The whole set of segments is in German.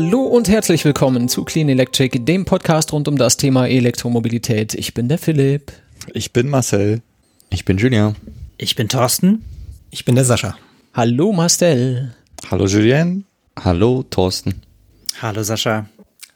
Hallo und herzlich willkommen zu Clean Electric, dem Podcast rund um das Thema Elektromobilität. Ich bin der Philipp. Ich bin Marcel. Ich bin Julian. Ich bin Thorsten. Ich bin der Sascha. Hallo Marcel. Hallo Julien. Hallo Thorsten. Hallo Sascha.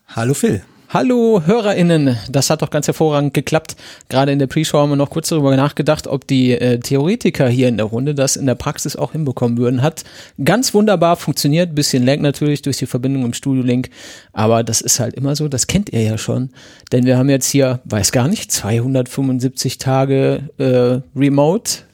Hallo Phil. Hallo HörerInnen, das hat doch ganz hervorragend geklappt. Gerade in der Pre-Show haben wir noch kurz darüber nachgedacht, ob die äh, Theoretiker hier in der Runde das in der Praxis auch hinbekommen würden. Hat ganz wunderbar funktioniert, bisschen lag natürlich durch die Verbindung im Studio-Link, aber das ist halt immer so, das kennt ihr ja schon. Denn wir haben jetzt hier, weiß gar nicht, 275 Tage äh, Remote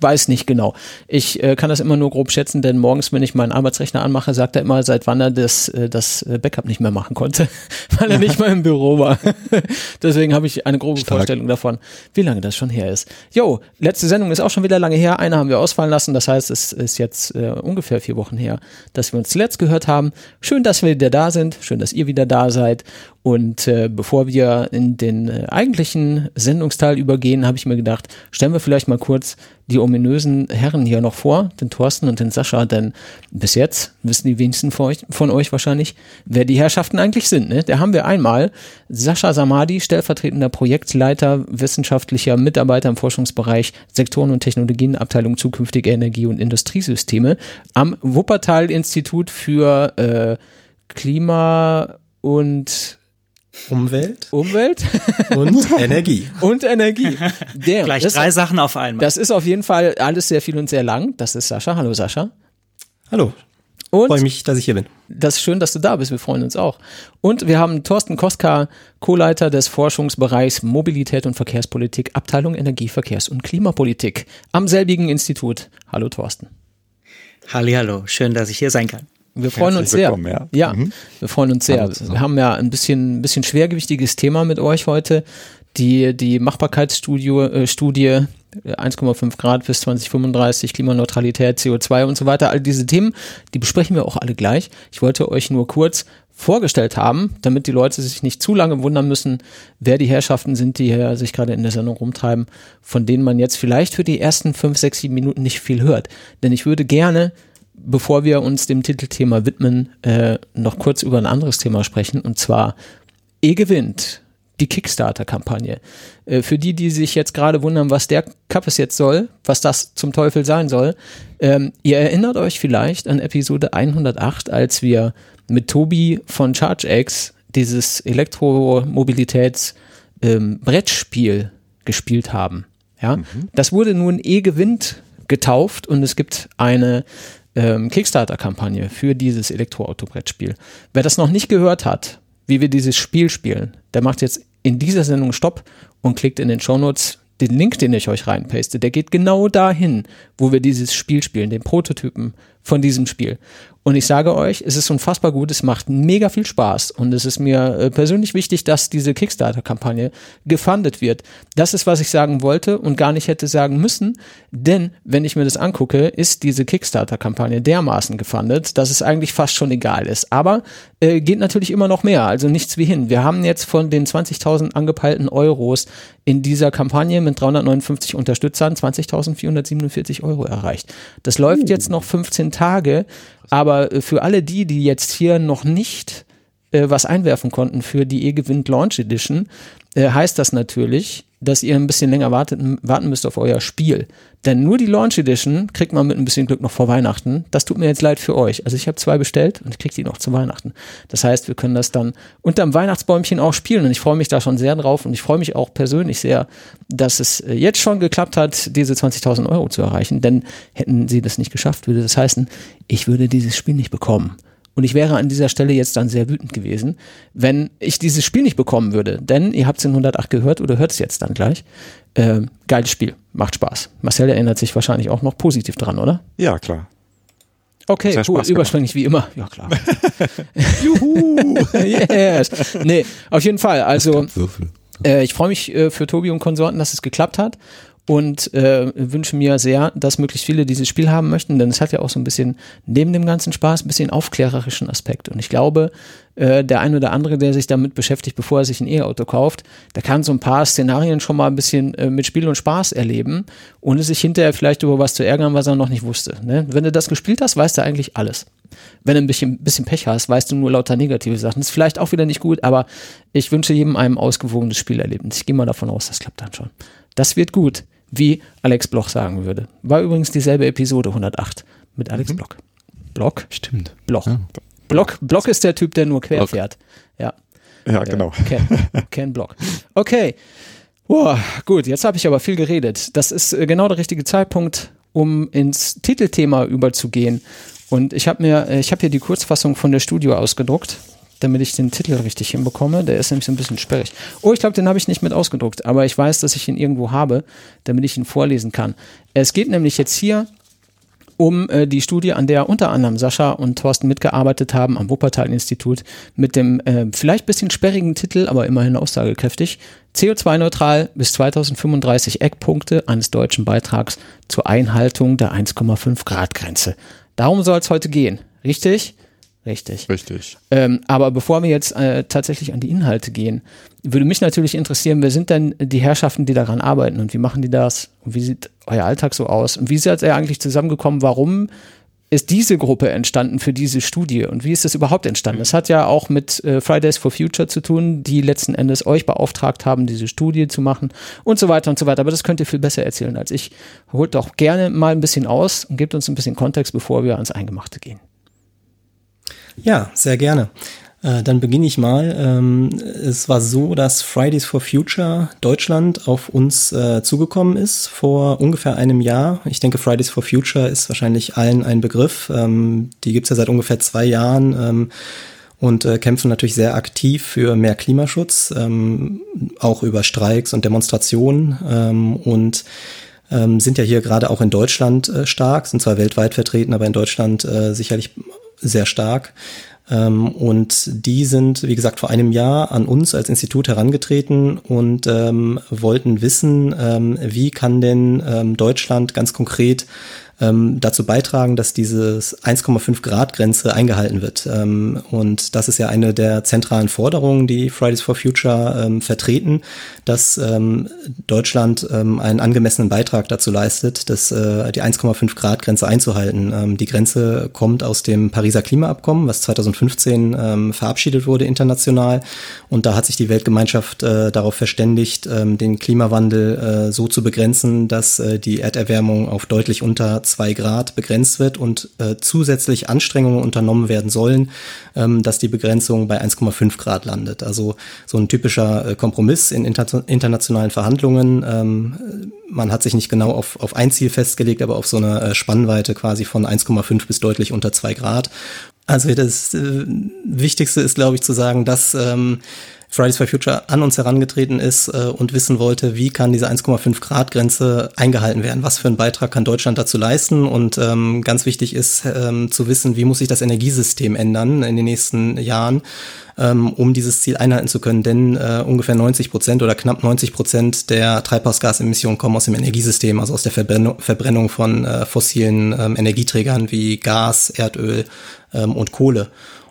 weiß nicht genau. Ich äh, kann das immer nur grob schätzen, denn morgens, wenn ich meinen Arbeitsrechner anmache, sagt er immer, seit wann er das, äh, das äh, Backup nicht mehr machen konnte, weil er nicht mal im Büro war. Deswegen habe ich eine grobe Stark. Vorstellung davon, wie lange das schon her ist. Jo, letzte Sendung ist auch schon wieder lange her. Eine haben wir ausfallen lassen. Das heißt, es ist jetzt äh, ungefähr vier Wochen her, dass wir uns zuletzt gehört haben. Schön, dass wir wieder da sind. Schön, dass ihr wieder da seid. Und äh, bevor wir in den äh, eigentlichen Sendungsteil übergehen, habe ich mir gedacht, stellen wir vielleicht mal kurz die ominösen Herren hier noch vor, den Thorsten und den Sascha, denn bis jetzt wissen die wenigsten von euch, von euch wahrscheinlich, wer die Herrschaften eigentlich sind. Ne? Da haben wir einmal Sascha Samadi, stellvertretender Projektleiter, wissenschaftlicher Mitarbeiter im Forschungsbereich Sektoren und Technologien, Abteilung zukünftige Energie- und Industriesysteme am Wuppertal-Institut für äh, Klima und Umwelt. Umwelt. Und Energie. Und Energie. Der, Gleich drei Sachen auf einmal. Das ist auf jeden Fall alles sehr viel und sehr lang. Das ist Sascha. Hallo Sascha. Hallo. Und freue mich, dass ich hier bin. Das ist schön, dass du da bist. Wir freuen uns auch. Und wir haben Thorsten Koska, Co-Leiter des Forschungsbereichs Mobilität und Verkehrspolitik, Abteilung Energie, Verkehrs- und Klimapolitik am selbigen Institut. Hallo Thorsten. Hallo. Schön, dass ich hier sein kann. Wir freuen uns sehr. Ja, ja mhm. wir freuen uns sehr. Wir haben ja ein bisschen, ein bisschen schwergewichtiges Thema mit euch heute. Die, die Machbarkeitsstudie, äh, Studie 1,5 Grad bis 2035, Klimaneutralität, CO2 und so weiter, all diese Themen, die besprechen wir auch alle gleich. Ich wollte euch nur kurz vorgestellt haben, damit die Leute sich nicht zu lange wundern müssen, wer die Herrschaften sind, die hier sich gerade in der Sendung rumtreiben, von denen man jetzt vielleicht für die ersten 5, 6, 7 Minuten nicht viel hört. Denn ich würde gerne bevor wir uns dem Titelthema widmen, äh, noch kurz über ein anderes Thema sprechen, und zwar E gewinnt, die Kickstarter-Kampagne. Äh, für die, die sich jetzt gerade wundern, was der Cup es jetzt soll, was das zum Teufel sein soll, ähm, ihr erinnert euch vielleicht an Episode 108, als wir mit Tobi von ChargeX dieses Elektromobilitäts-Brettspiel ähm, gespielt haben. Ja, mhm. das wurde nun E gewinnt getauft und es gibt eine ähm, Kickstarter-Kampagne für dieses Elektroauto-Brettspiel. Wer das noch nicht gehört hat, wie wir dieses Spiel spielen, der macht jetzt in dieser Sendung Stopp und klickt in den Shownotes den Link, den ich euch reinpaste, der geht genau dahin, wo wir dieses Spiel spielen, den Prototypen von diesem Spiel. Und ich sage euch, es ist unfassbar gut, es macht mega viel Spaß und es ist mir äh, persönlich wichtig, dass diese Kickstarter-Kampagne gefundet wird. Das ist, was ich sagen wollte und gar nicht hätte sagen müssen, denn wenn ich mir das angucke, ist diese Kickstarter-Kampagne dermaßen gefundet, dass es eigentlich fast schon egal ist. Aber äh, geht natürlich immer noch mehr, also nichts wie hin. Wir haben jetzt von den 20.000 angepeilten Euros in dieser Kampagne mit 359 Unterstützern 20.447 Euro erreicht. Das läuft uh. jetzt noch 15 Tage aber äh, für alle die, die jetzt hier noch nicht äh, was einwerfen konnten für die E-Gewinnt Launch Edition, äh, heißt das natürlich, dass ihr ein bisschen länger wartet, warten müsst auf euer Spiel. Denn nur die Launch Edition kriegt man mit ein bisschen Glück noch vor Weihnachten. Das tut mir jetzt leid für euch. Also ich habe zwei bestellt und kriege die noch zu Weihnachten. Das heißt, wir können das dann unterm Weihnachtsbäumchen auch spielen und ich freue mich da schon sehr drauf und ich freue mich auch persönlich sehr, dass es äh, jetzt schon geklappt hat, diese 20.000 Euro zu erreichen. Denn hätten sie das nicht geschafft, würde das heißen, ich würde dieses Spiel nicht bekommen. Und ich wäre an dieser Stelle jetzt dann sehr wütend gewesen, wenn ich dieses Spiel nicht bekommen würde. Denn ihr habt es in 108 gehört oder hört es jetzt dann gleich. Äh, geiles Spiel, macht Spaß. Marcel erinnert sich wahrscheinlich auch noch positiv dran, oder? Ja, klar. Okay, cool, überschwänglich wie immer. Ja, klar. Juhu! yes! Nee, auf jeden Fall. Also, äh, ich freue mich äh, für Tobi und Konsorten, dass es geklappt hat und äh, wünsche mir sehr, dass möglichst viele dieses Spiel haben möchten, denn es hat ja auch so ein bisschen neben dem ganzen Spaß ein bisschen aufklärerischen Aspekt. Und ich glaube, äh, der ein oder andere, der sich damit beschäftigt, bevor er sich ein E-Auto kauft, der kann so ein paar Szenarien schon mal ein bisschen äh, mit Spiel und Spaß erleben, ohne sich hinterher vielleicht über was zu ärgern, was er noch nicht wusste. Ne? Wenn du das gespielt hast, weißt du eigentlich alles. wenn du ein bisschen, bisschen Pech hast, weißt du nur lauter negative Sachen. Ist vielleicht auch wieder nicht gut, aber ich wünsche jedem ein ausgewogenes Spielerlebnis. Ich gehe mal davon aus, das klappt dann schon. Das wird gut, wie Alex Bloch sagen würde. War übrigens dieselbe Episode 108 mit Alex mhm. Bloch. Block? Stimmt. Bloch. Ja. Block, Block ist der Typ, der nur quer Block. fährt. Ja. Ja, genau. Ken, Ken Block. Okay. Boah, gut, jetzt habe ich aber viel geredet. Das ist äh, genau der richtige Zeitpunkt, um ins Titelthema überzugehen. Und ich habe mir, äh, ich habe hier die Kurzfassung von der Studio ausgedruckt, damit ich den Titel richtig hinbekomme. Der ist nämlich so ein bisschen sperrig. Oh, ich glaube, den habe ich nicht mit ausgedruckt, aber ich weiß, dass ich ihn irgendwo habe, damit ich ihn vorlesen kann. Es geht nämlich jetzt hier um äh, die Studie, an der unter anderem Sascha und Thorsten mitgearbeitet haben am Wuppertal-Institut mit dem äh, vielleicht bisschen sperrigen Titel, aber immerhin aussagekräftig, CO2-neutral bis 2035 Eckpunkte eines deutschen Beitrags zur Einhaltung der 1,5 Grad Grenze. Darum soll es heute gehen, richtig? Richtig. Richtig. Ähm, aber bevor wir jetzt äh, tatsächlich an die Inhalte gehen, würde mich natürlich interessieren, wer sind denn die Herrschaften, die daran arbeiten und wie machen die das und wie sieht euer Alltag so aus und wie seid ihr eigentlich zusammengekommen? Warum ist diese Gruppe entstanden für diese Studie und wie ist das überhaupt entstanden? Das hat ja auch mit äh, Fridays for Future zu tun, die letzten Endes euch beauftragt haben, diese Studie zu machen und so weiter und so weiter. Aber das könnt ihr viel besser erzählen als ich. Holt doch gerne mal ein bisschen aus und gebt uns ein bisschen Kontext, bevor wir ans Eingemachte gehen. Ja, sehr gerne. Äh, dann beginne ich mal. Ähm, es war so, dass Fridays for Future Deutschland auf uns äh, zugekommen ist vor ungefähr einem Jahr. Ich denke, Fridays for Future ist wahrscheinlich allen ein Begriff. Ähm, die gibt es ja seit ungefähr zwei Jahren ähm, und äh, kämpfen natürlich sehr aktiv für mehr Klimaschutz, auch über Streiks und Demonstrationen und sind ja hier gerade auch in Deutschland stark, sind zwar weltweit vertreten, aber in Deutschland sicherlich sehr stark. Ähm, und die sind, wie gesagt, vor einem Jahr an uns als Institut herangetreten und ähm, wollten wissen, ähm, wie kann denn Deutschland ganz konkret ähm, dazu beitragen, dass dieses 1,5 Grad Grenze eingehalten wird. Ähm, und das ist ja eine der zentralen Forderungen, die Fridays for Future ähm, vertreten, dass ähm, Deutschland ähm, einen angemessenen Beitrag dazu leistet, dass, äh, die 1,5 Grad Grenze einzuhalten. Ähm, die Grenze kommt aus dem Pariser Klimaabkommen, was 2015 ähm, verabschiedet wurde international. Und da hat sich die Weltgemeinschaft äh, darauf verständigt, ähm, den Klimawandel äh, so zu begrenzen, dass äh, die Erderwärmung auf deutlich unter zwei Grad begrenzt wird und äh, zusätzlich Anstrengungen unternommen werden sollen, ähm, dass die Begrenzung bei 1,5 Grad landet. Also so ein typischer äh, Kompromiss in inter internationalen Verhandlungen. Ähm, man hat sich nicht genau auf, auf ein Ziel festgelegt, aber auf so eine äh, Spannweite quasi von 1,5 bis deutlich unter zwei Grad. Also das äh, Wichtigste ist, glaube ich, zu sagen, dass ähm, Fridays for Future an uns herangetreten ist äh, und wissen wollte, wie kann diese 1,5 Grad Grenze eingehalten werden? Was für einen Beitrag kann Deutschland dazu leisten? Und ähm, ganz wichtig ist ähm, zu wissen, wie muss sich das Energiesystem ändern in den nächsten Jahren, ähm, um dieses Ziel einhalten zu können. Denn äh, ungefähr 90 Prozent oder knapp 90 Prozent der Treibhausgasemissionen kommen aus dem Energiesystem, also aus der Verbrennung, Verbrennung von äh, fossilen ähm, Energieträgern wie Gas, Erdöl ähm, und Kohle.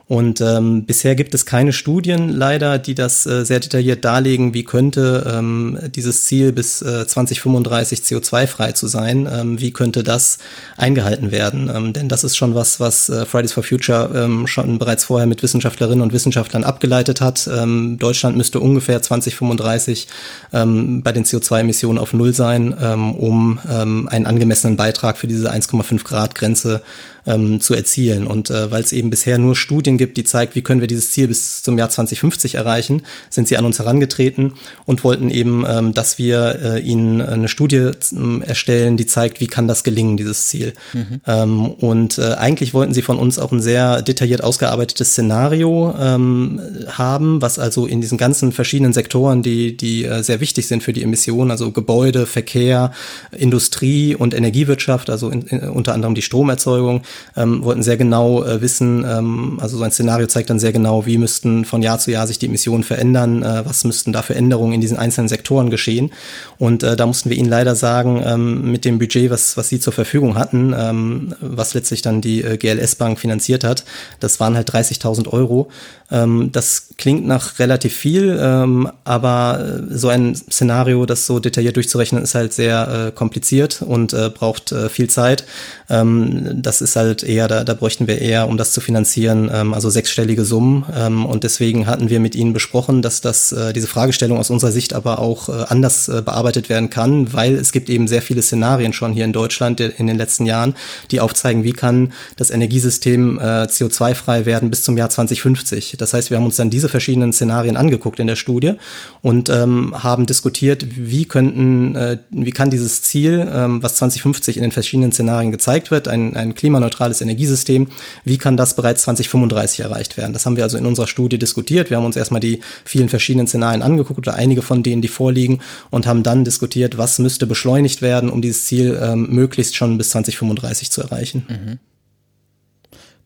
Und ähm, bisher gibt es keine Studien leider, die das äh, sehr detailliert darlegen, wie könnte ähm, dieses Ziel bis äh, 2035 CO2-frei zu sein, ähm, wie könnte das eingehalten werden. Ähm, denn das ist schon was, was äh, Fridays for Future ähm, schon bereits vorher mit Wissenschaftlerinnen und Wissenschaftlern abgeleitet hat. Ähm, Deutschland müsste ungefähr 2035 ähm, bei den CO2-Emissionen auf Null sein, ähm, um ähm, einen angemessenen Beitrag für diese 1,5 Grad Grenze ähm, zu erzielen. Und äh, weil es eben bisher nur Studien gibt, die zeigt, wie können wir dieses Ziel bis zum Jahr 2050 erreichen, sind sie an uns herangetreten und wollten eben, ähm, dass wir äh, ihnen eine Studie äh, erstellen, die zeigt, wie kann das gelingen, dieses Ziel. Mhm. Ähm, und äh, eigentlich wollten sie von uns auch ein sehr detailliert ausgearbeitetes Szenario ähm, haben, was also in diesen ganzen verschiedenen Sektoren, die, die äh, sehr wichtig sind für die Emissionen, also Gebäude, Verkehr, Industrie und Energiewirtschaft, also in, in, unter anderem die Stromerzeugung, ähm, wollten sehr genau äh, wissen, ähm, also so ein Szenario zeigt dann sehr genau, wie müssten von Jahr zu Jahr sich die Emissionen verändern, äh, was müssten da für Änderungen in diesen einzelnen Sektoren geschehen. Und äh, da mussten wir ihnen leider sagen, ähm, mit dem Budget, was, was sie zur Verfügung hatten, ähm, was letztlich dann die äh, GLS Bank finanziert hat, das waren halt 30.000 Euro. Ähm, das klingt nach relativ viel, ähm, aber äh, so ein Szenario, das so detailliert durchzurechnen, ist halt sehr äh, kompliziert und äh, braucht äh, viel Zeit. Ähm, das ist halt eher, da, da bräuchten wir eher, um das zu finanzieren, ähm, also sechsstellige Summen. Ähm, und deswegen hatten wir mit Ihnen besprochen, dass das, äh, diese Fragestellung aus unserer Sicht aber auch äh, anders bearbeitet werden kann, weil es gibt eben sehr viele Szenarien schon hier in Deutschland in den letzten Jahren, die aufzeigen, wie kann das Energiesystem äh, CO2-frei werden bis zum Jahr 2050. Das heißt, wir haben uns dann diese verschiedenen Szenarien angeguckt in der Studie und ähm, haben diskutiert, wie könnten, äh, wie kann dieses Ziel, ähm, was 2050 in den verschiedenen Szenarien gezeigt wird, ein, ein klimaneutrales Energiesystem, wie kann das bereits 2035 erreicht werden? Das haben wir also in unserer Studie diskutiert. Wir haben uns erstmal die vielen verschiedenen Szenarien angeguckt oder einige von denen, die vorliegen und haben dann diskutiert, was müsste beschleunigt werden, um dieses Ziel ähm, möglichst schon bis 2035 zu erreichen. Mhm.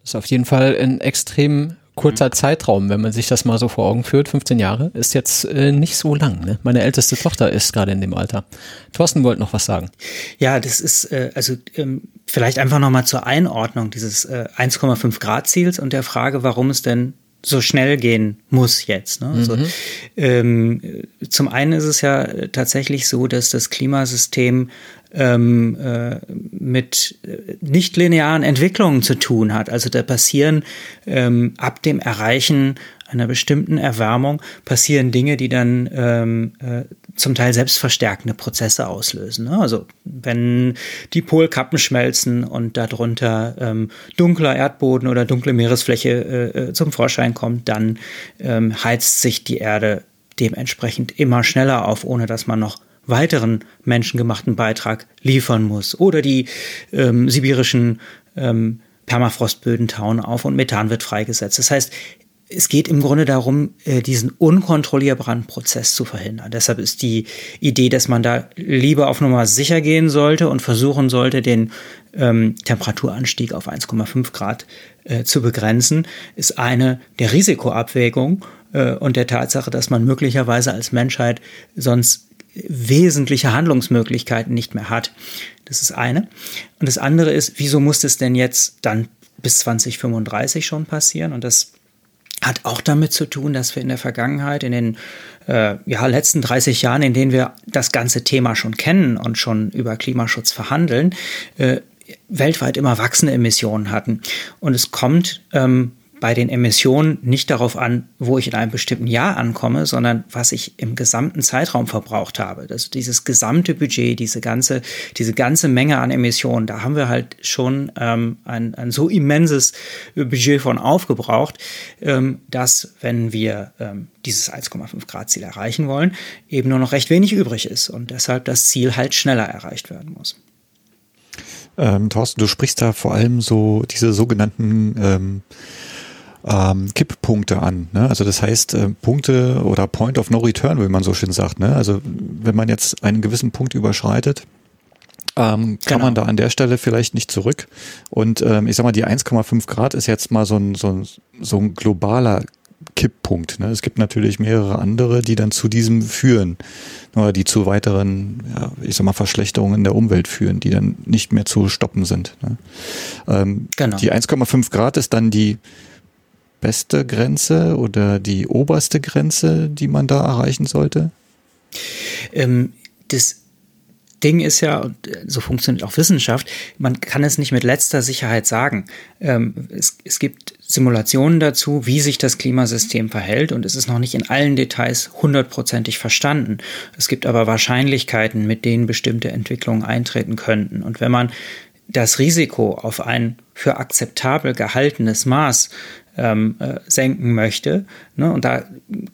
Das ist auf jeden Fall ein extrem kurzer. Zeitraum, wenn man sich das mal so vor Augen führt. 15 Jahre ist jetzt äh, nicht so lang. Ne? Meine älteste Tochter ist gerade in dem Alter. Thorsten wollte noch was sagen. Ja, das ist äh, also ähm, vielleicht einfach noch mal zur Einordnung dieses äh, 1,5 Grad Ziels und der Frage, warum es denn so schnell gehen muss jetzt. Ne? Also, mhm. ähm, zum einen ist es ja tatsächlich so, dass das Klimasystem ähm, äh, mit äh, nicht linearen Entwicklungen zu tun hat. Also da passieren ähm, ab dem Erreichen einer bestimmten Erwärmung passieren Dinge, die dann ähm, äh, zum Teil selbstverstärkende Prozesse auslösen. Ne? Also wenn die Polkappen schmelzen und darunter ähm, dunkler Erdboden oder dunkle Meeresfläche äh, äh zum Vorschein kommt, dann ähm, heizt sich die Erde dementsprechend immer schneller auf, ohne dass man noch weiteren menschengemachten Beitrag liefern muss. Oder die ähm, sibirischen ähm, Permafrostböden tauen auf und Methan wird freigesetzt. Das heißt, es geht im Grunde darum, äh, diesen unkontrollierbaren Prozess zu verhindern. Deshalb ist die Idee, dass man da lieber auf Nummer sicher gehen sollte und versuchen sollte, den ähm, Temperaturanstieg auf 1,5 Grad äh, zu begrenzen, ist eine der Risikoabwägung äh, und der Tatsache, dass man möglicherweise als Menschheit sonst wesentliche Handlungsmöglichkeiten nicht mehr hat. Das ist eine. Und das andere ist, wieso muss es denn jetzt dann bis 2035 schon passieren? Und das hat auch damit zu tun, dass wir in der Vergangenheit, in den äh, ja, letzten 30 Jahren, in denen wir das ganze Thema schon kennen und schon über Klimaschutz verhandeln, äh, weltweit immer wachsende Emissionen hatten. Und es kommt ähm, bei den Emissionen nicht darauf an, wo ich in einem bestimmten Jahr ankomme, sondern was ich im gesamten Zeitraum verbraucht habe. Das, dieses gesamte Budget, diese ganze, diese ganze Menge an Emissionen, da haben wir halt schon ähm, ein, ein so immenses Budget von aufgebraucht, ähm, dass wenn wir ähm, dieses 1,5 Grad Ziel erreichen wollen, eben nur noch recht wenig übrig ist und deshalb das Ziel halt schneller erreicht werden muss. Ähm, Thorsten, du sprichst da vor allem so diese sogenannten ähm, ähm, Kipppunkte an. Ne? Also das heißt äh, Punkte oder Point of No Return, wie man so schön sagt. Ne? Also wenn man jetzt einen gewissen Punkt überschreitet, ähm, kann genau. man da an der Stelle vielleicht nicht zurück. Und ähm, ich sag mal, die 1,5 Grad ist jetzt mal so ein, so ein, so ein globaler Kipppunkt. Ne? Es gibt natürlich mehrere andere, die dann zu diesem führen oder die zu weiteren, ja, ich sag mal, Verschlechterungen der Umwelt führen, die dann nicht mehr zu stoppen sind. Ne? Ähm, genau. Die 1,5 Grad ist dann die beste Grenze oder die oberste Grenze, die man da erreichen sollte? Ähm, das Ding ist ja, und so funktioniert auch Wissenschaft, man kann es nicht mit letzter Sicherheit sagen. Ähm, es, es gibt Simulationen dazu, wie sich das Klimasystem verhält und es ist noch nicht in allen Details hundertprozentig verstanden. Es gibt aber Wahrscheinlichkeiten, mit denen bestimmte Entwicklungen eintreten könnten. Und wenn man das Risiko auf ein für akzeptabel gehaltenes Maß ähm, äh, senken möchte, ne, und da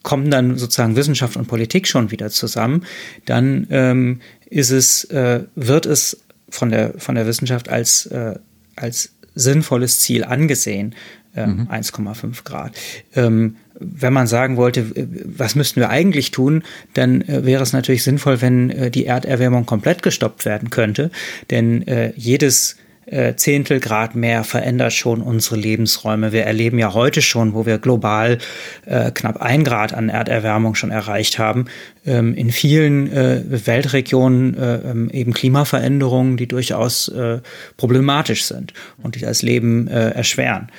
kommen dann sozusagen Wissenschaft und Politik schon wieder zusammen, dann ähm, ist es, äh, wird es von der, von der Wissenschaft als, äh, als sinnvolles Ziel angesehen, ähm, mhm. 1,5 Grad. Ähm, wenn man sagen wollte, was müssten wir eigentlich tun, dann äh, wäre es natürlich sinnvoll, wenn äh, die Erderwärmung komplett gestoppt werden könnte. Denn äh, jedes äh, Zehntelgrad mehr verändert schon unsere Lebensräume. Wir erleben ja heute schon, wo wir global äh, knapp ein Grad an Erderwärmung schon erreicht haben, ähm, in vielen äh, Weltregionen äh, ähm, eben Klimaveränderungen, die durchaus äh, problematisch sind und die das Leben äh, erschweren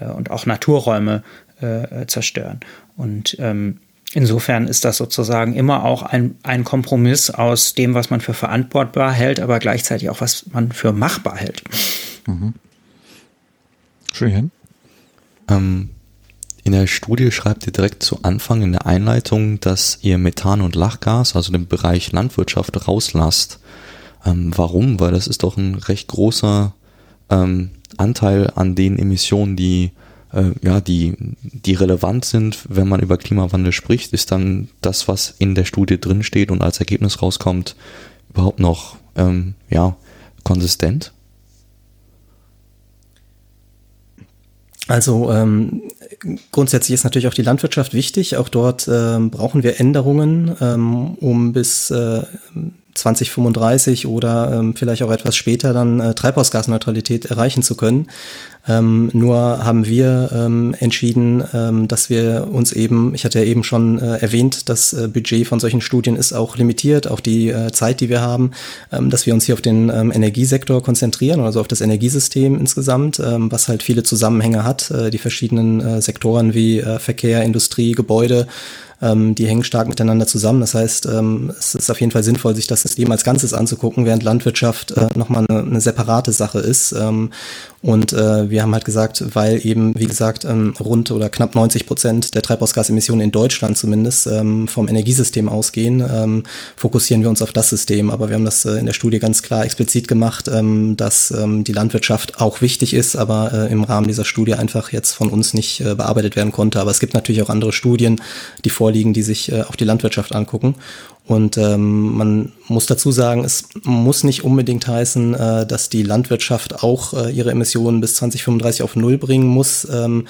äh, und auch Naturräume äh, zerstören. Und ähm, Insofern ist das sozusagen immer auch ein, ein Kompromiss aus dem, was man für verantwortbar hält, aber gleichzeitig auch, was man für machbar hält. Mhm. Julian? Ähm, in der Studie schreibt ihr direkt zu Anfang in der Einleitung, dass ihr Methan und Lachgas, also den Bereich Landwirtschaft, rauslasst. Ähm, warum? Weil das ist doch ein recht großer ähm, Anteil an den Emissionen, die ja, die, die relevant sind, wenn man über Klimawandel spricht, ist dann das, was in der Studie drinsteht und als Ergebnis rauskommt, überhaupt noch ähm, ja, konsistent? Also ähm, grundsätzlich ist natürlich auch die Landwirtschaft wichtig. Auch dort ähm, brauchen wir Änderungen, ähm, um bis äh, 2035 oder ähm, vielleicht auch etwas später dann äh, Treibhausgasneutralität erreichen zu können. Ähm, nur haben wir ähm, entschieden, ähm, dass wir uns eben, ich hatte ja eben schon äh, erwähnt, das äh, Budget von solchen Studien ist auch limitiert, auch die äh, Zeit, die wir haben, ähm, dass wir uns hier auf den ähm, Energiesektor konzentrieren, also auf das Energiesystem insgesamt, ähm, was halt viele Zusammenhänge hat, äh, die verschiedenen äh, Sektoren wie äh, Verkehr, Industrie, Gebäude, ähm, die hängen stark miteinander zusammen. Das heißt, ähm, es ist auf jeden Fall sinnvoll, sich das System als Ganzes anzugucken, während Landwirtschaft äh, nochmal eine, eine separate Sache ist. Ähm, und äh, wir haben halt gesagt, weil eben, wie gesagt, ähm, rund oder knapp 90 Prozent der Treibhausgasemissionen in Deutschland zumindest ähm, vom Energiesystem ausgehen, ähm, fokussieren wir uns auf das System. Aber wir haben das äh, in der Studie ganz klar explizit gemacht, ähm, dass ähm, die Landwirtschaft auch wichtig ist, aber äh, im Rahmen dieser Studie einfach jetzt von uns nicht äh, bearbeitet werden konnte. Aber es gibt natürlich auch andere Studien, die vorliegen, die sich äh, auch die Landwirtschaft angucken. Und ähm, man muss dazu sagen, es muss nicht unbedingt heißen, äh, dass die Landwirtschaft auch äh, ihre Emissionen bis 2035 auf Null bringen muss. Ähm,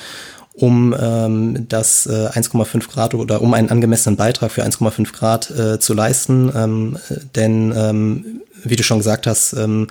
um ähm, das äh, 1,5 Grad oder um einen angemessenen Beitrag für 1,5 Grad äh, zu leisten. Ähm, denn ähm, wie du schon gesagt hast, ähm,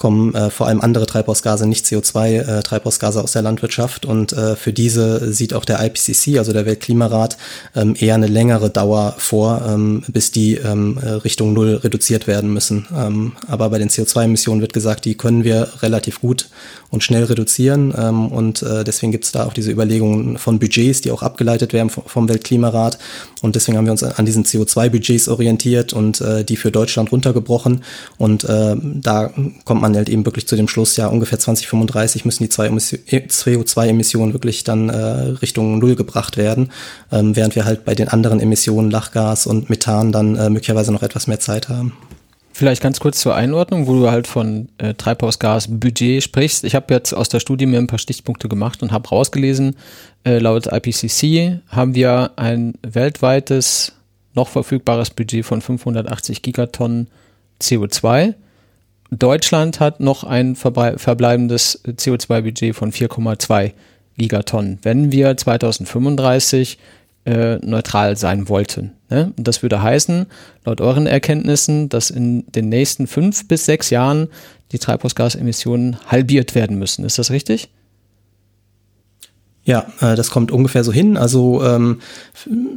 kommen äh, vor allem andere Treibhausgase, nicht CO2-Treibhausgase äh, aus der Landwirtschaft. Und äh, für diese sieht auch der IPCC, also der Weltklimarat, ähm, eher eine längere Dauer vor, ähm, bis die ähm, äh, Richtung Null reduziert werden müssen. Ähm, aber bei den CO2-Emissionen wird gesagt, die können wir relativ gut und schnell reduzieren. Ähm, und äh, deswegen gibt es da auch diese Überlegungen von Budgets, die auch abgeleitet werden vom Weltklimarat. Und deswegen haben wir uns an diesen CO2-Budgets orientiert und äh, die für Deutschland runtergebrochen. Und äh, da kommt man halt eben wirklich zu dem Schluss, ja, ungefähr 2035 müssen die CO2-Emissionen wirklich dann äh, Richtung Null gebracht werden, ähm, während wir halt bei den anderen Emissionen, Lachgas und Methan, dann äh, möglicherweise noch etwas mehr Zeit haben. Vielleicht ganz kurz zur Einordnung, wo du halt von äh, Treibhausgasbudget sprichst. Ich habe jetzt aus der Studie mir ein paar Stichpunkte gemacht und habe rausgelesen, äh, laut IPCC haben wir ein weltweites noch verfügbares Budget von 580 Gigatonnen CO2. Deutschland hat noch ein verbleibendes CO2-Budget von 4,2 Gigatonnen. Wenn wir 2035 äh, neutral sein wollten. Ne? Und das würde heißen, laut euren Erkenntnissen, dass in den nächsten fünf bis sechs Jahren die Treibhausgasemissionen halbiert werden müssen. Ist das richtig? Ja, äh, das kommt ungefähr so hin. Also ähm,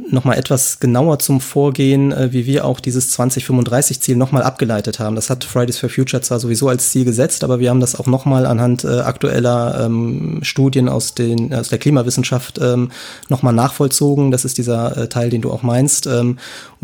nochmal etwas genauer zum Vorgehen, äh, wie wir auch dieses 2035-Ziel nochmal abgeleitet haben. Das hat Fridays for Future zwar sowieso als Ziel gesetzt, aber wir haben das auch nochmal anhand äh, aktueller ähm, Studien aus, den, aus der Klimawissenschaft ähm, nochmal nachvollzogen. Das ist dieser Teil, den du auch meinst,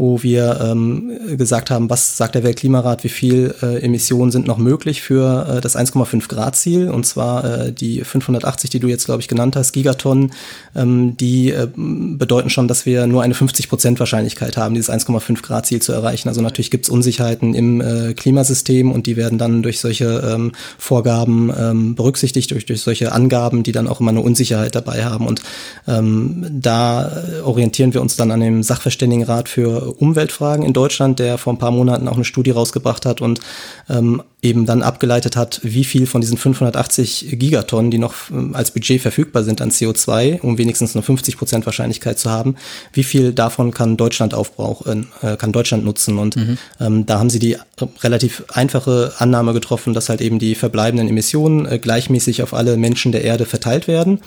wo wir ähm, gesagt haben, was sagt der Weltklimarat, wie viel äh, Emissionen sind noch möglich für äh, das 1,5 Grad Ziel und zwar äh, die 580, die du jetzt, glaube ich, genannt hast, Giga Gigatonnen, ähm, die äh, bedeuten schon, dass wir nur eine 50 Prozent Wahrscheinlichkeit haben, dieses 1,5 Grad Ziel zu erreichen. Also natürlich gibt es Unsicherheiten im äh, Klimasystem und die werden dann durch solche ähm, Vorgaben ähm, berücksichtigt, durch, durch solche Angaben, die dann auch immer eine Unsicherheit dabei haben. Und ähm, da orientieren wir uns dann an dem Sachverständigenrat für Umweltfragen in Deutschland, der vor ein paar Monaten auch eine Studie rausgebracht hat und ähm, eben dann abgeleitet hat, wie viel von diesen 580 Gigatonnen, die noch ähm, als Budget verfügbar sind an CO2, um wenigstens nur 50 Prozent Wahrscheinlichkeit zu haben, wie viel davon kann Deutschland aufbrauchen, äh, kann Deutschland nutzen. Und mhm. ähm, da haben sie die relativ einfache Annahme getroffen, dass halt eben die verbleibenden Emissionen äh, gleichmäßig auf alle Menschen der Erde verteilt werden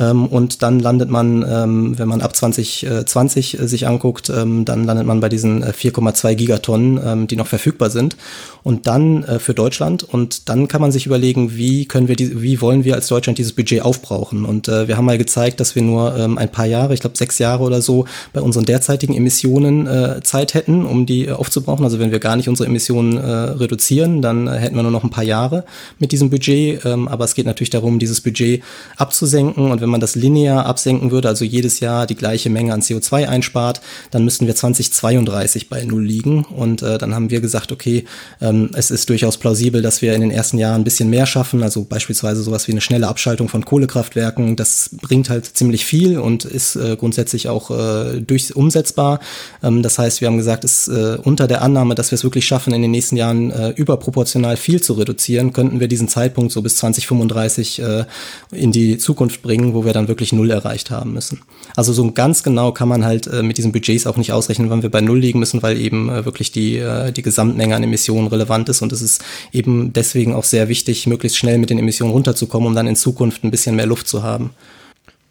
Ähm, und dann landet man, ähm, wenn man ab 2020 äh, sich anguckt, ähm, dann landet man bei diesen 4,2 äh, Gigatonnen, ähm, die noch verfügbar sind. Und dann äh, für Deutschland. Und dann kann man sich überlegen, wie können wir die, wie wollen wir als Deutschland dieses Budget aufbrauchen? Und äh, wir haben mal gezeigt, dass wir nur ähm, ein paar Jahre, ich glaube sechs Jahre oder so, bei unseren derzeitigen Emissionen äh, Zeit hätten, um die äh, aufzubrauchen. Also wenn wir gar nicht unsere Emissionen äh, reduzieren, dann äh, hätten wir nur noch ein paar Jahre mit diesem Budget. Ähm, aber es geht natürlich darum, dieses Budget abzusenken. Und wenn man das linear absenken würde, also jedes Jahr die gleiche Menge an CO2 einspart, dann müssten wir 2032 bei Null liegen. Und äh, dann haben wir gesagt, okay, ähm, es ist durchaus plausibel, dass wir in den ersten Jahren ein bisschen mehr schaffen. Also beispielsweise sowas wie eine schnelle Abschaltung von Kohlekraftwerken. Das bringt halt ziemlich viel und ist äh, grundsätzlich auch äh, durch umsetzbar. Ähm, das heißt, wir haben gesagt, es äh, unter der Annahme, dass wir es wirklich schaffen, in den nächsten Jahren äh, überproportional viel zu reduzieren, könnten wir diesen Zeitpunkt so bis 2035 äh, in die Zukunft bringen, wo wir dann wirklich null erreicht haben müssen. Also so ganz genau kann man halt äh, mit diesen Budgets auch nicht ausrechnen, wann wir bei null liegen müssen, weil eben äh, wirklich die, äh, die Gesamtmenge an Emissionen relevant ist und es ist eben deswegen auch sehr wichtig, möglichst schnell mit den Emissionen runterzukommen, um dann in Zukunft ein bisschen mehr Luft zu haben.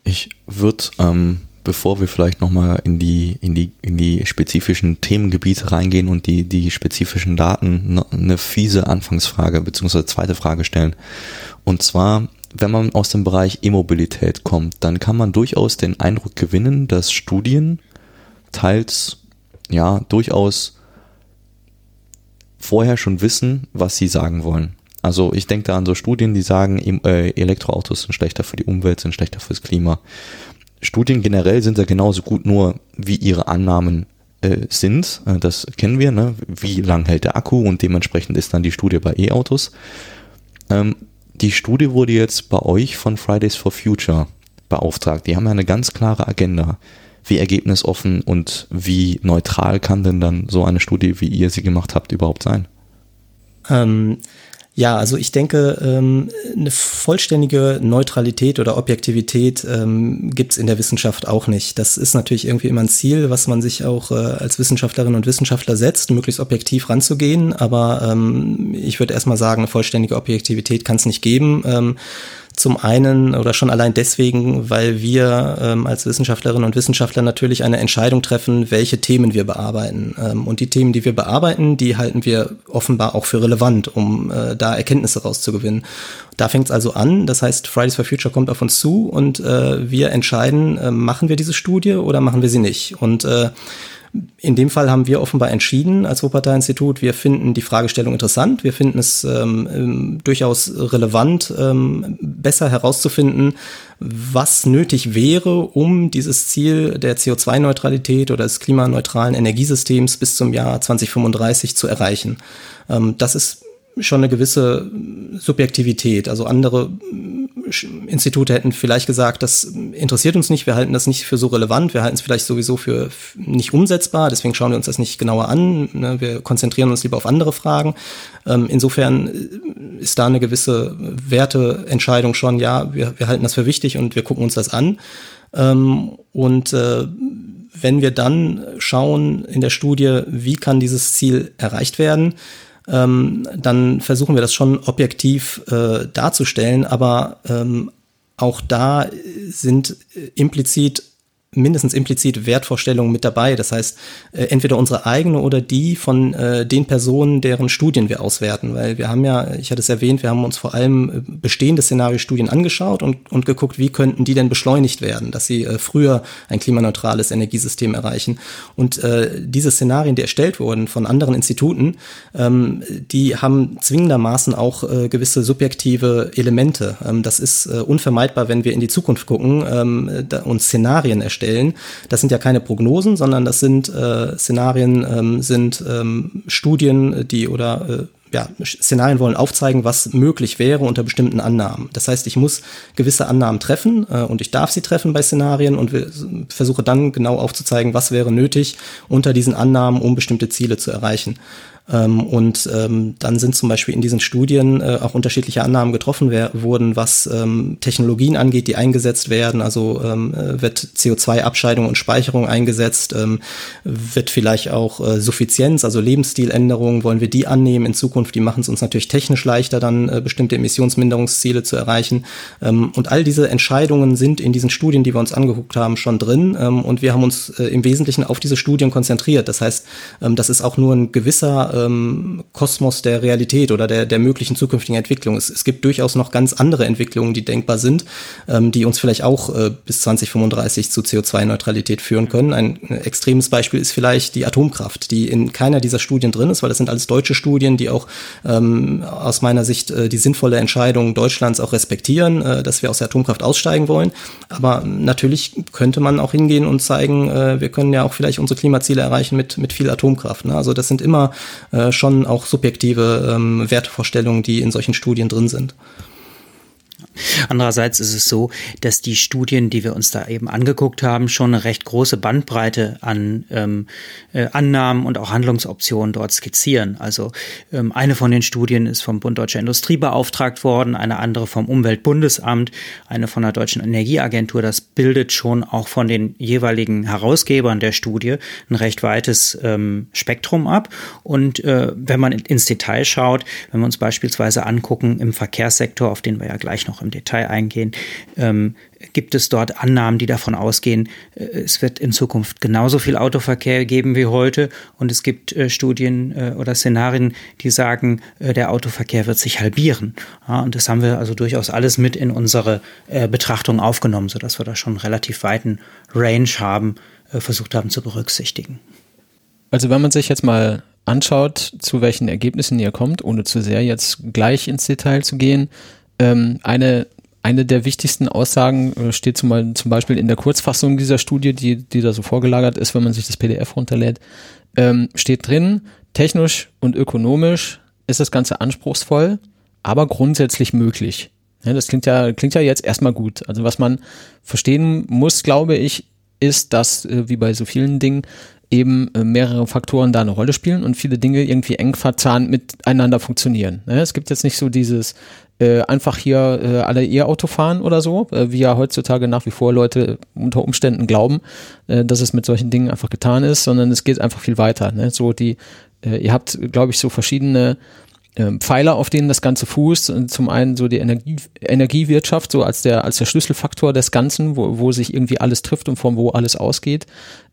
Ich würde, ähm, bevor wir vielleicht nochmal in die, in die, in die spezifischen Themengebiete reingehen und die, die spezifischen Daten, eine fiese Anfangsfrage bzw. zweite Frage stellen. Und zwar, wenn man aus dem Bereich E-Mobilität kommt, dann kann man durchaus den Eindruck gewinnen, dass Studien teils ja durchaus vorher schon wissen, was sie sagen wollen. Also ich denke da an so Studien, die sagen, äh, Elektroautos sind schlechter für die Umwelt, sind schlechter fürs Klima. Studien generell sind ja genauso gut nur, wie ihre Annahmen äh, sind. Äh, das kennen wir, ne? wie lang hält der Akku und dementsprechend ist dann die Studie bei E-Autos. Ähm, die Studie wurde jetzt bei euch von Fridays for Future beauftragt. Die haben ja eine ganz klare Agenda. Wie ergebnisoffen und wie neutral kann denn dann so eine Studie, wie ihr sie gemacht habt, überhaupt sein? Ähm, ja, also ich denke, ähm, eine vollständige Neutralität oder Objektivität ähm, gibt es in der Wissenschaft auch nicht. Das ist natürlich irgendwie immer ein Ziel, was man sich auch äh, als Wissenschaftlerin und Wissenschaftler setzt, möglichst objektiv ranzugehen. Aber ähm, ich würde erstmal sagen, eine vollständige Objektivität kann es nicht geben. Zum einen oder schon allein deswegen, weil wir ähm, als Wissenschaftlerinnen und Wissenschaftler natürlich eine Entscheidung treffen, welche Themen wir bearbeiten. Ähm, und die Themen, die wir bearbeiten, die halten wir offenbar auch für relevant, um äh, da Erkenntnisse rauszugewinnen. Da fängt es also an. Das heißt, Fridays for Future kommt auf uns zu und äh, wir entscheiden, äh, machen wir diese Studie oder machen wir sie nicht. Und äh, in dem Fall haben wir offenbar entschieden als Wuppertal-Institut, wir finden die Fragestellung interessant, wir finden es ähm, ähm, durchaus relevant, ähm, besser herauszufinden, was nötig wäre, um dieses Ziel der CO2-Neutralität oder des klimaneutralen Energiesystems bis zum Jahr 2035 zu erreichen. Ähm, das ist schon eine gewisse Subjektivität. Also andere Institute hätten vielleicht gesagt, das interessiert uns nicht, wir halten das nicht für so relevant, wir halten es vielleicht sowieso für nicht umsetzbar, deswegen schauen wir uns das nicht genauer an, ne? wir konzentrieren uns lieber auf andere Fragen. Ähm, insofern äh, ist da eine gewisse Werteentscheidung schon, ja, wir, wir halten das für wichtig und wir gucken uns das an. Ähm, und äh, wenn wir dann schauen in der Studie, wie kann dieses Ziel erreicht werden, ähm, dann versuchen wir das schon objektiv äh, darzustellen, aber ähm, auch da sind implizit mindestens implizit Wertvorstellungen mit dabei. Das heißt, äh, entweder unsere eigene oder die von äh, den Personen, deren Studien wir auswerten. Weil wir haben ja, ich hatte es erwähnt, wir haben uns vor allem äh, bestehende Szenariostudien angeschaut und, und geguckt, wie könnten die denn beschleunigt werden, dass sie äh, früher ein klimaneutrales Energiesystem erreichen. Und äh, diese Szenarien, die erstellt wurden von anderen Instituten, ähm, die haben zwingendermaßen auch äh, gewisse subjektive Elemente. Ähm, das ist äh, unvermeidbar, wenn wir in die Zukunft gucken ähm, da, und Szenarien erstellen erstellen. Das sind ja keine Prognosen, sondern das sind äh, Szenarien, ähm, sind ähm, Studien, die oder äh, ja, Szenarien wollen aufzeigen, was möglich wäre unter bestimmten Annahmen. Das heißt, ich muss gewisse Annahmen treffen äh, und ich darf sie treffen bei Szenarien und versuche dann genau aufzuzeigen, was wäre nötig unter diesen Annahmen, um bestimmte Ziele zu erreichen. Ähm, und ähm, dann sind zum Beispiel in diesen Studien äh, auch unterschiedliche Annahmen getroffen wurden, was ähm, Technologien angeht, die eingesetzt werden. Also ähm, äh, wird CO2-Abscheidung und Speicherung eingesetzt, ähm, wird vielleicht auch äh, Suffizienz, also Lebensstiländerungen, wollen wir die annehmen in Zukunft? Die machen es uns natürlich technisch leichter, dann äh, bestimmte Emissionsminderungsziele zu erreichen. Ähm, und all diese Entscheidungen sind in diesen Studien, die wir uns angeguckt haben, schon drin. Ähm, und wir haben uns äh, im Wesentlichen auf diese Studien konzentriert. Das heißt, ähm, das ist auch nur ein gewisser ähm, Kosmos der Realität oder der, der möglichen zukünftigen Entwicklung. Es, es gibt durchaus noch ganz andere Entwicklungen, die denkbar sind, ähm, die uns vielleicht auch äh, bis 2035 zu CO2-Neutralität führen können. Ein extremes Beispiel ist vielleicht die Atomkraft, die in keiner dieser Studien drin ist, weil das sind alles deutsche Studien, die auch ähm, aus meiner Sicht äh, die sinnvolle Entscheidung Deutschlands auch respektieren, äh, dass wir aus der Atomkraft aussteigen wollen. Aber natürlich könnte man auch hingehen und zeigen, äh, wir können ja auch vielleicht unsere Klimaziele erreichen mit, mit viel Atomkraft. Ne? Also das sind immer äh, schon auch subjektive ähm, Wertvorstellungen, die in solchen Studien drin sind. Andererseits ist es so, dass die Studien, die wir uns da eben angeguckt haben, schon eine recht große Bandbreite an ähm, äh, Annahmen und auch Handlungsoptionen dort skizzieren. Also ähm, eine von den Studien ist vom Bund Deutscher Industrie beauftragt worden, eine andere vom Umweltbundesamt, eine von der Deutschen Energieagentur. Das bildet schon auch von den jeweiligen Herausgebern der Studie ein recht weites ähm, Spektrum ab. Und äh, wenn man ins Detail schaut, wenn wir uns beispielsweise angucken im Verkehrssektor, auf den wir ja gleich noch im Detail eingehen, ähm, gibt es dort Annahmen, die davon ausgehen, äh, es wird in Zukunft genauso viel Autoverkehr geben wie heute. Und es gibt äh, Studien äh, oder Szenarien, die sagen, äh, der Autoverkehr wird sich halbieren. Ja, und das haben wir also durchaus alles mit in unsere äh, Betrachtung aufgenommen, sodass wir da schon einen relativ weiten Range haben, äh, versucht haben zu berücksichtigen. Also wenn man sich jetzt mal anschaut, zu welchen Ergebnissen ihr kommt, ohne zu sehr jetzt gleich ins Detail zu gehen, ähm, eine, eine der wichtigsten Aussagen äh, steht zum, zum Beispiel in der Kurzfassung dieser Studie, die, die da so vorgelagert ist, wenn man sich das PDF runterlädt, ähm, steht drin, technisch und ökonomisch ist das Ganze anspruchsvoll, aber grundsätzlich möglich. Ja, das klingt ja, klingt ja jetzt erstmal gut. Also was man verstehen muss, glaube ich, ist, dass, äh, wie bei so vielen Dingen, eben äh, mehrere Faktoren da eine Rolle spielen und viele Dinge irgendwie eng verzahnt miteinander funktionieren. Ne? Es gibt jetzt nicht so dieses äh, einfach hier äh, alle E-Auto fahren oder so, äh, wie ja heutzutage nach wie vor Leute unter Umständen glauben, äh, dass es mit solchen Dingen einfach getan ist, sondern es geht einfach viel weiter. Ne? So die, ihr habt, glaube ich, so verschiedene Pfeiler, auf denen das Ganze fußt. Zum einen so die Energie, Energiewirtschaft, so als der, als der Schlüsselfaktor des Ganzen, wo, wo sich irgendwie alles trifft und von wo alles ausgeht.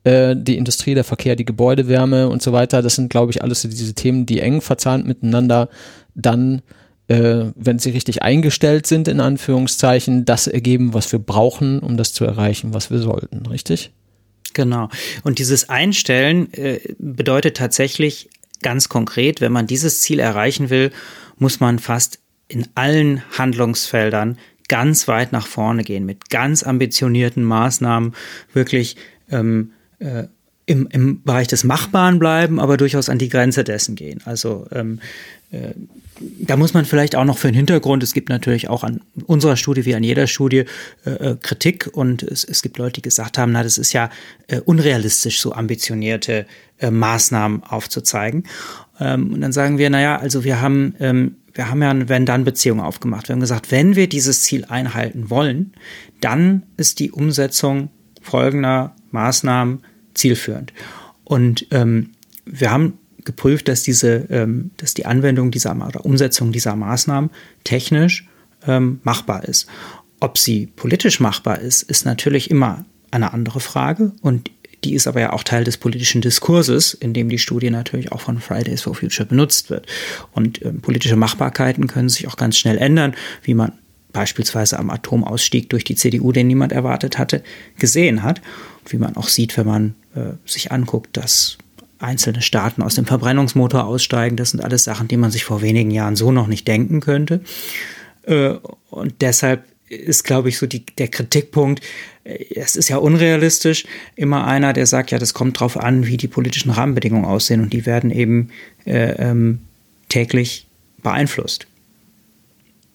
Äh, die Industrie, der Verkehr, die Gebäudewärme und so weiter. Das sind, glaube ich, alles so diese Themen, die eng verzahnt miteinander dann äh, wenn sie richtig eingestellt sind, in Anführungszeichen, das ergeben, was wir brauchen, um das zu erreichen, was wir sollten, richtig? Genau. Und dieses Einstellen äh, bedeutet tatsächlich ganz konkret, wenn man dieses Ziel erreichen will, muss man fast in allen Handlungsfeldern ganz weit nach vorne gehen, mit ganz ambitionierten Maßnahmen. Wirklich ähm, äh, im, im Bereich des Machbaren bleiben, aber durchaus an die Grenze dessen gehen. Also ähm, äh, da muss man vielleicht auch noch für den Hintergrund, es gibt natürlich auch an unserer Studie wie an jeder Studie äh, äh, Kritik und es, es gibt Leute, die gesagt haben, na, das ist ja äh, unrealistisch, so ambitionierte äh, Maßnahmen aufzuzeigen. Ähm, und dann sagen wir, naja, also wir haben, ähm, wir haben ja eine Wenn-Dann-Beziehung aufgemacht. Wir haben gesagt, wenn wir dieses Ziel einhalten wollen, dann ist die Umsetzung folgender Maßnahmen zielführend. Und ähm, wir haben geprüft, dass diese, ähm, dass die Anwendung dieser oder Umsetzung dieser Maßnahmen technisch ähm, machbar ist. Ob sie politisch machbar ist, ist natürlich immer eine andere Frage und die ist aber ja auch Teil des politischen Diskurses, in dem die Studie natürlich auch von Fridays for Future benutzt wird. Und ähm, politische Machbarkeiten können sich auch ganz schnell ändern, wie man beispielsweise am Atomausstieg durch die CDU, den niemand erwartet hatte, gesehen hat. Wie man auch sieht, wenn man äh, sich anguckt, dass einzelne Staaten aus dem Verbrennungsmotor aussteigen. Das sind alles Sachen, die man sich vor wenigen Jahren so noch nicht denken könnte. Äh, und deshalb ist, glaube ich, so die, der Kritikpunkt, äh, es ist ja unrealistisch, immer einer, der sagt, ja, das kommt drauf an, wie die politischen Rahmenbedingungen aussehen und die werden eben äh, ähm, täglich beeinflusst.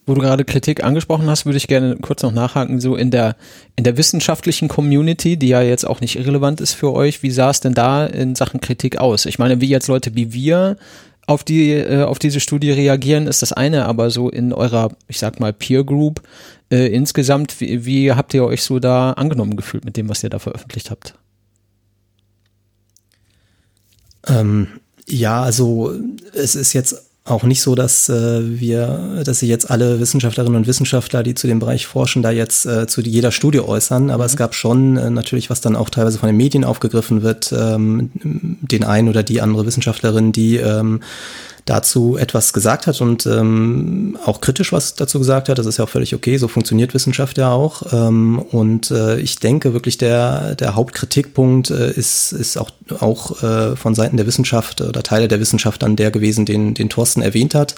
Wo du gerade Kritik angesprochen hast, würde ich gerne kurz noch nachhaken, so in der, in der wissenschaftlichen Community, die ja jetzt auch nicht irrelevant ist für euch, wie sah es denn da in Sachen Kritik aus? Ich meine, wie jetzt Leute wie wir auf die äh, auf diese Studie reagieren ist das eine, aber so in eurer, ich sag mal Peer Group äh, insgesamt, wie, wie habt ihr euch so da angenommen gefühlt mit dem, was ihr da veröffentlicht habt? Ähm, ja, also es ist jetzt auch nicht so, dass äh, wir, dass sich jetzt alle Wissenschaftlerinnen und Wissenschaftler, die zu dem Bereich forschen, da jetzt äh, zu jeder Studie äußern. Aber mhm. es gab schon äh, natürlich, was dann auch teilweise von den Medien aufgegriffen wird, ähm, den einen oder die andere Wissenschaftlerin, die ähm, dazu etwas gesagt hat und ähm, auch kritisch was dazu gesagt hat. Das ist ja auch völlig okay, so funktioniert Wissenschaft ja auch. Ähm, und äh, ich denke wirklich, der, der Hauptkritikpunkt äh, ist, ist auch, auch äh, von Seiten der Wissenschaft oder Teile der Wissenschaft dann der gewesen, den, den Thorsten erwähnt hat.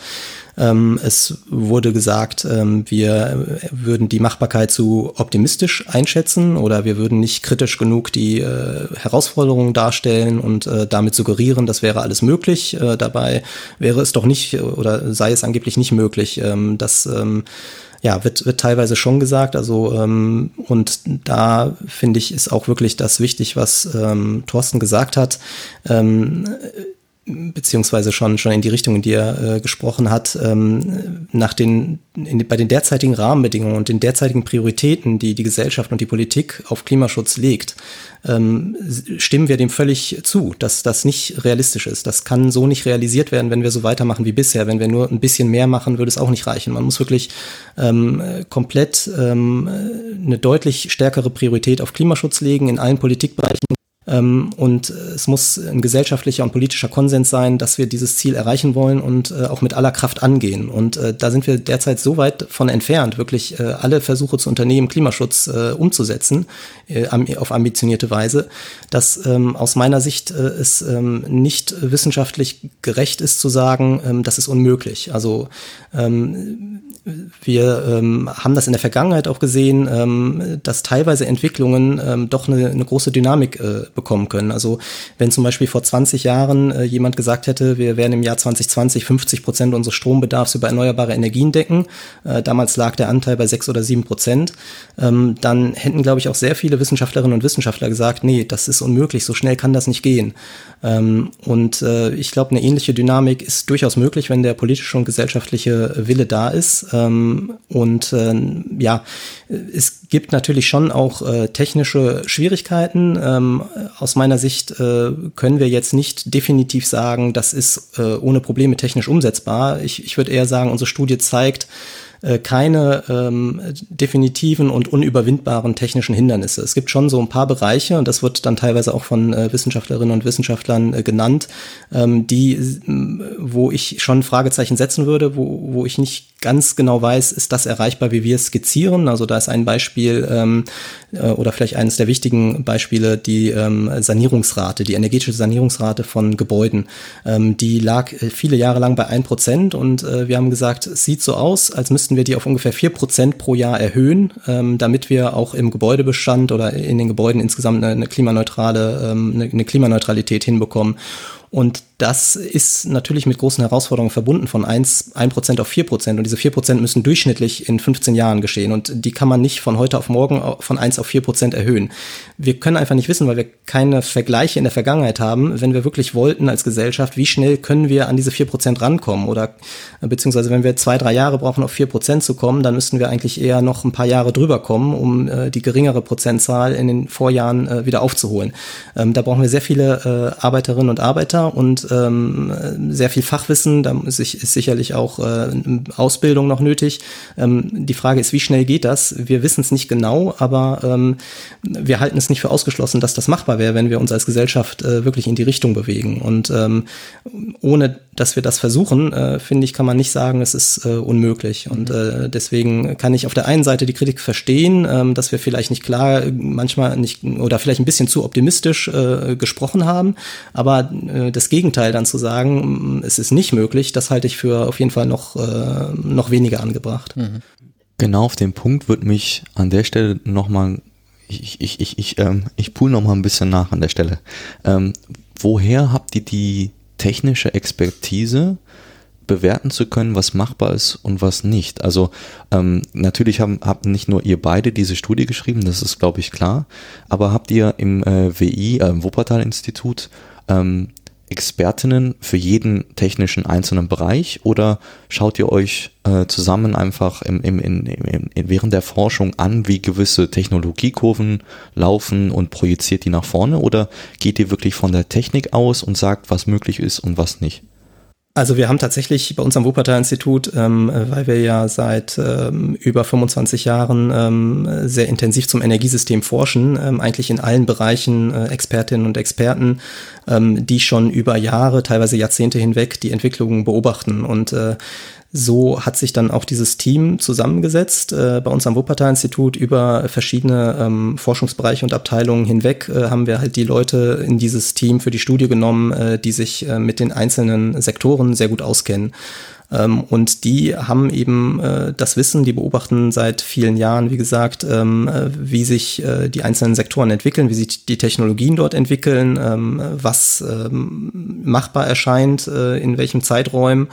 Ähm, es wurde gesagt, ähm, wir würden die Machbarkeit zu optimistisch einschätzen oder wir würden nicht kritisch genug die äh, Herausforderungen darstellen und äh, damit suggerieren, das wäre alles möglich. Äh, dabei wäre es doch nicht oder sei es angeblich nicht möglich, ähm, dass ähm, ja, wird, wird teilweise schon gesagt. Also, ähm, und da finde ich, ist auch wirklich das wichtig, was ähm, Thorsten gesagt hat. Ähm, beziehungsweise schon schon in die Richtung, in die er äh, gesprochen hat, ähm, nach den in, bei den derzeitigen Rahmenbedingungen und den derzeitigen Prioritäten, die die Gesellschaft und die Politik auf Klimaschutz legt, ähm, stimmen wir dem völlig zu, dass das nicht realistisch ist. Das kann so nicht realisiert werden, wenn wir so weitermachen wie bisher. Wenn wir nur ein bisschen mehr machen, würde es auch nicht reichen. Man muss wirklich ähm, komplett ähm, eine deutlich stärkere Priorität auf Klimaschutz legen in allen Politikbereichen und es muss ein gesellschaftlicher und politischer Konsens sein, dass wir dieses Ziel erreichen wollen und äh, auch mit aller Kraft angehen. Und äh, da sind wir derzeit so weit von entfernt, wirklich äh, alle Versuche zu unternehmen, Klimaschutz umzusetzen auf ambitionierte Weise, dass ähm, aus meiner Sicht es ähm, nicht wissenschaftlich gerecht ist zu sagen, das ist unmöglich. Also wir ähm, haben das in der Vergangenheit auch gesehen, ähm, dass teilweise Entwicklungen ähm, doch eine, eine große Dynamik äh, bekommen können. Also wenn zum Beispiel vor 20 Jahren äh, jemand gesagt hätte, wir werden im Jahr 2020 50 Prozent unseres Strombedarfs über erneuerbare Energien decken, äh, damals lag der Anteil bei 6 oder 7 Prozent, ähm, dann hätten, glaube ich, auch sehr viele Wissenschaftlerinnen und Wissenschaftler gesagt, nee, das ist unmöglich, so schnell kann das nicht gehen. Ähm, und äh, ich glaube, eine ähnliche Dynamik ist durchaus möglich, wenn der politische und gesellschaftliche Wille da ist. Ähm, und äh, ja, es gibt natürlich schon auch äh, technische Schwierigkeiten. Ähm, aus meiner Sicht äh, können wir jetzt nicht definitiv sagen, das ist äh, ohne Probleme technisch umsetzbar. Ich, ich würde eher sagen, unsere Studie zeigt, äh, keine ähm, definitiven und unüberwindbaren technischen Hindernisse. Es gibt schon so ein paar Bereiche, und das wird dann teilweise auch von äh, Wissenschaftlerinnen und Wissenschaftlern äh, genannt, ähm, die, wo ich schon Fragezeichen setzen würde, wo, wo ich nicht ganz genau weiß, ist das erreichbar, wie wir es skizzieren. Also da ist ein Beispiel ähm, äh, oder vielleicht eines der wichtigen Beispiele die ähm, Sanierungsrate, die energetische Sanierungsrate von Gebäuden. Ähm, die lag äh, viele Jahre lang bei ein Prozent und äh, wir haben gesagt, es sieht so aus, als müssten wir die auf ungefähr vier Prozent pro Jahr erhöhen, ähm, damit wir auch im Gebäudebestand oder in den Gebäuden insgesamt eine, eine klimaneutrale, ähm, eine, eine Klimaneutralität hinbekommen. Und das ist natürlich mit großen Herausforderungen verbunden von 1, 1% auf 4%. Und diese 4% müssen durchschnittlich in 15 Jahren geschehen. Und die kann man nicht von heute auf morgen von 1 auf 4% erhöhen. Wir können einfach nicht wissen, weil wir keine Vergleiche in der Vergangenheit haben, wenn wir wirklich wollten als Gesellschaft, wie schnell können wir an diese 4% rankommen. Oder beziehungsweise wenn wir zwei, drei Jahre brauchen, auf 4% zu kommen, dann müssten wir eigentlich eher noch ein paar Jahre drüber kommen, um äh, die geringere Prozentzahl in den Vorjahren äh, wieder aufzuholen. Ähm, da brauchen wir sehr viele äh, Arbeiterinnen und Arbeiter und ähm, sehr viel Fachwissen. Da ist, ist sicherlich auch äh, Ausbildung noch nötig. Ähm, die Frage ist, wie schnell geht das? Wir wissen es nicht genau, aber ähm, wir halten es nicht für ausgeschlossen, dass das machbar wäre, wenn wir uns als Gesellschaft äh, wirklich in die Richtung bewegen. Und ähm, ohne dass wir das versuchen, äh, finde ich, kann man nicht sagen, es ist äh, unmöglich. Und äh, deswegen kann ich auf der einen Seite die Kritik verstehen, ähm, dass wir vielleicht nicht klar, manchmal nicht oder vielleicht ein bisschen zu optimistisch äh, gesprochen haben. Aber äh, das Gegenteil dann zu sagen, es ist nicht möglich, das halte ich für auf jeden Fall noch, äh, noch weniger angebracht. Mhm. Genau auf den Punkt wird mich an der Stelle nochmal, ich, ich, ich, ich, ähm, ich pool nochmal ein bisschen nach an der Stelle. Ähm, woher habt ihr die technische Expertise, bewerten zu können, was machbar ist und was nicht. Also ähm, natürlich haben, habt nicht nur ihr beide diese Studie geschrieben, das ist glaube ich klar, aber habt ihr im äh, WI, äh, Wuppertal-Institut, ähm, Expertinnen für jeden technischen einzelnen Bereich oder schaut ihr euch äh, zusammen einfach im, im, in, im, während der Forschung an, wie gewisse Technologiekurven laufen und projiziert die nach vorne oder geht ihr wirklich von der Technik aus und sagt, was möglich ist und was nicht? Also wir haben tatsächlich bei uns am Wuppertal-Institut, ähm, weil wir ja seit ähm, über 25 Jahren ähm, sehr intensiv zum Energiesystem forschen, ähm, eigentlich in allen Bereichen äh, Expertinnen und Experten, ähm, die schon über Jahre, teilweise Jahrzehnte hinweg die Entwicklungen beobachten. Und äh, so hat sich dann auch dieses Team zusammengesetzt äh, bei uns am Wuppertal-Institut über verschiedene ähm, Forschungsbereiche und Abteilungen hinweg äh, haben wir halt die Leute in dieses Team für die Studie genommen, äh, die sich äh, mit den einzelnen Sektoren sehr gut auskennen. Ähm, und die haben eben äh, das Wissen, die beobachten seit vielen Jahren, wie gesagt, ähm, äh, wie sich die einzelnen Sektoren entwickeln, wie sich die Technologien dort entwickeln, ähm, was ähm, machbar erscheint, in welchem Zeiträumen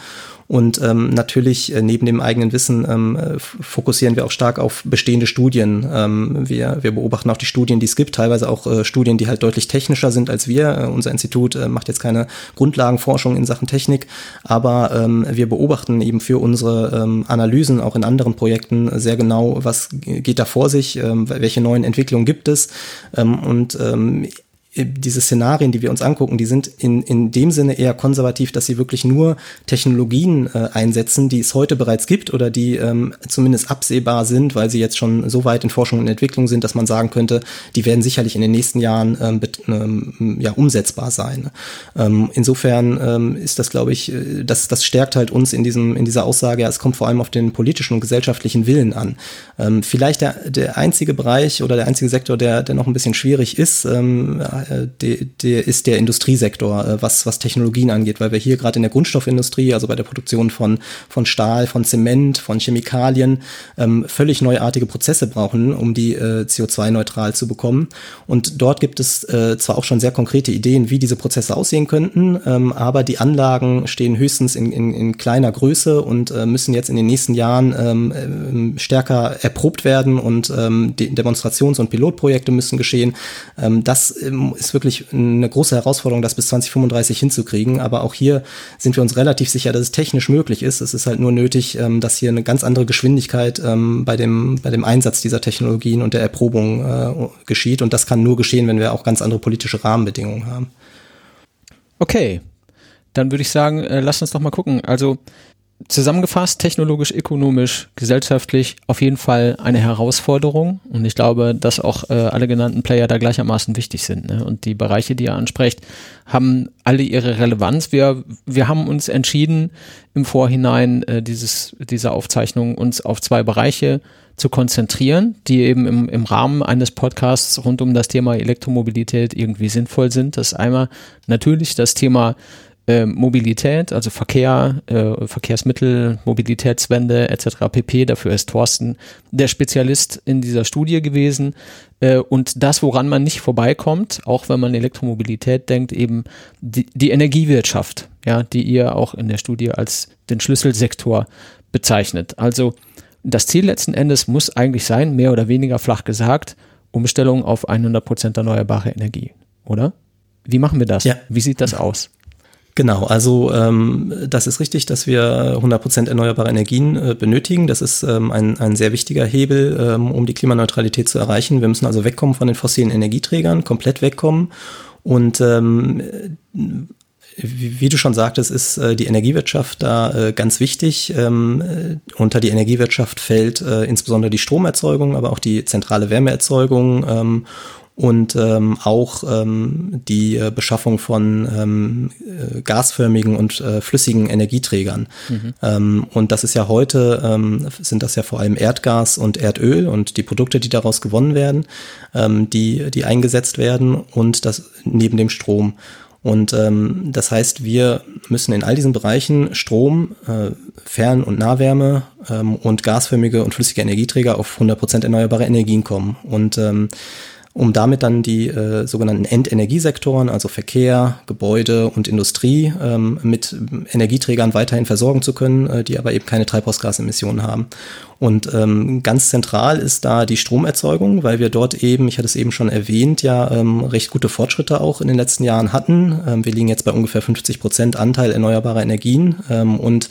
und ähm, natürlich äh, neben dem eigenen Wissen ähm, äh, fokussieren wir auch stark auf bestehende Studien. Ähm, wir, wir beobachten auch die Studien, die es gibt, teilweise auch äh, Studien, die halt deutlich technischer sind als wir. Äh, unser Institut äh, macht jetzt keine Grundlagenforschung in Sachen Technik, aber ähm, wir beobachten eben für unsere ähm, Analysen auch in anderen Projekten sehr genau, was geht da vor sich, ähm, welche neuen Entwicklungen gibt es. Ähm, und ähm, diese Szenarien, die wir uns angucken, die sind in, in dem Sinne eher konservativ, dass sie wirklich nur Technologien äh, einsetzen, die es heute bereits gibt oder die ähm, zumindest absehbar sind, weil sie jetzt schon so weit in Forschung und Entwicklung sind, dass man sagen könnte, die werden sicherlich in den nächsten Jahren ähm, ähm, ja, umsetzbar sein. Ähm, insofern ähm, ist das, glaube ich, äh, das, das stärkt halt uns in, diesem, in dieser Aussage, ja, es kommt vor allem auf den politischen und gesellschaftlichen Willen an. Ähm, vielleicht der, der einzige Bereich oder der einzige Sektor, der, der noch ein bisschen schwierig ist, ähm, äh, der, der ist der Industriesektor, äh, was, was Technologien angeht, weil wir hier gerade in der Grundstoffindustrie, also bei der Produktion von, von Stahl, von Zement, von Chemikalien, ähm, völlig neuartige Prozesse brauchen, um die äh, CO2-neutral zu bekommen. Und dort gibt es äh, zwar auch schon sehr konkrete Ideen, wie diese Prozesse aussehen könnten, ähm, aber die Anlagen stehen höchstens in, in, in kleiner Größe und äh, müssen jetzt in den nächsten Jahren ähm, äh, stärker erprobt werden und ähm, Demonstrations- und Pilotprojekte müssen geschehen. Ähm, das ähm, ist wirklich eine große Herausforderung, das bis 2035 hinzukriegen. Aber auch hier sind wir uns relativ sicher, dass es technisch möglich ist. Es ist halt nur nötig, ähm, dass hier eine ganz andere Geschwindigkeit ähm, bei, dem, bei dem Einsatz dieser Technologien und der Erprobung äh, geschieht. Und das kann nur geschehen, wenn wir auch ganz andere politische Rahmenbedingungen haben. Okay, dann würde ich sagen, äh, lass uns doch mal gucken. Also zusammengefasst, technologisch, ökonomisch, gesellschaftlich auf jeden Fall eine Herausforderung. Und ich glaube, dass auch äh, alle genannten Player da gleichermaßen wichtig sind. Ne? Und die Bereiche, die ihr ansprecht, haben alle ihre Relevanz. Wir, wir haben uns entschieden, im Vorhinein äh, dieses, dieser Aufzeichnung uns auf zwei Bereiche zu konzentrieren, die eben im, im Rahmen eines Podcasts rund um das Thema Elektromobilität irgendwie sinnvoll sind. Das ist einmal natürlich das Thema äh, Mobilität, also Verkehr, äh, Verkehrsmittel, Mobilitätswende etc. pp. Dafür ist Thorsten der Spezialist in dieser Studie gewesen. Äh, und das, woran man nicht vorbeikommt, auch wenn man Elektromobilität denkt, eben die, die Energiewirtschaft, ja, die ihr auch in der Studie als den Schlüsselsektor bezeichnet. Also das Ziel letzten Endes muss eigentlich sein, mehr oder weniger flach gesagt, Umstellung auf 100% erneuerbare Energie, oder? Wie machen wir das? Ja. Wie sieht das aus? Genau, also ähm, das ist richtig, dass wir 100% erneuerbare Energien äh, benötigen. Das ist ähm, ein, ein sehr wichtiger Hebel, ähm, um die Klimaneutralität zu erreichen. Wir müssen also wegkommen von den fossilen Energieträgern, komplett wegkommen. Und ähm, wie, du schon sagtest, ist äh, die Energiewirtschaft da äh, ganz wichtig. Ähm, äh, unter die Energiewirtschaft fällt insbesondere die Stromerzeugung, aber auch die zentrale Wärmeerzeugung ähm, und ähm, auch ähm, die äh, Beschaffung von ähm, äh, gasförmigen und äh, flüssigen Energieträgern. Mhm. Ähm, und das ist ja heute, ähm, sind das ja vor allem Erdgas und Erdöl und die Produkte, die daraus gewonnen werden, ähm, die, die eingesetzt werden und das neben dem Strom. Und ähm, das heißt, wir müssen in all diesen Bereichen Strom, äh, Fern- und Nahwärme ähm, und gasförmige und flüssige Energieträger auf 100% erneuerbare Energien kommen. Und ähm, um damit dann die äh, sogenannten Endenergiesektoren, also Verkehr, Gebäude und Industrie, ähm, mit Energieträgern weiterhin versorgen zu können, äh, die aber eben keine Treibhausgasemissionen haben. Und ähm, ganz zentral ist da die Stromerzeugung, weil wir dort eben, ich hatte es eben schon erwähnt, ja ähm, recht gute Fortschritte auch in den letzten Jahren hatten. Ähm, wir liegen jetzt bei ungefähr 50 Prozent Anteil erneuerbarer Energien ähm, und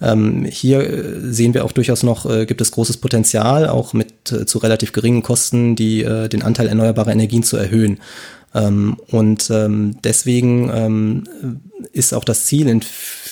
ähm, hier äh, sehen wir auch durchaus noch, äh, gibt es großes Potenzial, auch mit äh, zu relativ geringen Kosten, die, äh, den Anteil erneuerbarer Energien zu erhöhen. Ähm, und ähm, deswegen ähm, ist auch das Ziel in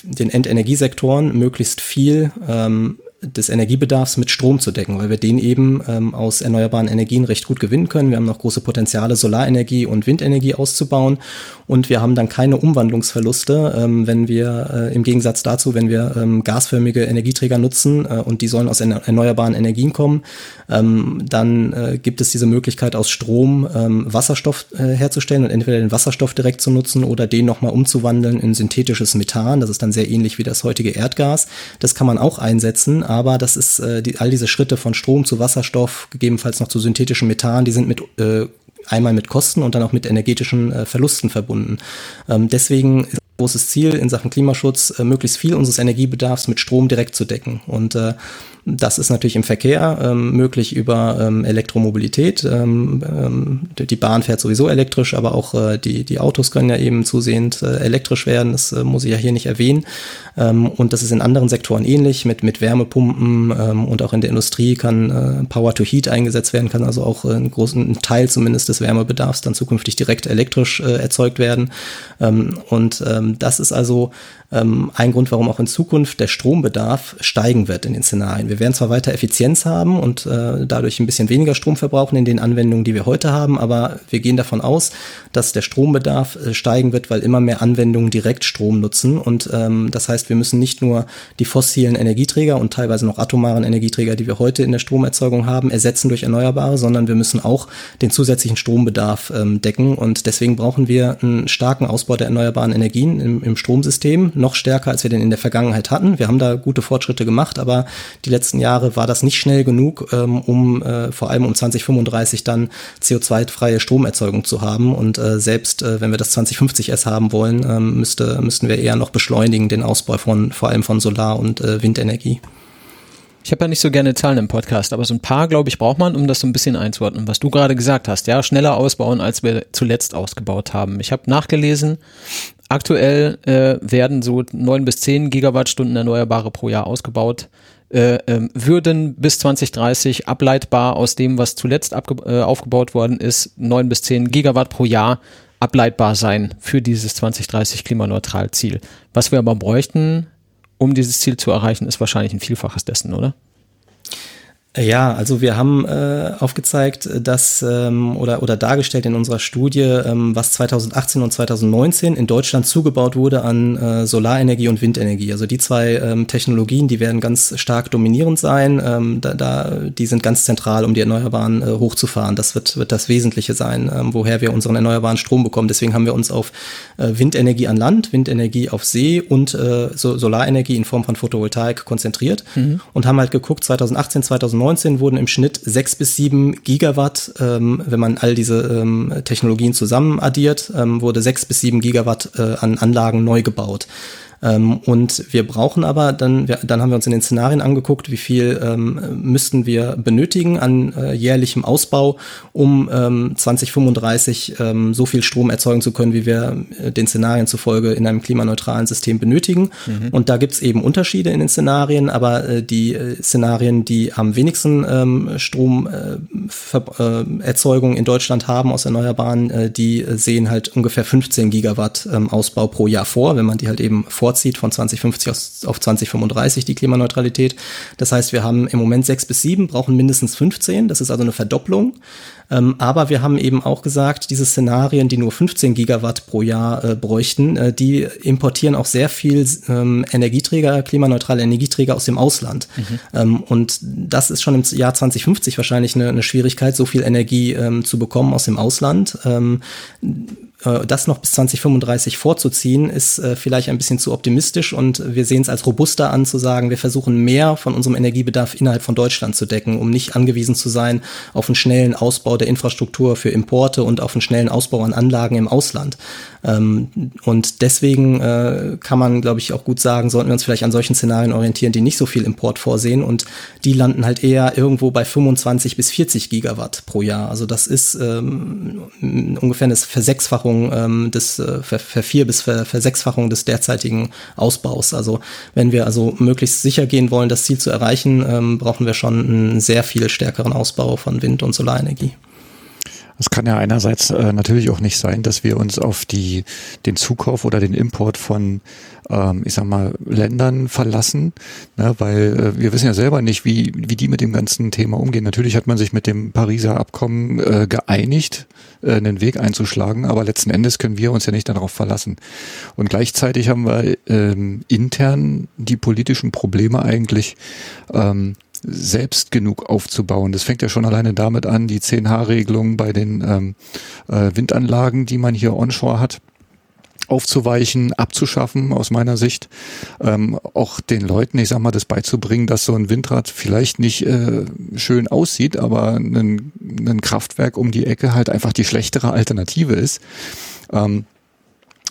den Endenergiesektoren möglichst viel ähm, des Energiebedarfs mit Strom zu decken, weil wir den eben ähm, aus erneuerbaren Energien recht gut gewinnen können. Wir haben noch große Potenziale, Solarenergie und Windenergie auszubauen und wir haben dann keine Umwandlungsverluste, ähm, wenn wir äh, im Gegensatz dazu, wenn wir ähm, gasförmige Energieträger nutzen äh, und die sollen aus erneuerbaren Energien kommen, ähm, dann äh, gibt es diese Möglichkeit aus Strom ähm, Wasserstoff äh, herzustellen und entweder den Wasserstoff direkt zu nutzen oder den nochmal umzuwandeln in synthetisches Methan. Das ist dann sehr ähnlich wie das heutige Erdgas. Das kann man auch einsetzen, aber das ist äh, die, all diese Schritte von Strom zu Wasserstoff, gegebenenfalls noch zu synthetischem Methan, die sind mit äh, einmal mit Kosten und dann auch mit energetischen äh, Verlusten verbunden. Ähm, deswegen ist großes Ziel in Sachen Klimaschutz, äh, möglichst viel unseres Energiebedarfs mit Strom direkt zu decken. Und äh, das ist natürlich im Verkehr ähm, möglich über ähm, Elektromobilität. Ähm, ähm, die Bahn fährt sowieso elektrisch, aber auch äh, die, die Autos können ja eben zusehend äh, elektrisch werden. Das äh, muss ich ja hier nicht erwähnen. Ähm, und das ist in anderen Sektoren ähnlich mit, mit Wärmepumpen ähm, und auch in der Industrie kann äh, Power to Heat eingesetzt werden, kann also auch äh, einen großen Teil zumindest des Wärmebedarfs dann zukünftig direkt elektrisch äh, erzeugt werden. Und das ist also ähm, ein Grund, warum auch in Zukunft der Strombedarf steigen wird in den Szenarien. Wir werden zwar weiter Effizienz haben und äh, dadurch ein bisschen weniger Strom verbrauchen in den Anwendungen, die wir heute haben, aber wir gehen davon aus, dass der Strombedarf äh, steigen wird, weil immer mehr Anwendungen direkt Strom nutzen. Und ähm, das heißt, wir müssen nicht nur die fossilen Energieträger und teilweise noch atomaren Energieträger, die wir heute in der Stromerzeugung haben, ersetzen durch erneuerbare, sondern wir müssen auch den zusätzlichen Strombedarf ähm, decken. Und deswegen brauchen wir einen starken Ausbau der erneuerbaren Energien im, im Stromsystem noch stärker, als wir den in der Vergangenheit hatten. Wir haben da gute Fortschritte gemacht, aber die letzten Jahre war das nicht schnell genug, ähm, um äh, vor allem um 2035 dann CO2-freie Stromerzeugung zu haben. Und äh, selbst äh, wenn wir das 2050 erst haben wollen, ähm, müsste, müssten wir eher noch beschleunigen den Ausbau von vor allem von Solar- und äh, Windenergie. Ich habe ja nicht so gerne Zahlen im Podcast, aber so ein paar, glaube ich, braucht man, um das so ein bisschen einzuordnen. Was du gerade gesagt hast, ja, schneller ausbauen, als wir zuletzt ausgebaut haben. Ich habe nachgelesen, Aktuell äh, werden so neun bis zehn Gigawattstunden Erneuerbare pro Jahr ausgebaut, äh, äh, würden bis 2030 ableitbar aus dem, was zuletzt äh, aufgebaut worden ist, neun bis zehn Gigawatt pro Jahr ableitbar sein für dieses 2030 klimaneutral Ziel. Was wir aber bräuchten, um dieses Ziel zu erreichen, ist wahrscheinlich ein Vielfaches dessen, oder? Ja, also wir haben äh, aufgezeigt, dass ähm, oder oder dargestellt in unserer Studie, ähm, was 2018 und 2019 in Deutschland zugebaut wurde an äh, Solarenergie und Windenergie. Also die zwei ähm, Technologien, die werden ganz stark dominierend sein. Ähm, da, da, die sind ganz zentral, um die Erneuerbaren äh, hochzufahren. Das wird wird das Wesentliche sein, ähm, woher wir unseren erneuerbaren Strom bekommen. Deswegen haben wir uns auf äh, Windenergie an Land, Windenergie auf See und äh, so Solarenergie in Form von Photovoltaik konzentriert mhm. und haben halt geguckt 2018, 2019 2019 wurden im Schnitt sechs bis sieben Gigawatt, ähm, wenn man all diese ähm, Technologien zusammen addiert, ähm, wurde sechs bis sieben Gigawatt äh, an Anlagen neu gebaut. Ähm, und wir brauchen aber dann, wir, dann haben wir uns in den Szenarien angeguckt, wie viel ähm, müssten wir benötigen an äh, jährlichem Ausbau, um ähm, 2035 ähm, so viel Strom erzeugen zu können, wie wir äh, den Szenarien zufolge in einem klimaneutralen System benötigen. Mhm. Und da gibt es eben Unterschiede in den Szenarien, aber äh, die äh, Szenarien, die am wenigsten ähm, Stromerzeugung äh, in Deutschland haben aus Erneuerbaren, äh, die sehen halt ungefähr 15 Gigawatt ähm, Ausbau pro Jahr vor, wenn man die halt eben vor vorzieht, von 2050 auf 2035 die Klimaneutralität. Das heißt, wir haben im Moment sechs bis sieben, brauchen mindestens 15. Das ist also eine Verdopplung. Ähm, aber wir haben eben auch gesagt, diese Szenarien, die nur 15 Gigawatt pro Jahr äh, bräuchten, äh, die importieren auch sehr viel ähm, Energieträger, klimaneutrale Energieträger aus dem Ausland. Mhm. Ähm, und das ist schon im Jahr 2050 wahrscheinlich eine, eine Schwierigkeit, so viel Energie zu bekommen aus dem Ausland. Äh, das noch bis 2035 vorzuziehen, ist äh, vielleicht ein bisschen zu optimistisch und wir sehen es als robuster an zu sagen, wir versuchen mehr von unserem Energiebedarf innerhalb von Deutschland zu decken, um nicht angewiesen zu sein auf einen schnellen Ausbau der Infrastruktur für Importe und auf einen schnellen Ausbau an Anlagen im Ausland. Ähm, und deswegen äh, kann man, glaube ich, auch gut sagen, sollten wir uns vielleicht an solchen Szenarien orientieren, die nicht so viel Import vorsehen und die landen halt eher irgendwo bei 25 bis 40 Gigawatt pro Jahr. Also das ist ähm, ungefähr eine Versechsfachung ähm, des äh, Ver Vervier- bis Ver Versechsfachung des derzeitigen Ausbaus. Also wenn wir also möglichst sicher gehen wollen, das Ziel zu erreichen, ähm, brauchen wir schon einen sehr viel stärkeren Ausbau von Wind- und Solarenergie. Es kann ja einerseits äh, natürlich auch nicht sein, dass wir uns auf die, den Zukauf oder den Import von, ähm, ich sag mal, Ländern verlassen, ne, weil äh, wir wissen ja selber nicht, wie, wie die mit dem ganzen Thema umgehen. Natürlich hat man sich mit dem Pariser Abkommen äh, geeinigt, äh, einen Weg einzuschlagen, aber letzten Endes können wir uns ja nicht darauf verlassen. Und gleichzeitig haben wir ähm, intern die politischen Probleme eigentlich, ähm, selbst genug aufzubauen. Das fängt ja schon alleine damit an, die 10H-Regelung bei den ähm, äh, Windanlagen, die man hier onshore hat aufzuweichen, abzuschaffen aus meiner Sicht, ähm, auch den Leuten, ich sag mal, das beizubringen, dass so ein Windrad vielleicht nicht äh, schön aussieht, aber ein, ein Kraftwerk um die Ecke halt einfach die schlechtere Alternative ist. Ähm,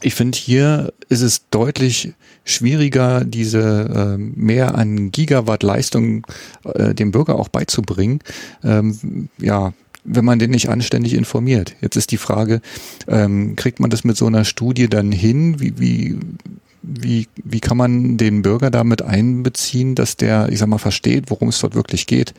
ich finde, hier ist es deutlich schwieriger, diese äh, mehr an Gigawatt Leistung äh, dem Bürger auch beizubringen. Ähm, ja, wenn man den nicht anständig informiert. Jetzt ist die Frage, ähm, kriegt man das mit so einer Studie dann hin? Wie, wie, wie, wie kann man den Bürger damit einbeziehen, dass der, ich sag mal, versteht, worum es dort wirklich geht?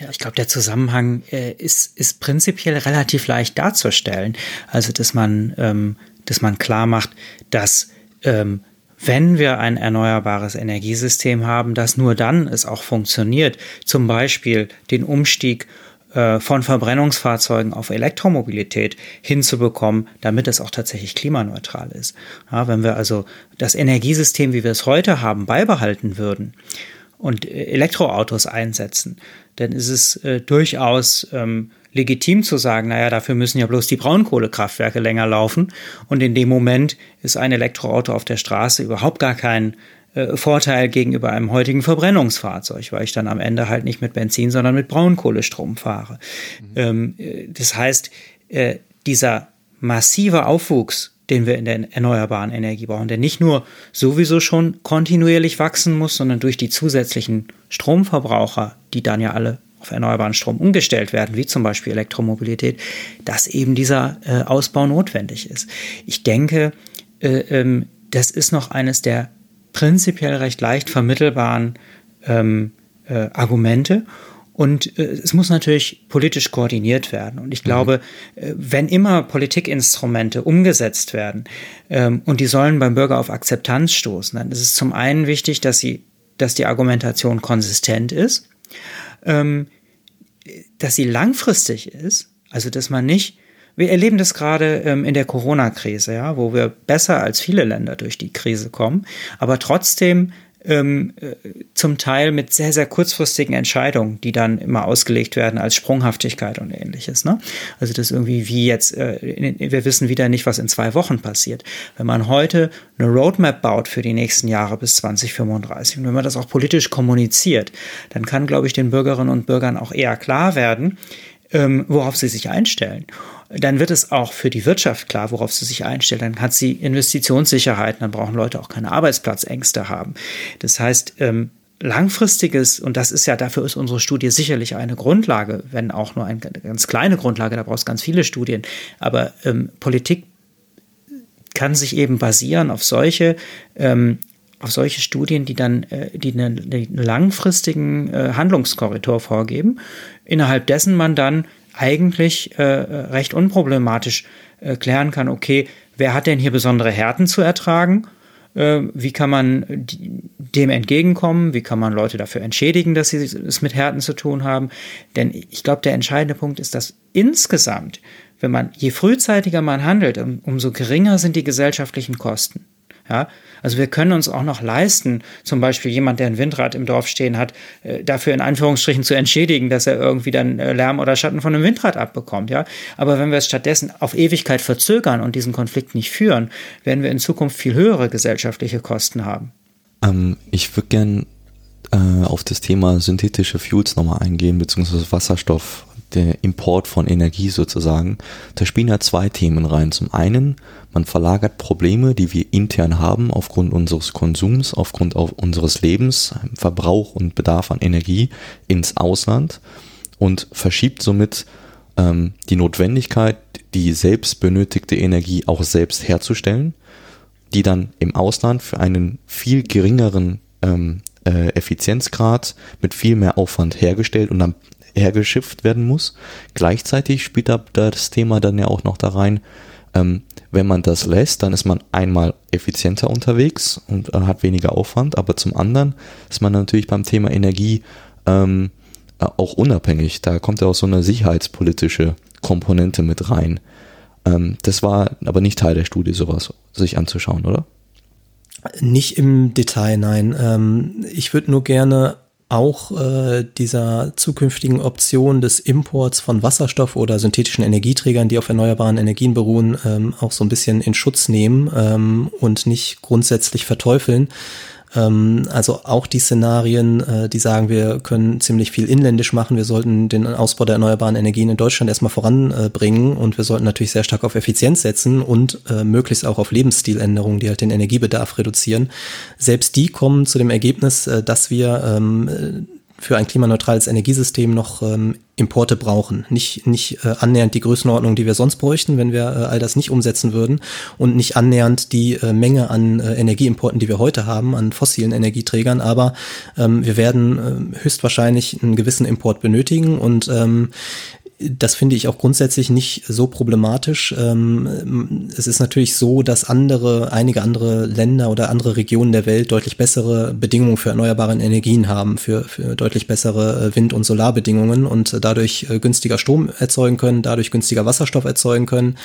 Ja, ich glaube, der Zusammenhang äh, ist, ist prinzipiell relativ leicht darzustellen. Also, dass man, ähm, dass man klar macht, dass ähm, wenn wir ein erneuerbares Energiesystem haben, dass nur dann es auch funktioniert. Zum Beispiel den Umstieg äh, von Verbrennungsfahrzeugen auf Elektromobilität hinzubekommen, damit es auch tatsächlich klimaneutral ist. Ja, wenn wir also das Energiesystem, wie wir es heute haben, beibehalten würden und äh, Elektroautos einsetzen, dann ist es äh, durchaus ähm, legitim zu sagen, naja, dafür müssen ja bloß die Braunkohlekraftwerke länger laufen. Und in dem Moment ist ein Elektroauto auf der Straße überhaupt gar kein äh, Vorteil gegenüber einem heutigen Verbrennungsfahrzeug, weil ich dann am Ende halt nicht mit Benzin, sondern mit Braunkohlestrom fahre. Mhm. Ähm, äh, das heißt, äh, dieser massive Aufwuchs den wir in der erneuerbaren Energie brauchen, der nicht nur sowieso schon kontinuierlich wachsen muss, sondern durch die zusätzlichen Stromverbraucher, die dann ja alle auf erneuerbaren Strom umgestellt werden, wie zum Beispiel Elektromobilität, dass eben dieser äh, Ausbau notwendig ist. Ich denke, äh, ähm, das ist noch eines der prinzipiell recht leicht vermittelbaren ähm, äh, Argumente. Und äh, es muss natürlich politisch koordiniert werden. Und ich glaube, mhm. wenn immer Politikinstrumente umgesetzt werden ähm, und die sollen beim Bürger auf Akzeptanz stoßen, dann ist es zum einen wichtig, dass sie, dass die Argumentation konsistent ist, ähm, dass sie langfristig ist, also dass man nicht wir erleben das gerade ähm, in der Corona-Krise, ja, wo wir besser als viele Länder durch die Krise kommen, aber trotzdem ähm, äh, zum Teil mit sehr, sehr kurzfristigen Entscheidungen, die dann immer ausgelegt werden als Sprunghaftigkeit und ähnliches. Ne? Also das irgendwie wie jetzt, äh, wir wissen wieder nicht, was in zwei Wochen passiert. Wenn man heute eine Roadmap baut für die nächsten Jahre bis 2035 und wenn man das auch politisch kommuniziert, dann kann, glaube ich, den Bürgerinnen und Bürgern auch eher klar werden, ähm, worauf sie sich einstellen dann wird es auch für die Wirtschaft klar, worauf sie sich einstellt. Dann hat sie Investitionssicherheit, dann brauchen Leute auch keine Arbeitsplatzängste haben. Das heißt, ähm, langfristiges, und das ist ja, dafür ist unsere Studie sicherlich eine Grundlage, wenn auch nur eine ganz kleine Grundlage, da brauchst ganz viele Studien, aber ähm, Politik kann sich eben basieren auf solche ähm, auf solche Studien, die dann äh, die einen, einen langfristigen äh, Handlungskorridor vorgeben, innerhalb dessen man dann eigentlich äh, recht unproblematisch äh, klären kann, okay, wer hat denn hier besondere Härten zu ertragen? Äh, wie kann man dem entgegenkommen? Wie kann man Leute dafür entschädigen, dass sie es mit Härten zu tun haben? Denn ich glaube, der entscheidende Punkt ist, dass insgesamt, wenn man je frühzeitiger man handelt, um, umso geringer sind die gesellschaftlichen Kosten. Ja, also wir können uns auch noch leisten, zum Beispiel jemand, der ein Windrad im Dorf stehen hat, äh, dafür in Anführungsstrichen zu entschädigen, dass er irgendwie dann äh, Lärm oder Schatten von einem Windrad abbekommt. Ja, aber wenn wir es stattdessen auf Ewigkeit verzögern und diesen Konflikt nicht führen, werden wir in Zukunft viel höhere gesellschaftliche Kosten haben. Ähm, ich würde gern äh, auf das Thema synthetische Fuels nochmal eingehen, beziehungsweise Wasserstoff der Import von Energie sozusagen, da spielen ja zwei Themen rein. Zum einen, man verlagert Probleme, die wir intern haben, aufgrund unseres Konsums, aufgrund unseres Lebens, Verbrauch und Bedarf an Energie ins Ausland und verschiebt somit ähm, die Notwendigkeit, die selbst benötigte Energie auch selbst herzustellen, die dann im Ausland für einen viel geringeren ähm, äh, Effizienzgrad mit viel mehr Aufwand hergestellt und dann hergeschifft werden muss. Gleichzeitig spielt da das Thema dann ja auch noch da rein, ähm, wenn man das lässt, dann ist man einmal effizienter unterwegs und äh, hat weniger Aufwand, aber zum anderen ist man natürlich beim Thema Energie ähm, äh, auch unabhängig. Da kommt ja auch so eine sicherheitspolitische Komponente mit rein. Ähm, das war aber nicht Teil der Studie, sowas sich anzuschauen, oder? Nicht im Detail, nein. Ähm, ich würde nur gerne auch äh, dieser zukünftigen Option des Imports von Wasserstoff oder synthetischen Energieträgern, die auf erneuerbaren Energien beruhen, ähm, auch so ein bisschen in Schutz nehmen ähm, und nicht grundsätzlich verteufeln. Ähm, also auch die Szenarien, äh, die sagen, wir können ziemlich viel inländisch machen, wir sollten den Ausbau der erneuerbaren Energien in Deutschland erstmal voranbringen und wir sollten natürlich sehr stark auf Effizienz setzen und äh, möglichst auch auf Lebensstiländerungen, die halt den Energiebedarf reduzieren. Selbst die kommen zu dem Ergebnis, äh, dass wir ähm, für ein klimaneutrales Energiesystem noch ähm, Importe brauchen. Nicht, nicht äh, annähernd die Größenordnung, die wir sonst bräuchten, wenn wir äh, all das nicht umsetzen würden und nicht annähernd die äh, Menge an äh, Energieimporten, die wir heute haben, an fossilen Energieträgern. Aber ähm, wir werden äh, höchstwahrscheinlich einen gewissen Import benötigen und ähm, das finde ich auch grundsätzlich nicht so problematisch. Ähm, es ist natürlich so, dass andere, einige andere Länder oder andere Regionen der Welt deutlich bessere Bedingungen für erneuerbare Energien haben, für, für deutlich bessere äh, Wind- und Solarbedingungen und dadurch äh, günstiger Strom erzeugen können, dadurch günstiger Wasserstoff erzeugen können.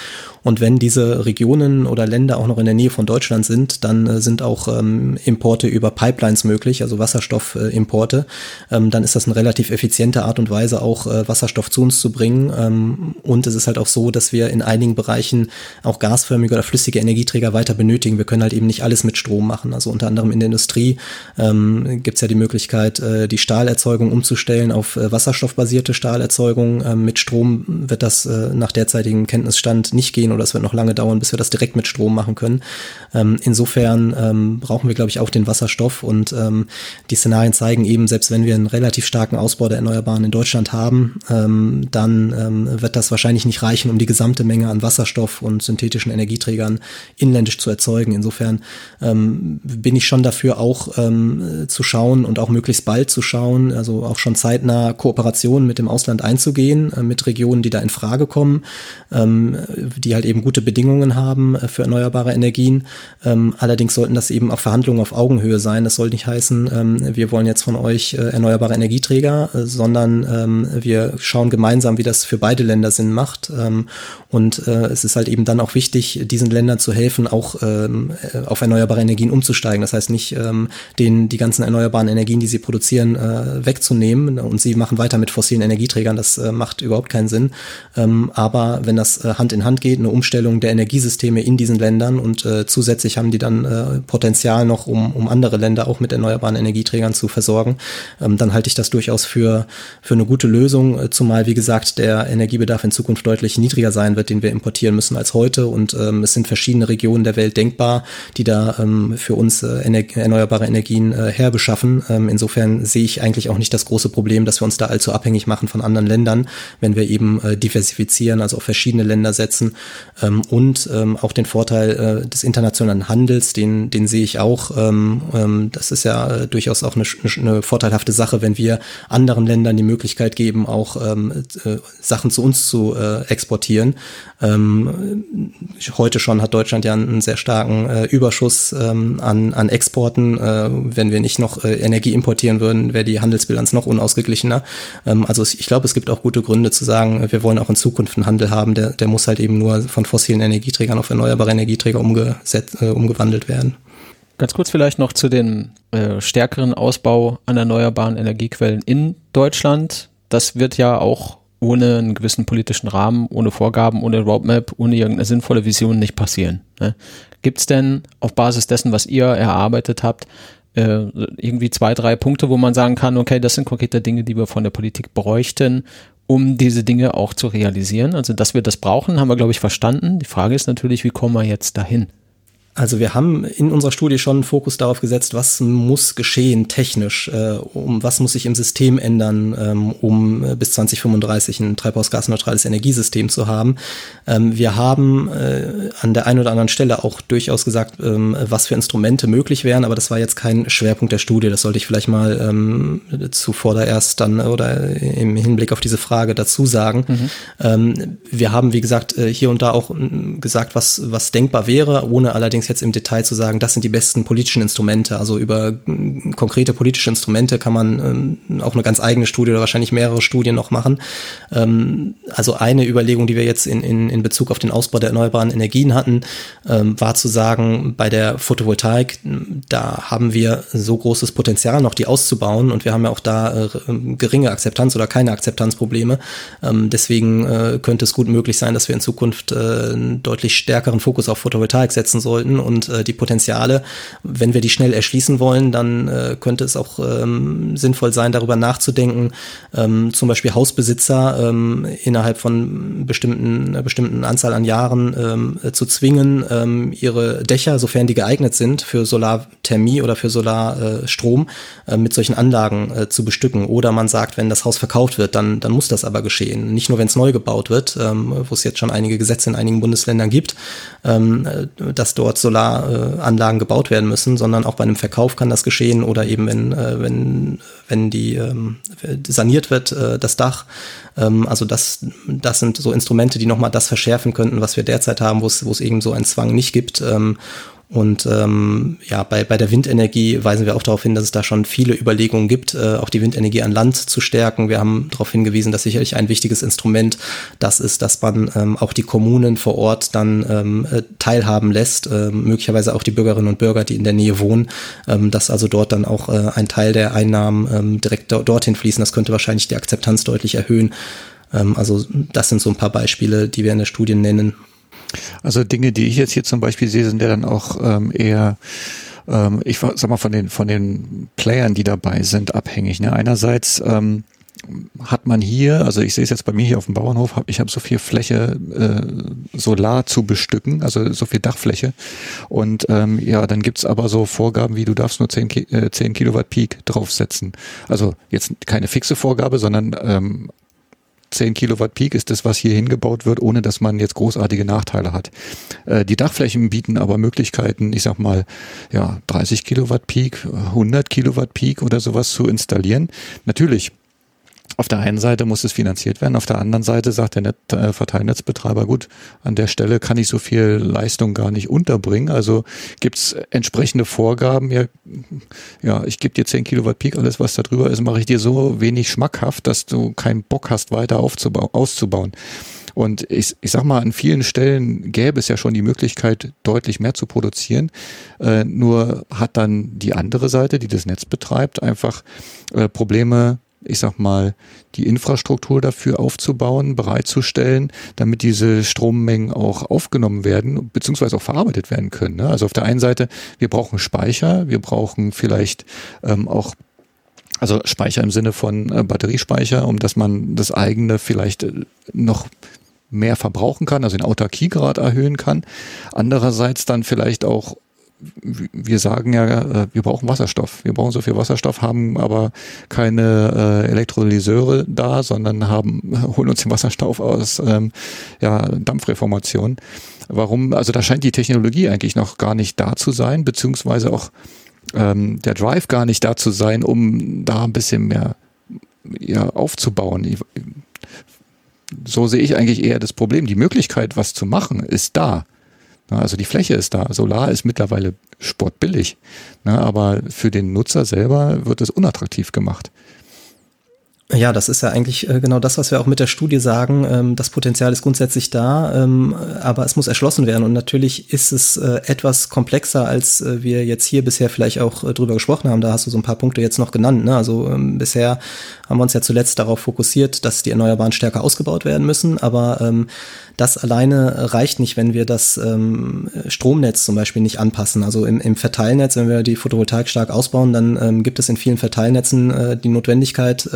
Und wenn diese Regionen oder Länder auch noch in der Nähe von Deutschland sind, dann äh, sind auch ähm, Importe über Pipelines möglich, also Wasserstoffimporte. Ähm, dann ist das eine relativ effiziente Art und Weise, auch Wasserstoff zu uns zu bringen bringen. Ähm, und es ist halt auch so, dass wir in einigen Bereichen auch gasförmige oder flüssige Energieträger weiter benötigen. Wir können halt eben nicht alles mit Strom machen. Also unter anderem in der Industrie ähm, gibt es ja die Möglichkeit, äh, die Stahlerzeugung umzustellen auf äh, wasserstoffbasierte Stahlerzeugung. Ähm, mit Strom wird das äh, nach derzeitigem Kenntnisstand nicht gehen oder es wird noch lange dauern, bis wir das direkt mit Strom machen können. Insofern brauchen wir, glaube ich, auch den Wasserstoff und die Szenarien zeigen eben, selbst wenn wir einen relativ starken Ausbau der Erneuerbaren in Deutschland haben, dann dann ähm, wird das wahrscheinlich nicht reichen, um die gesamte Menge an Wasserstoff und synthetischen Energieträgern inländisch zu erzeugen. Insofern ähm, bin ich schon dafür, auch ähm, zu schauen und auch möglichst bald zu schauen, also auch schon zeitnah Kooperationen mit dem Ausland einzugehen, äh, mit Regionen, die da in Frage kommen, ähm, die halt eben gute Bedingungen haben äh, für erneuerbare Energien. Ähm, allerdings sollten das eben auch Verhandlungen auf Augenhöhe sein. Das soll nicht heißen, ähm, wir wollen jetzt von euch äh, erneuerbare Energieträger, äh, sondern ähm, wir schauen gemeinsam, wie das für beide Länder Sinn macht. Ähm, und äh, es ist halt eben dann auch wichtig, diesen Ländern zu helfen, auch ähm, äh, auf erneuerbare Energien umzusteigen. Das heißt nicht, ähm, denen die ganzen erneuerbaren Energien, die sie produzieren, äh, wegzunehmen und sie machen weiter mit fossilen Energieträgern. Das macht überhaupt keinen Sinn. Ähm, aber wenn das Hand in Hand geht, eine Umstellung der Energiesysteme in diesen Ländern und zusätzlich haben die dann Potenzial noch, um, um andere Länder auch mit erneuerbaren Energieträgern zu versorgen, dann halte ich das durchaus für, für eine gute Lösung, zumal, wie gesagt, der Energiebedarf in Zukunft deutlich niedriger sein wird, den wir importieren müssen als heute. Und ähm, es sind verschiedene Regionen der Welt denkbar, die da ähm, für uns äh, ener erneuerbare Energien äh, herbeschaffen. Ähm, insofern sehe ich eigentlich auch nicht das große Problem, dass wir uns da allzu abhängig machen von anderen Ländern, wenn wir eben äh, diversifizieren, also auf verschiedene Länder setzen. Ähm, und ähm, auch den Vorteil äh, des internationalen Handels, den, den sehe ich auch. Ähm, ähm, das ist ja äh, durchaus auch eine, eine vorteilhafte Sache, wenn wir anderen Ländern die Möglichkeit geben, auch ähm, äh, Sachen zu uns zu äh, exportieren. Ähm, heute schon hat Deutschland ja einen sehr starken äh, Überschuss ähm, an, an Exporten. Äh, wenn wir nicht noch äh, Energie importieren würden, wäre die Handelsbilanz noch unausgeglichener. Ähm, also ich glaube, es gibt auch gute Gründe zu sagen, wir wollen auch in Zukunft einen Handel haben, der, der muss halt eben nur von fossilen Energieträgern auf erneuerbare Energieträger umgesetzt, äh, umgewandelt werden. Ganz kurz vielleicht noch zu dem äh, stärkeren Ausbau an erneuerbaren Energiequellen in Deutschland. Das wird ja auch ohne einen gewissen politischen Rahmen, ohne Vorgaben, ohne Roadmap, ohne irgendeine sinnvolle Vision nicht passieren. Ne? Gibt es denn auf Basis dessen, was ihr erarbeitet habt, äh, irgendwie zwei, drei Punkte, wo man sagen kann, okay, das sind konkrete Dinge, die wir von der Politik bräuchten, um diese Dinge auch zu realisieren? Also, dass wir das brauchen, haben wir, glaube ich, verstanden. Die Frage ist natürlich, wie kommen wir jetzt dahin? Also wir haben in unserer Studie schon einen Fokus darauf gesetzt, was muss geschehen technisch, äh, um was muss sich im System ändern, ähm, um äh, bis 2035 ein treibhausgasneutrales Energiesystem zu haben. Ähm, wir haben äh, an der einen oder anderen Stelle auch durchaus gesagt, ähm, was für Instrumente möglich wären, aber das war jetzt kein Schwerpunkt der Studie. Das sollte ich vielleicht mal ähm, zuvordererst dann oder im Hinblick auf diese Frage dazu sagen. Mhm. Ähm, wir haben, wie gesagt, äh, hier und da auch äh, gesagt, was, was denkbar wäre, ohne allerdings allerdings jetzt im Detail zu sagen, das sind die besten politischen Instrumente. Also über konkrete politische Instrumente kann man ähm, auch eine ganz eigene Studie oder wahrscheinlich mehrere Studien noch machen. Ähm, also eine Überlegung, die wir jetzt in, in, in Bezug auf den Ausbau der erneuerbaren Energien hatten, ähm, war zu sagen, bei der Photovoltaik, da haben wir so großes Potenzial noch, die auszubauen und wir haben ja auch da äh, geringe Akzeptanz oder keine Akzeptanzprobleme. Ähm, deswegen äh, könnte es gut möglich sein, dass wir in Zukunft äh, einen deutlich stärkeren Fokus auf Photovoltaik setzen sollten können und äh, die Potenziale, wenn wir die schnell erschließen wollen, dann äh, könnte es auch ähm, sinnvoll sein, darüber nachzudenken, ähm, zum Beispiel Hausbesitzer ähm, innerhalb von bestimmten, einer bestimmten Anzahl an Jahren ähm, äh, zu zwingen, ähm, ihre Dächer, sofern die geeignet sind, für Solarthermie oder für Solarstrom äh, mit solchen Anlagen äh, zu bestücken. Oder man sagt, wenn das Haus verkauft wird, dann, dann muss das aber geschehen. Nicht nur, wenn es neu gebaut wird, ähm, wo es jetzt schon einige Gesetze in einigen Bundesländern gibt, ähm, äh, dass dort Solaranlagen gebaut werden müssen, sondern auch bei einem Verkauf kann das geschehen oder eben wenn, äh, wenn, wenn die ähm, saniert wird, äh, das Dach. Ähm, also das, das sind so Instrumente, die nochmal das verschärfen könnten, was wir derzeit haben, wo es, wo es eben so einen Zwang nicht gibt. Und ähm, ja, bei, bei der Windenergie weisen wir auch darauf hin, dass es da schon viele Überlegungen gibt, äh, auch die Windenergie an Land zu stärken. Wir haben darauf hingewiesen, dass sicherlich ein wichtiges Instrument das ist, dass man ähm, auch die Kommunen vor Ort dann ähm, äh, teilhaben lässt, äh, möglicherweise auch die Bürgerinnen und Bürger, die in der Nähe wohnen, ähm, dass also dort dann auch äh, ein Teil der Einnahmen ähm, direkt do dorthin fließen. Das könnte wahrscheinlich die Akzeptanz deutlich erhöhen. Ähm, also das sind so ein paar Beispiele, die wir in der Studie nennen. Also Dinge, die ich jetzt hier zum Beispiel sehe, sind ja dann auch ähm, eher ähm, ich sag mal von den von den Playern, die dabei sind, abhängig. Ne? Einerseits ähm, hat man hier, also ich sehe es jetzt bei mir hier auf dem Bauernhof, hab, ich habe so viel Fläche äh, Solar zu bestücken, also so viel Dachfläche. Und ähm, ja, dann gibt's aber so Vorgaben wie, du darfst nur 10, äh, 10 Kilowatt Peak draufsetzen. Also jetzt keine fixe Vorgabe, sondern ähm, 10 Kilowatt Peak ist das, was hier hingebaut wird, ohne dass man jetzt großartige Nachteile hat. Äh, die Dachflächen bieten aber Möglichkeiten, ich sag mal, ja, 30 Kilowatt Peak, 100 Kilowatt Peak oder sowas zu installieren. Natürlich auf der einen Seite muss es finanziert werden, auf der anderen Seite sagt der Net äh, Verteilnetzbetreiber, gut, an der Stelle kann ich so viel Leistung gar nicht unterbringen. Also gibt es entsprechende Vorgaben, ja, ja ich gebe dir 10 Kilowatt Peak, alles was da drüber ist, mache ich dir so wenig schmackhaft, dass du keinen Bock hast, weiter aufzubauen, auszubauen. Und ich, ich sag mal, an vielen Stellen gäbe es ja schon die Möglichkeit, deutlich mehr zu produzieren. Äh, nur hat dann die andere Seite, die das Netz betreibt, einfach äh, Probleme ich sag mal, die Infrastruktur dafür aufzubauen, bereitzustellen, damit diese Strommengen auch aufgenommen werden, beziehungsweise auch verarbeitet werden können. Ne? Also auf der einen Seite, wir brauchen Speicher, wir brauchen vielleicht ähm, auch also Speicher im Sinne von äh, Batteriespeicher, um dass man das eigene vielleicht äh, noch mehr verbrauchen kann, also den Autarkiegrad erhöhen kann. Andererseits dann vielleicht auch wir sagen ja, äh, wir brauchen Wasserstoff. Wir brauchen so viel Wasserstoff, haben aber keine äh, Elektrolyseure da, sondern haben, holen uns den Wasserstoff aus ähm, ja, Dampfreformation. Warum? Also da scheint die Technologie eigentlich noch gar nicht da zu sein, beziehungsweise auch ähm, der Drive gar nicht da zu sein, um da ein bisschen mehr ja, aufzubauen. So sehe ich eigentlich eher das Problem. Die Möglichkeit, was zu machen, ist da. Also die Fläche ist da. Solar ist mittlerweile sportbillig, aber für den Nutzer selber wird es unattraktiv gemacht. Ja, das ist ja eigentlich äh, genau das, was wir auch mit der Studie sagen. Ähm, das Potenzial ist grundsätzlich da, ähm, aber es muss erschlossen werden. Und natürlich ist es äh, etwas komplexer, als äh, wir jetzt hier bisher vielleicht auch drüber gesprochen haben. Da hast du so ein paar Punkte jetzt noch genannt. Ne? Also ähm, bisher haben wir uns ja zuletzt darauf fokussiert, dass die Erneuerbaren stärker ausgebaut werden müssen. Aber das alleine reicht nicht, wenn wir das Stromnetz zum Beispiel nicht anpassen. Also im, Verteilnetz, wenn wir die Photovoltaik stark ausbauen, dann gibt es in vielen Verteilnetzen die Notwendigkeit,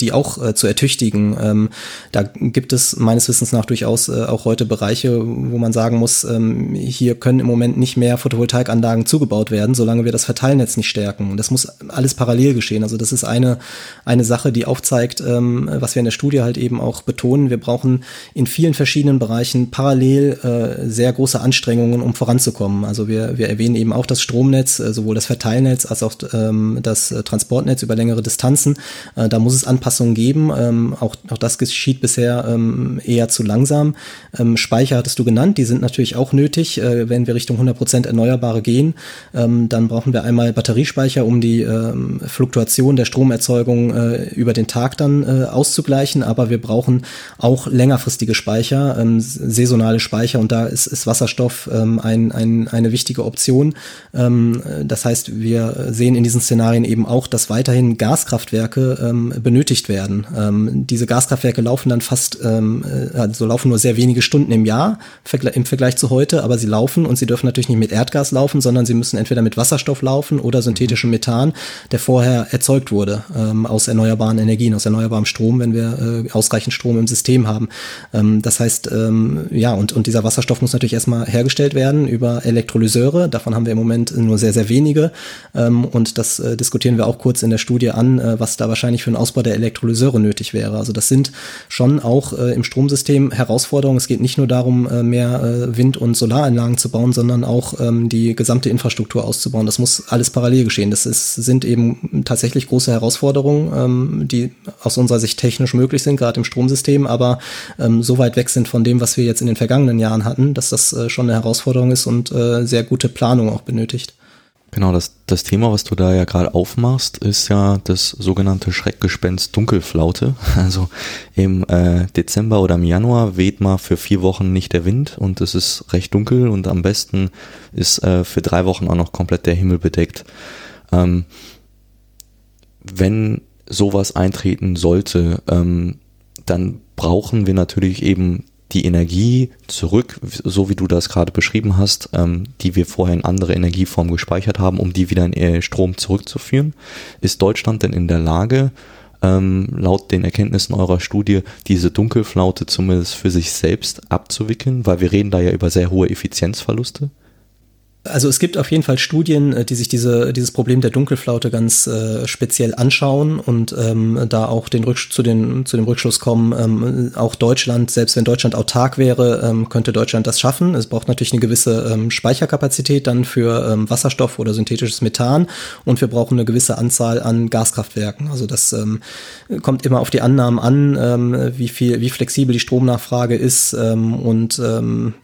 die auch äh, zu ertüchtigen. Ähm, da gibt es meines Wissens nach durchaus äh, auch heute Bereiche, wo man sagen muss, ähm, hier können im Moment nicht mehr Photovoltaikanlagen zugebaut werden, solange wir das Verteilnetz nicht stärken. Das muss alles parallel geschehen. Also das ist eine, eine Sache, die aufzeigt, ähm, was wir in der Studie halt eben auch betonen. Wir brauchen in vielen verschiedenen Bereichen parallel äh, sehr große Anstrengungen, um voranzukommen. Also wir, wir erwähnen eben auch das Stromnetz, äh, sowohl das Verteilnetz als auch ähm, das äh, Transportnetz über längere Distanzen. Äh, da muss es Anpassungen geben. Ähm, auch, auch das geschieht bisher ähm, eher zu langsam. Ähm, Speicher hattest du genannt, die sind natürlich auch nötig. Äh, wenn wir Richtung 100% Erneuerbare gehen, ähm, dann brauchen wir einmal Batteriespeicher, um die ähm, Fluktuation der Stromerzeugung äh, über den Tag dann äh, auszugleichen. Aber wir brauchen auch längerfristige Speicher. Ähm, saisonale Speicher und da ist, ist Wasserstoff ähm, ein, ein, eine wichtige Option. Ähm, das heißt, wir sehen in diesen Szenarien eben auch, dass weiterhin Gaskraftwerke ähm, benötigt werden. Ähm, diese Gaskraftwerke laufen dann fast, ähm, äh, also laufen nur sehr wenige Stunden im Jahr im Vergleich zu heute, aber sie laufen und sie dürfen natürlich nicht mit Erdgas laufen, sondern sie müssen entweder mit Wasserstoff laufen oder synthetischem Methan, der vorher erzeugt wurde ähm, aus erneuerbaren Energien, aus erneuerbarem Strom, wenn wir äh, ausreichend Strom im System haben. Ähm, das heißt, ähm, ja, und, und dieser Wasserstoff muss natürlich erstmal hergestellt werden über Elektrolyseure. Davon haben wir im Moment nur sehr, sehr wenige. Ähm, und das äh, diskutieren wir auch kurz in der Studie an, äh, was da wahrscheinlich für einen Ausbau der Elektrolyseure nötig wäre. Also das sind schon auch äh, im Stromsystem Herausforderungen. Es geht nicht nur darum, äh, mehr äh, Wind- und Solaranlagen zu bauen, sondern auch ähm, die gesamte Infrastruktur auszubauen. Das muss alles parallel geschehen. Das ist, sind eben tatsächlich große Herausforderungen, ähm, die aus unserer Sicht technisch möglich sind, gerade im Stromsystem, aber ähm, so weit weg sind von dem, was wir jetzt in den vergangenen Jahren hatten, dass das äh, schon eine Herausforderung ist und äh, sehr gute Planung auch benötigt. Genau, das, das Thema, was du da ja gerade aufmachst, ist ja das sogenannte Schreckgespenst Dunkelflaute. Also im äh, Dezember oder im Januar weht mal für vier Wochen nicht der Wind und es ist recht dunkel und am besten ist äh, für drei Wochen auch noch komplett der Himmel bedeckt. Ähm, wenn sowas eintreten sollte, ähm, dann brauchen wir natürlich eben die Energie zurück, so wie du das gerade beschrieben hast, ähm, die wir vorher in andere Energieformen gespeichert haben, um die wieder in äh, Strom zurückzuführen. Ist Deutschland denn in der Lage, ähm, laut den Erkenntnissen eurer Studie, diese Dunkelflaute zumindest für sich selbst abzuwickeln? Weil wir reden da ja über sehr hohe Effizienzverluste. Also es gibt auf jeden Fall Studien, äh, die sich diese, dieses Problem der Dunkelflaute ganz äh, speziell anschauen und ähm, da auch den Rücksch zu, den, zu dem Rückschluss kommen, ähm, auch Deutschland, selbst wenn Deutschland autark wäre, ähm, könnte Deutschland das schaffen. Es braucht natürlich eine gewisse ähm, Speicherkapazität dann für ähm, Wasserstoff oder synthetisches Methan und wir brauchen eine gewisse Anzahl an Gaskraftwerken. Also das ähm, kommt immer auf die Annahmen an, ähm, wie viel, wie flexibel die Stromnachfrage ist ähm, und ähm,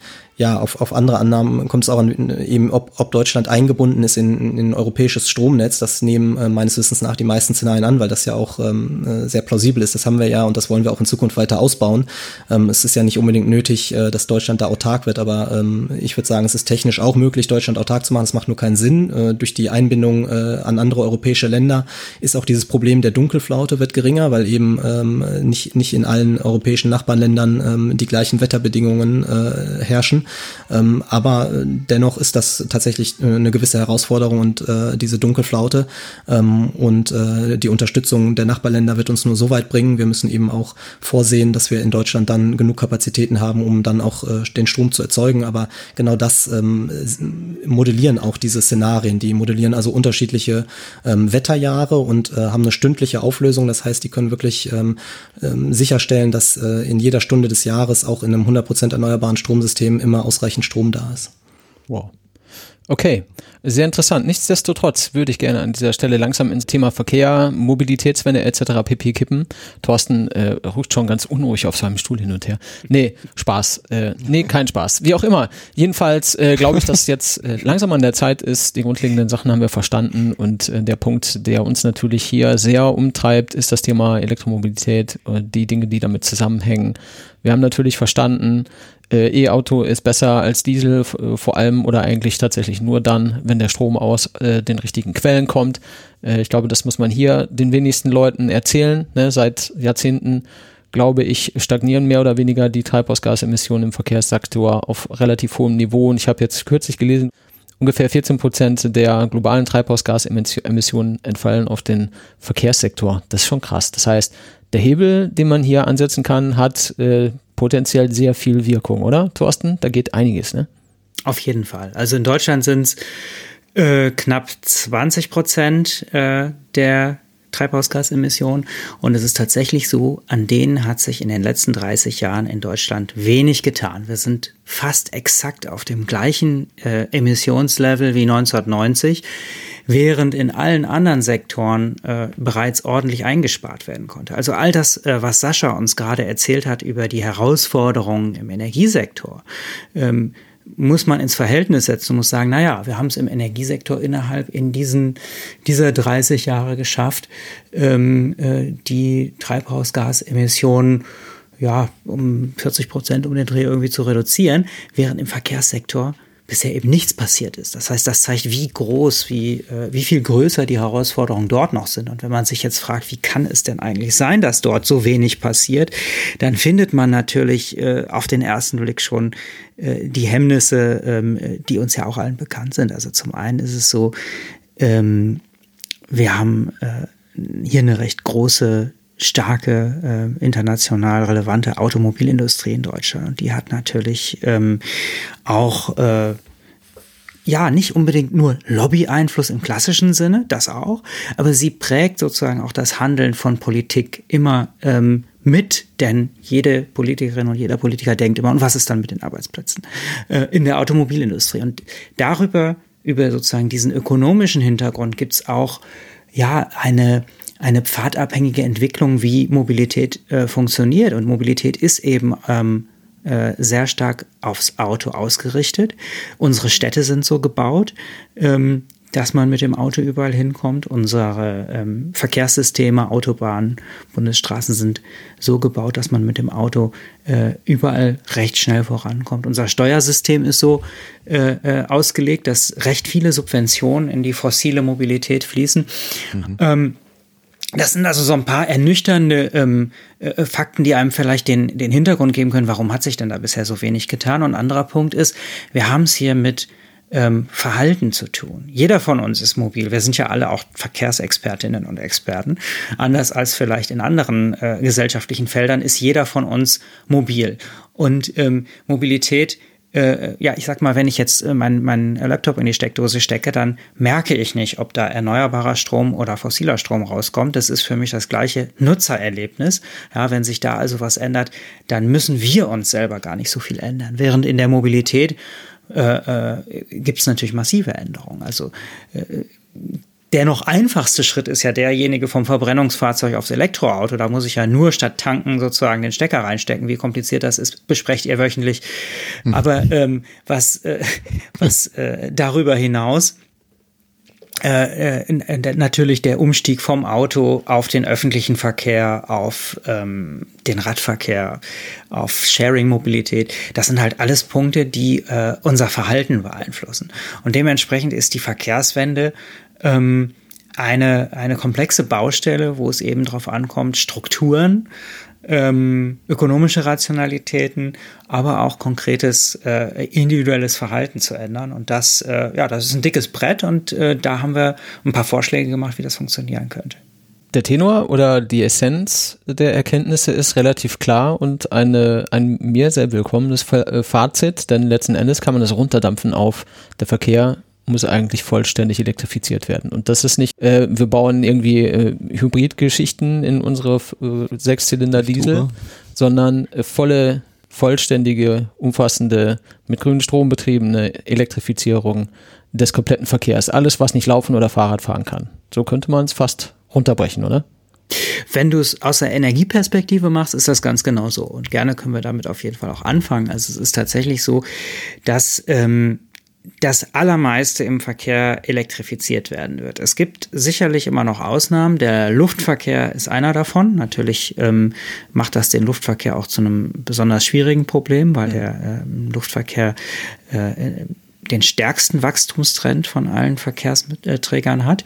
ja, auf, auf andere Annahmen kommt es auch an, eben, ob, ob Deutschland eingebunden ist in, in ein europäisches Stromnetz. Das nehmen äh, meines Wissens nach die meisten Szenarien an, weil das ja auch ähm, äh, sehr plausibel ist. Das haben wir ja und das wollen wir auch in Zukunft weiter ausbauen. Ähm, es ist ja nicht unbedingt nötig, äh, dass Deutschland da autark wird, aber ähm, ich würde sagen, es ist technisch auch möglich, Deutschland autark zu machen. Es macht nur keinen Sinn. Äh, durch die Einbindung äh, an andere europäische Länder ist auch dieses Problem der Dunkelflaute wird geringer, weil eben ähm, nicht, nicht in allen europäischen Nachbarländern ähm, die gleichen Wetterbedingungen äh, herrschen. Ähm, aber äh, dennoch ist das tatsächlich äh, eine gewisse Herausforderung und äh, diese Dunkelflaute ähm, und äh, die Unterstützung der Nachbarländer wird uns nur so weit bringen. Wir müssen eben auch vorsehen, dass wir in Deutschland dann genug Kapazitäten haben, um dann auch äh, den Strom zu erzeugen. Aber genau das ähm, modellieren auch diese Szenarien. Die modellieren also unterschiedliche ähm, Wetterjahre und äh, haben eine stündliche Auflösung. Das heißt, die können wirklich ähm, ähm, sicherstellen, dass äh, in jeder Stunde des Jahres auch in einem 100% erneuerbaren Stromsystem immer ausreichend Strom da ist. Wow. Okay, sehr interessant. Nichtsdestotrotz würde ich gerne an dieser Stelle langsam ins Thema Verkehr, Mobilitätswende etc. pp. kippen. Thorsten äh, ruft schon ganz unruhig auf seinem Stuhl hin und her. Nee, Spaß. Äh, nee, kein Spaß. Wie auch immer. Jedenfalls äh, glaube ich, dass jetzt äh, langsam an der Zeit ist. Die grundlegenden Sachen haben wir verstanden und äh, der Punkt, der uns natürlich hier sehr umtreibt, ist das Thema Elektromobilität, äh, die Dinge, die damit zusammenhängen. Wir haben natürlich verstanden, äh, E-Auto ist besser als Diesel, äh, vor allem oder eigentlich tatsächlich nur dann, wenn der Strom aus äh, den richtigen Quellen kommt. Äh, ich glaube, das muss man hier den wenigsten Leuten erzählen. Ne? Seit Jahrzehnten, glaube ich, stagnieren mehr oder weniger die Treibhausgasemissionen im Verkehrssektor auf relativ hohem Niveau. Und ich habe jetzt kürzlich gelesen, ungefähr 14 Prozent der globalen Treibhausgasemissionen entfallen auf den Verkehrssektor. Das ist schon krass. Das heißt, der Hebel, den man hier ansetzen kann, hat äh, potenziell sehr viel Wirkung, oder, Thorsten? Da geht einiges, ne? Auf jeden Fall. Also in Deutschland sind es äh, knapp 20 Prozent äh, der Treibhausgasemissionen. Und es ist tatsächlich so, an denen hat sich in den letzten 30 Jahren in Deutschland wenig getan. Wir sind fast exakt auf dem gleichen äh, Emissionslevel wie 1990 während in allen anderen Sektoren äh, bereits ordentlich eingespart werden konnte. Also all das, äh, was Sascha uns gerade erzählt hat über die Herausforderungen im Energiesektor, ähm, muss man ins Verhältnis setzen und muss sagen, naja, wir haben es im Energiesektor innerhalb in diesen, dieser 30 Jahre geschafft, ähm, äh, die Treibhausgasemissionen ja, um 40 Prozent um den Dreh irgendwie zu reduzieren, während im Verkehrssektor bisher eben nichts passiert ist. Das heißt, das zeigt, wie groß, wie, äh, wie viel größer die Herausforderungen dort noch sind. Und wenn man sich jetzt fragt, wie kann es denn eigentlich sein, dass dort so wenig passiert, dann findet man natürlich äh, auf den ersten Blick schon äh, die Hemmnisse, ähm, die uns ja auch allen bekannt sind. Also zum einen ist es so, ähm, wir haben äh, hier eine recht große starke äh, international relevante Automobilindustrie in Deutschland. Und die hat natürlich ähm, auch äh, ja, nicht unbedingt nur Lobby-Einfluss im klassischen Sinne, das auch, aber sie prägt sozusagen auch das Handeln von Politik immer ähm, mit, denn jede Politikerin und jeder Politiker denkt immer, und was ist dann mit den Arbeitsplätzen äh, in der Automobilindustrie? Und darüber, über sozusagen diesen ökonomischen Hintergrund gibt's auch ja eine eine pfadabhängige Entwicklung, wie Mobilität äh, funktioniert. Und Mobilität ist eben ähm, äh, sehr stark aufs Auto ausgerichtet. Unsere Städte sind so gebaut, ähm, dass man mit dem Auto überall hinkommt. Unsere ähm, Verkehrssysteme, Autobahnen, Bundesstraßen sind so gebaut, dass man mit dem Auto äh, überall recht schnell vorankommt. Unser Steuersystem ist so äh, äh ausgelegt, dass recht viele Subventionen in die fossile Mobilität fließen. Mhm. Ähm, das sind also so ein paar ernüchternde ähm, äh, Fakten, die einem vielleicht den, den Hintergrund geben können, warum hat sich denn da bisher so wenig getan. Und ein anderer Punkt ist, wir haben es hier mit ähm, Verhalten zu tun. Jeder von uns ist mobil. Wir sind ja alle auch Verkehrsexpertinnen und Experten. Anders als vielleicht in anderen äh, gesellschaftlichen Feldern ist jeder von uns mobil. Und ähm, Mobilität äh, ja, ich sag mal, wenn ich jetzt äh, meinen mein Laptop in die Steckdose stecke, dann merke ich nicht, ob da erneuerbarer Strom oder fossiler Strom rauskommt. Das ist für mich das gleiche Nutzererlebnis. Ja, wenn sich da also was ändert, dann müssen wir uns selber gar nicht so viel ändern. Während in der Mobilität äh, äh, gibt es natürlich massive Änderungen. Also äh, der noch einfachste Schritt ist ja derjenige vom Verbrennungsfahrzeug aufs Elektroauto. Da muss ich ja nur statt tanken sozusagen den Stecker reinstecken. Wie kompliziert das ist, besprecht ihr wöchentlich. Mhm. Aber ähm, was, äh, was äh, darüber hinaus äh, äh, natürlich der Umstieg vom Auto auf den öffentlichen Verkehr, auf ähm, den Radverkehr, auf Sharing-Mobilität, das sind halt alles Punkte, die äh, unser Verhalten beeinflussen. Und dementsprechend ist die Verkehrswende ähm, eine, eine komplexe Baustelle, wo es eben darauf ankommt, Strukturen, ähm, ökonomische Rationalitäten, aber auch konkretes äh, individuelles Verhalten zu ändern. Und das, äh, ja, das ist ein dickes Brett und äh, da haben wir ein paar Vorschläge gemacht, wie das funktionieren könnte. Der Tenor oder die Essenz der Erkenntnisse ist relativ klar und eine, ein mir sehr willkommenes äh, Fazit, denn letzten Endes kann man das runterdampfen auf der Verkehr muss eigentlich vollständig elektrifiziert werden. Und das ist nicht, äh, wir bauen irgendwie äh, Hybridgeschichten in unsere äh, Sechszylinder-Diesel, sondern äh, volle vollständige, umfassende, mit grünem Strom betriebene Elektrifizierung des kompletten Verkehrs. Alles, was nicht laufen oder Fahrrad fahren kann. So könnte man es fast runterbrechen, oder? Wenn du es aus der Energieperspektive machst, ist das ganz genau so. Und gerne können wir damit auf jeden Fall auch anfangen. Also es ist tatsächlich so, dass ähm, das Allermeiste im Verkehr elektrifiziert werden wird. Es gibt sicherlich immer noch Ausnahmen. Der Luftverkehr ist einer davon. Natürlich ähm, macht das den Luftverkehr auch zu einem besonders schwierigen Problem, weil der ähm, Luftverkehr äh, den stärksten Wachstumstrend von allen Verkehrsträgern hat.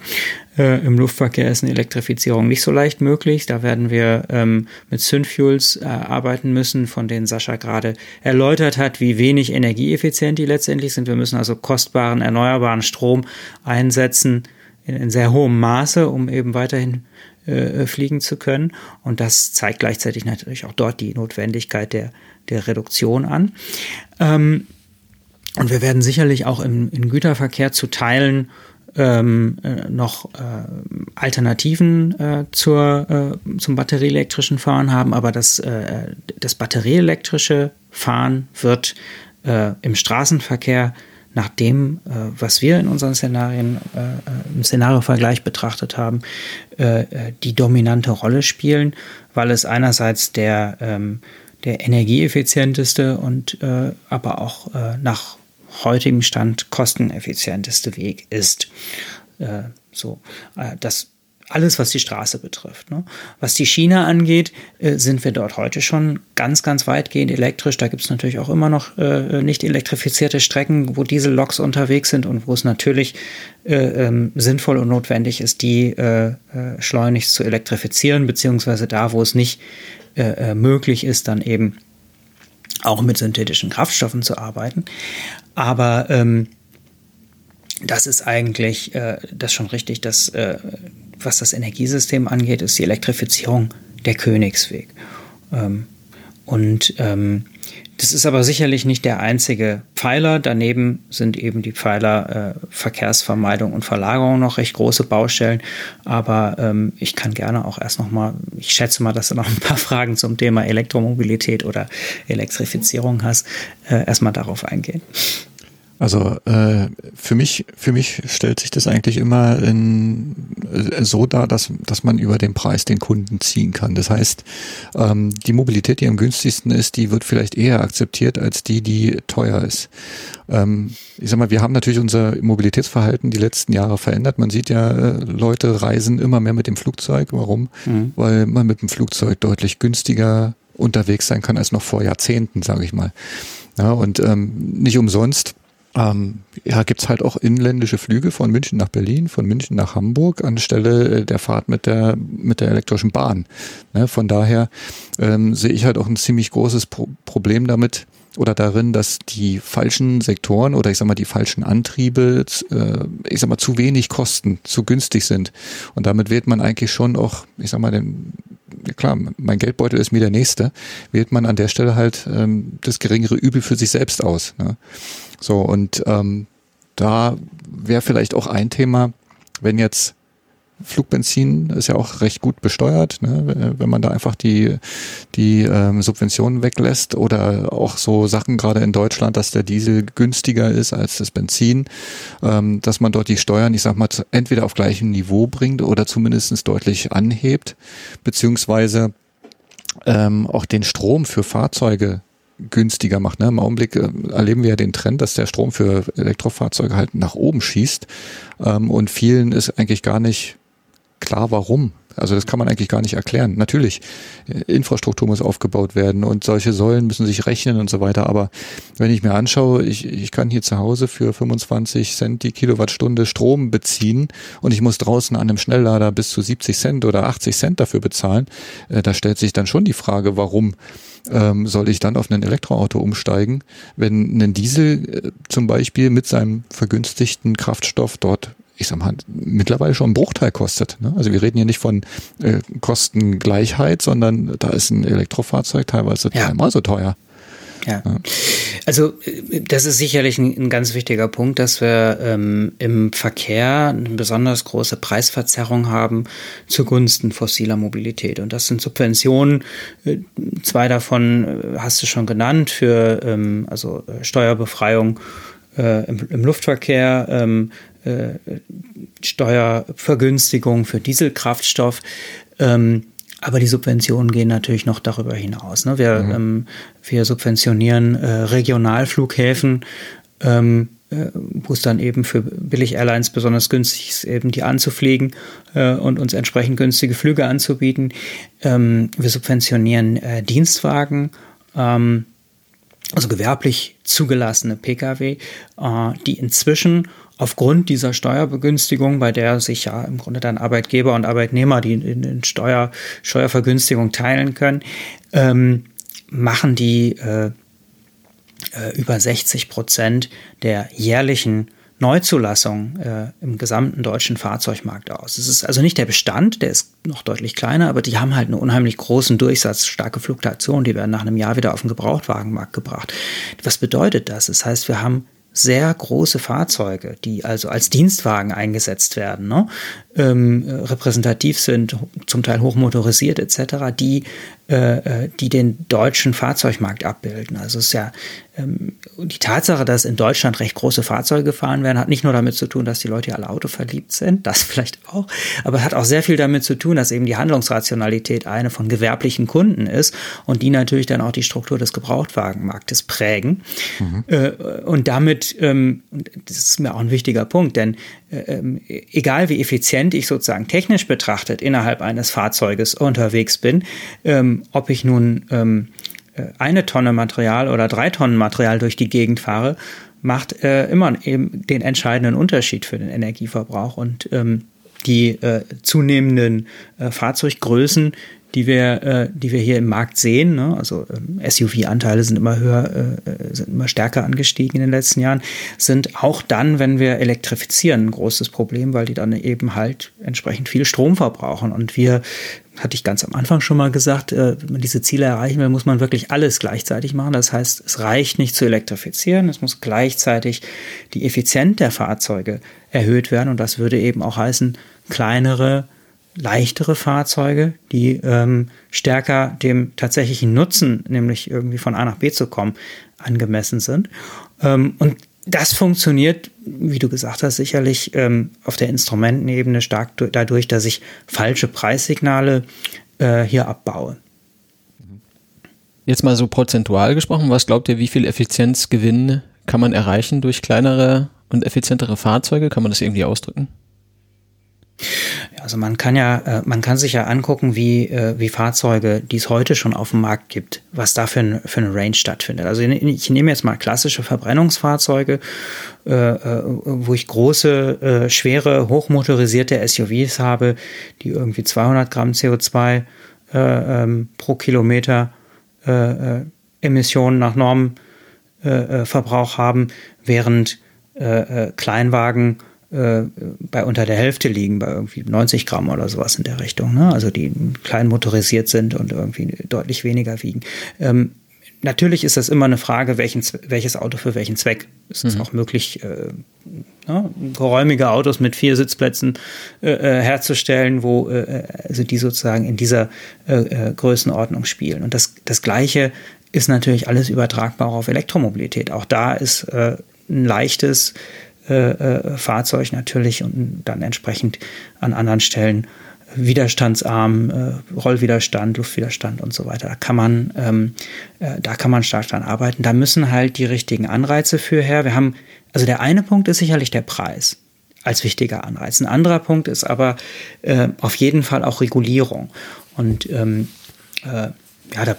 Äh, Im Luftverkehr ist eine Elektrifizierung nicht so leicht möglich. Da werden wir ähm, mit Synfuels äh, arbeiten müssen, von denen Sascha gerade erläutert hat, wie wenig energieeffizient die letztendlich sind. Wir müssen also kostbaren, erneuerbaren Strom einsetzen in, in sehr hohem Maße, um eben weiterhin äh, fliegen zu können. Und das zeigt gleichzeitig natürlich auch dort die Notwendigkeit der, der Reduktion an. Ähm, und wir werden sicherlich auch im, im Güterverkehr zu Teilen ähm, äh, noch äh, Alternativen äh, zur, äh, zum batterieelektrischen Fahren haben, aber das, äh, das batterieelektrische Fahren wird äh, im Straßenverkehr nach dem, äh, was wir in unseren Szenarien äh, im Szenariovergleich betrachtet haben, äh, äh, die dominante Rolle spielen, weil es einerseits der, ähm, der energieeffizienteste und äh, aber auch äh, nach heutigem Stand kosteneffizienteste Weg ist. Äh, so, äh, das alles, was die Straße betrifft. Ne? Was die Schiene angeht, äh, sind wir dort heute schon ganz, ganz weitgehend elektrisch. Da gibt es natürlich auch immer noch äh, nicht elektrifizierte Strecken, wo Dieselloks unterwegs sind und wo es natürlich äh, ähm, sinnvoll und notwendig ist, die äh, äh, schleunigst zu elektrifizieren, beziehungsweise da, wo es nicht äh, möglich ist, dann eben auch mit synthetischen Kraftstoffen zu arbeiten. Aber ähm, das ist eigentlich äh, das schon richtig, dass äh, was das Energiesystem angeht, ist die Elektrifizierung der Königsweg. Ähm, und ähm, das ist aber sicherlich nicht der einzige Pfeiler. Daneben sind eben die Pfeiler äh, Verkehrsvermeidung und Verlagerung noch recht große Baustellen. Aber ähm, ich kann gerne auch erst noch mal, ich schätze mal, dass du noch ein paar Fragen zum Thema Elektromobilität oder Elektrifizierung hast, äh, erstmal darauf eingehen. Also äh, für mich für mich stellt sich das eigentlich immer in, äh, so dar, dass dass man über den Preis den Kunden ziehen kann. Das heißt, ähm, die Mobilität, die am günstigsten ist, die wird vielleicht eher akzeptiert als die, die teuer ist. Ähm, ich sag mal, wir haben natürlich unser Mobilitätsverhalten die letzten Jahre verändert. Man sieht ja, äh, Leute reisen immer mehr mit dem Flugzeug. Warum? Mhm. Weil man mit dem Flugzeug deutlich günstiger unterwegs sein kann als noch vor Jahrzehnten, sage ich mal. Ja, und ähm, nicht umsonst ähm, ja, gibt's halt auch inländische Flüge von München nach Berlin, von München nach Hamburg anstelle äh, der Fahrt mit der mit der elektrischen Bahn. Ne, von daher ähm, sehe ich halt auch ein ziemlich großes Pro Problem damit oder darin, dass die falschen Sektoren oder ich sag mal die falschen Antriebe, äh, ich sag mal zu wenig kosten, zu günstig sind. Und damit wählt man eigentlich schon auch, ich sag mal, den klar, mein Geldbeutel ist mir der nächste, wählt man an der Stelle halt ähm, das geringere Übel für sich selbst aus. Ne? So, und ähm, da wäre vielleicht auch ein Thema, wenn jetzt Flugbenzin ist ja auch recht gut besteuert, ne? wenn man da einfach die, die ähm, Subventionen weglässt oder auch so Sachen gerade in Deutschland, dass der Diesel günstiger ist als das Benzin, ähm, dass man dort die Steuern, ich sag mal, entweder auf gleichem Niveau bringt oder zumindestens deutlich anhebt, beziehungsweise ähm, auch den Strom für Fahrzeuge günstiger macht. Ne? Im Augenblick äh, erleben wir ja den Trend, dass der Strom für Elektrofahrzeuge halt nach oben schießt ähm, und vielen ist eigentlich gar nicht klar, warum. Also das kann man eigentlich gar nicht erklären. Natürlich, äh, Infrastruktur muss aufgebaut werden und solche Säulen müssen sich rechnen und so weiter. Aber wenn ich mir anschaue, ich, ich kann hier zu Hause für 25 Cent die Kilowattstunde Strom beziehen und ich muss draußen an einem Schnelllader bis zu 70 Cent oder 80 Cent dafür bezahlen, äh, da stellt sich dann schon die Frage, warum ähm, soll ich dann auf ein Elektroauto umsteigen, wenn ein Diesel äh, zum Beispiel mit seinem vergünstigten Kraftstoff dort ich sag mal, mittlerweile schon einen Bruchteil kostet. Ne? Also wir reden hier nicht von äh, Kostengleichheit, sondern da ist ein Elektrofahrzeug teilweise ja. dreimal so teuer. Ja. Also das ist sicherlich ein, ein, ganz wichtiger Punkt, dass wir ähm, im Verkehr eine besonders große Preisverzerrung haben zugunsten fossiler Mobilität. Und das sind Subventionen. Äh, zwei davon äh, hast du schon genannt für ähm, also äh, Steuerbefreiung äh, im, im, Luftverkehr, ähm, äh, Steuervergünstigung für Dieselkraftstoff. Ähm, aber die Subventionen gehen natürlich noch darüber hinaus. Ne? Wir, mhm. ähm, wir subventionieren äh, Regionalflughäfen, ähm, äh, wo es dann eben für Billig-Airlines besonders günstig ist, eben die anzufliegen äh, und uns entsprechend günstige Flüge anzubieten. Ähm, wir subventionieren äh, Dienstwagen. Ähm, also gewerblich zugelassene Pkw, äh, die inzwischen aufgrund dieser Steuerbegünstigung, bei der sich ja im Grunde dann Arbeitgeber und Arbeitnehmer die in, in Steuer, Steuervergünstigung teilen können, ähm, machen die äh, äh, über 60 Prozent der jährlichen Neuzulassung äh, im gesamten deutschen Fahrzeugmarkt aus. Es ist also nicht der Bestand, der ist noch deutlich kleiner, aber die haben halt einen unheimlich großen Durchsatz, starke Fluktuation, die werden nach einem Jahr wieder auf den Gebrauchtwagenmarkt gebracht. Was bedeutet das? Das heißt, wir haben sehr große Fahrzeuge, die also als Dienstwagen eingesetzt werden, ne? ähm, repräsentativ sind, zum Teil hochmotorisiert etc., die, die den deutschen Fahrzeugmarkt abbilden. Also es ist ja ähm, die Tatsache, dass in Deutschland recht große Fahrzeuge gefahren werden, hat nicht nur damit zu tun, dass die Leute alle Auto verliebt sind, das vielleicht auch, aber hat auch sehr viel damit zu tun, dass eben die Handlungsrationalität eine von gewerblichen Kunden ist und die natürlich dann auch die Struktur des Gebrauchtwagenmarktes prägen. Mhm. Äh, und damit, ähm, das ist mir auch ein wichtiger Punkt, denn äh, ähm, egal wie effizient ich sozusagen technisch betrachtet innerhalb eines Fahrzeuges unterwegs bin, ähm, ob ich nun ähm, äh, eine Tonne Material oder drei Tonnen Material durch die Gegend fahre, macht äh, immer eben den entscheidenden Unterschied für den Energieverbrauch. Und ähm, die äh, zunehmenden äh, Fahrzeuggrößen, die wir, äh, die wir hier im Markt sehen. Ne? Also ähm, SUV-Anteile sind immer höher, äh, äh, sind immer stärker angestiegen in den letzten Jahren, sind auch dann, wenn wir elektrifizieren, ein großes Problem, weil die dann eben halt entsprechend viel Strom verbrauchen. Und wir hatte ich ganz am Anfang schon mal gesagt, äh, wenn man diese Ziele erreichen will, muss man wirklich alles gleichzeitig machen. Das heißt, es reicht nicht zu elektrifizieren, es muss gleichzeitig die Effizienz der Fahrzeuge erhöht werden. Und das würde eben auch heißen, kleinere, leichtere Fahrzeuge, die ähm, stärker dem tatsächlichen Nutzen, nämlich irgendwie von A nach B zu kommen, angemessen sind. Ähm, und das funktioniert, wie du gesagt hast, sicherlich ähm, auf der Instrumentenebene stark dadurch, dass ich falsche Preissignale äh, hier abbaue. Jetzt mal so prozentual gesprochen, was glaubt ihr, wie viel Effizienzgewinn kann man erreichen durch kleinere und effizientere Fahrzeuge? Kann man das irgendwie ausdrücken? Also man kann ja, äh, man kann sich ja angucken, wie, äh, wie Fahrzeuge, die es heute schon auf dem Markt gibt, was da für, ein, für eine Range stattfindet. Also ich nehme jetzt mal klassische Verbrennungsfahrzeuge, äh, wo ich große, schwere, hochmotorisierte SUVs habe, die irgendwie 200 Gramm CO2 ähm, pro Kilometer Emissionen nach Normverbrauch haben, während Kleinwagen bei unter der Hälfte liegen, bei irgendwie 90 Gramm oder sowas in der Richtung. Ne? Also die klein motorisiert sind und irgendwie deutlich weniger wiegen. Ähm, natürlich ist das immer eine Frage, welchen, welches Auto für welchen Zweck. Es ist mhm. auch möglich, äh, ne, geräumige Autos mit vier Sitzplätzen äh, äh herzustellen, wo äh, also die sozusagen in dieser äh, Größenordnung spielen. Und das, das Gleiche ist natürlich alles übertragbar auf Elektromobilität. Auch da ist ein leichtes äh, äh, Fahrzeug natürlich und dann entsprechend an anderen Stellen widerstandsarm, äh, Rollwiderstand, Luftwiderstand und so weiter. Da kann man, ähm, äh, da kann man stark dran arbeiten. Da müssen halt die richtigen Anreize für her. Wir haben, also der eine Punkt ist sicherlich der Preis als wichtiger Anreiz. Ein anderer Punkt ist aber äh, auf jeden Fall auch Regulierung. Und ähm, äh, ja, da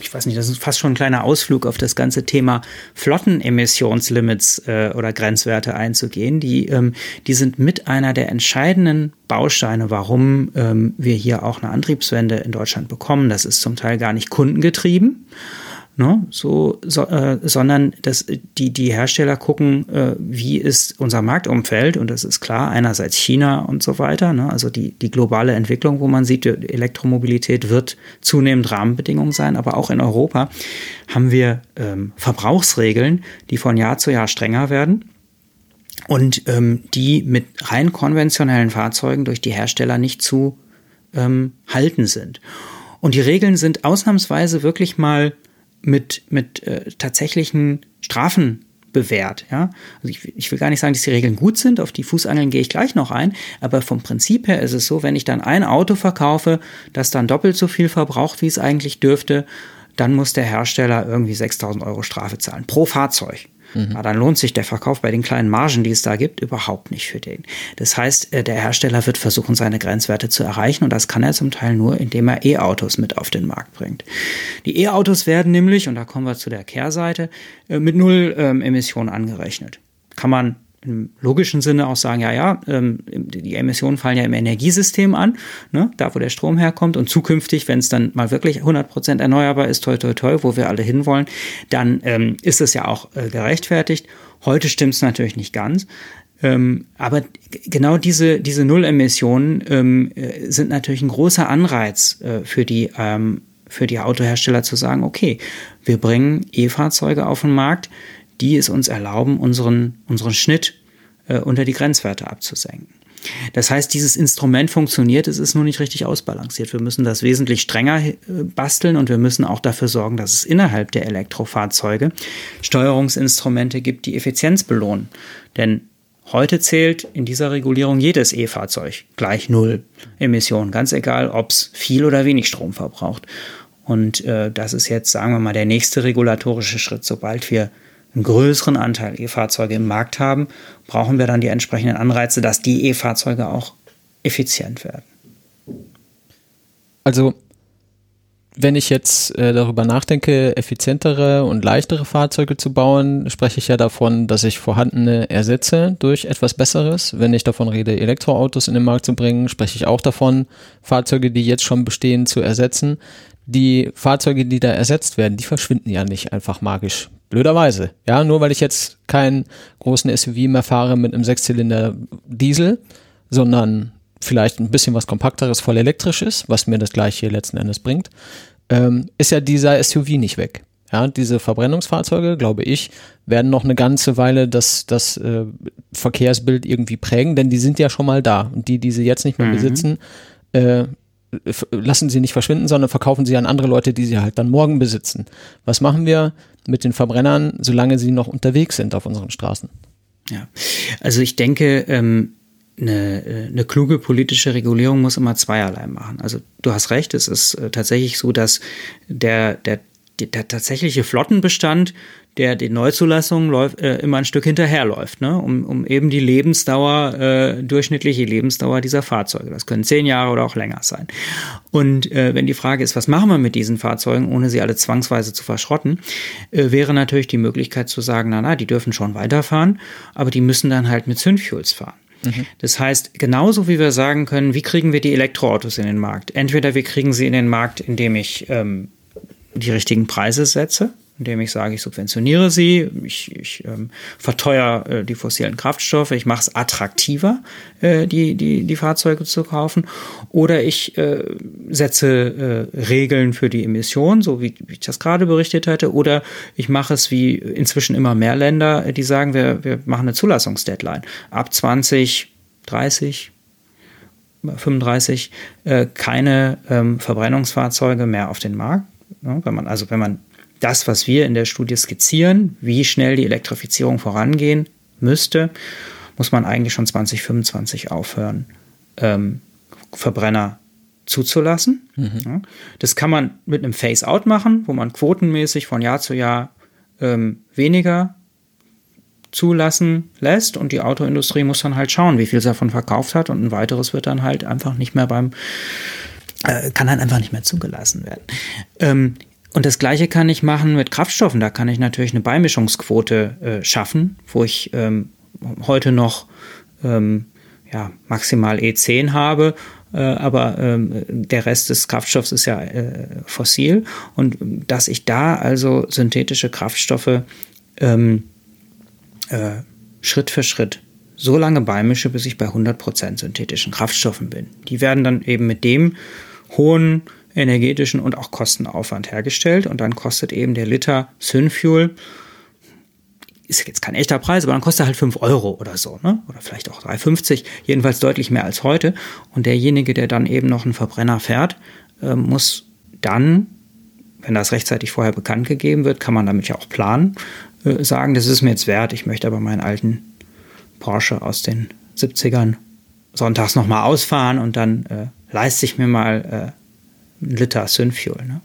ich weiß nicht, das ist fast schon ein kleiner Ausflug auf das ganze Thema Flottenemissionslimits äh, oder Grenzwerte einzugehen. Die, ähm, die sind mit einer der entscheidenden Bausteine, warum ähm, wir hier auch eine Antriebswende in Deutschland bekommen. Das ist zum Teil gar nicht kundengetrieben, ne, so, so äh, sondern dass die, die Hersteller gucken, äh, wie ist unser Marktumfeld und das ist klar, einerseits China und so weiter, ne, also die, die globale Entwicklung, wo man sieht, die Elektromobilität wird zunehmend Rahmenbedingungen sein, aber auch in Europa haben wir ähm, Verbrauchsregeln, die von Jahr zu Jahr strenger werden und ähm, die mit rein konventionellen Fahrzeugen durch die Hersteller nicht zu ähm, halten sind. Und die Regeln sind ausnahmsweise wirklich mal mit, mit äh, tatsächlichen Strafen bewährt. Ja? Also ich, ich, will gar nicht sagen, dass die Regeln gut sind, auf die Fußangeln gehe ich gleich noch ein, aber vom Prinzip her ist es so, wenn ich dann ein Auto verkaufe, das dann doppelt so viel verbraucht, wie es eigentlich dürfte, dann muss der Hersteller irgendwie 6000 Euro Strafe zahlen pro Fahrzeug. Mhm. Aber dann lohnt sich der Verkauf bei den kleinen Margen, die es da gibt, überhaupt nicht für den. Das heißt, äh, der Hersteller wird versuchen, seine Grenzwerte zu erreichen und das kann er zum Teil nur, indem er E-Autos mit auf den Markt bringt. Die E-Autos werden nämlich, und da kommen wir zu der Kehrseite, äh, mit Null ähm, Emissionen angerechnet. Kann man im logischen Sinne auch sagen, ja, ja, ähm, die Emissionen fallen ja im Energiesystem an, ne, da wo der Strom herkommt und zukünftig, wenn es dann mal wirklich 100% erneuerbar ist, toi, toi, toi, wo wir alle hinwollen, dann ähm, ist es ja auch äh, gerechtfertigt. Heute stimmt es natürlich nicht ganz. Ähm, aber genau diese, diese Nullemissionen ähm, äh, sind natürlich ein großer Anreiz äh, für die ähm, für die Autohersteller zu sagen, okay, wir bringen E-Fahrzeuge auf den Markt, die es uns erlauben, unseren, unseren Schnitt äh, unter die Grenzwerte abzusenken. Das heißt, dieses Instrument funktioniert, es ist nur nicht richtig ausbalanciert. Wir müssen das wesentlich strenger äh, basteln und wir müssen auch dafür sorgen, dass es innerhalb der Elektrofahrzeuge Steuerungsinstrumente gibt, die Effizienz belohnen. Denn heute zählt in dieser Regulierung jedes E-Fahrzeug gleich Null Emissionen, ganz egal, ob es viel oder wenig Strom verbraucht. Und äh, das ist jetzt, sagen wir mal, der nächste regulatorische Schritt, sobald wir einen größeren Anteil E-Fahrzeuge im Markt haben, brauchen wir dann die entsprechenden Anreize, dass die E-Fahrzeuge auch effizient werden. Also, wenn ich jetzt äh, darüber nachdenke, effizientere und leichtere Fahrzeuge zu bauen, spreche ich ja davon, dass ich vorhandene ersetze durch etwas Besseres. Wenn ich davon rede, Elektroautos in den Markt zu bringen, spreche ich auch davon, Fahrzeuge, die jetzt schon bestehen, zu ersetzen. Die Fahrzeuge, die da ersetzt werden, die verschwinden ja nicht einfach magisch Blöderweise. Ja, nur weil ich jetzt keinen großen SUV mehr fahre mit einem Sechszylinder Diesel, sondern vielleicht ein bisschen was kompakteres, voll elektrisches, was mir das gleiche letzten Endes bringt, ähm, ist ja dieser SUV nicht weg. Ja, diese Verbrennungsfahrzeuge, glaube ich, werden noch eine ganze Weile das, das äh, Verkehrsbild irgendwie prägen, denn die sind ja schon mal da. Und die, die sie jetzt nicht mehr mhm. besitzen, äh, lassen sie nicht verschwinden, sondern verkaufen sie an andere Leute, die sie halt dann morgen besitzen. Was machen wir mit den Verbrennern, solange sie noch unterwegs sind auf unseren Straßen? Ja, also ich denke, ähm, eine, äh, eine kluge politische Regulierung muss immer zweierlei machen. Also du hast recht, es ist äh, tatsächlich so, dass der, der, der tatsächliche Flottenbestand der den Neuzulassungen läuft, äh, immer ein Stück hinterherläuft, ne? um, um eben die Lebensdauer, äh, durchschnittliche Lebensdauer dieser Fahrzeuge. Das können zehn Jahre oder auch länger sein. Und äh, wenn die Frage ist, was machen wir mit diesen Fahrzeugen, ohne sie alle zwangsweise zu verschrotten, äh, wäre natürlich die Möglichkeit zu sagen, na na, die dürfen schon weiterfahren, aber die müssen dann halt mit Zündfuels fahren. Mhm. Das heißt, genauso wie wir sagen können, wie kriegen wir die Elektroautos in den Markt? Entweder wir kriegen sie in den Markt, indem ich ähm, die richtigen Preise setze, indem ich sage, ich subventioniere sie, ich, ich ähm, verteuere äh, die fossilen Kraftstoffe, ich mache es attraktiver, äh, die, die, die Fahrzeuge zu kaufen, oder ich äh, setze äh, Regeln für die Emissionen, so wie, wie ich das gerade berichtet hatte, oder ich mache es wie inzwischen immer mehr Länder, die sagen, wir, wir machen eine Zulassungsdeadline. Ab 2030 35 äh, keine ähm, Verbrennungsfahrzeuge mehr auf den Markt. Ja, wenn man, also wenn man das, was wir in der Studie skizzieren, wie schnell die Elektrifizierung vorangehen müsste, muss man eigentlich schon 2025 aufhören, ähm, Verbrenner zuzulassen. Mhm. das kann man mit einem Phase-out machen, wo man quotenmäßig von Jahr zu Jahr ähm, weniger zulassen lässt und die Autoindustrie muss dann halt schauen, wie viel sie davon verkauft hat und ein weiteres wird dann halt einfach nicht mehr beim äh, kann dann einfach nicht mehr zugelassen werden. Ähm, und das Gleiche kann ich machen mit Kraftstoffen. Da kann ich natürlich eine Beimischungsquote äh, schaffen, wo ich ähm, heute noch ähm, ja, maximal E10 habe, äh, aber ähm, der Rest des Kraftstoffs ist ja äh, fossil. Und dass ich da also synthetische Kraftstoffe ähm, äh, Schritt für Schritt so lange beimische, bis ich bei 100% synthetischen Kraftstoffen bin. Die werden dann eben mit dem hohen energetischen und auch Kostenaufwand hergestellt und dann kostet eben der Liter Synfuel ist jetzt kein echter Preis, aber dann kostet er halt 5 Euro oder so, ne? Oder vielleicht auch 3,50, jedenfalls deutlich mehr als heute. Und derjenige, der dann eben noch einen Verbrenner fährt, äh, muss dann, wenn das rechtzeitig vorher bekannt gegeben wird, kann man damit ja auch planen, äh, sagen, das ist mir jetzt wert, ich möchte aber meinen alten Porsche aus den 70ern sonntags nochmal ausfahren und dann äh, leiste ich mir mal äh, Liter Synfuel. Ne?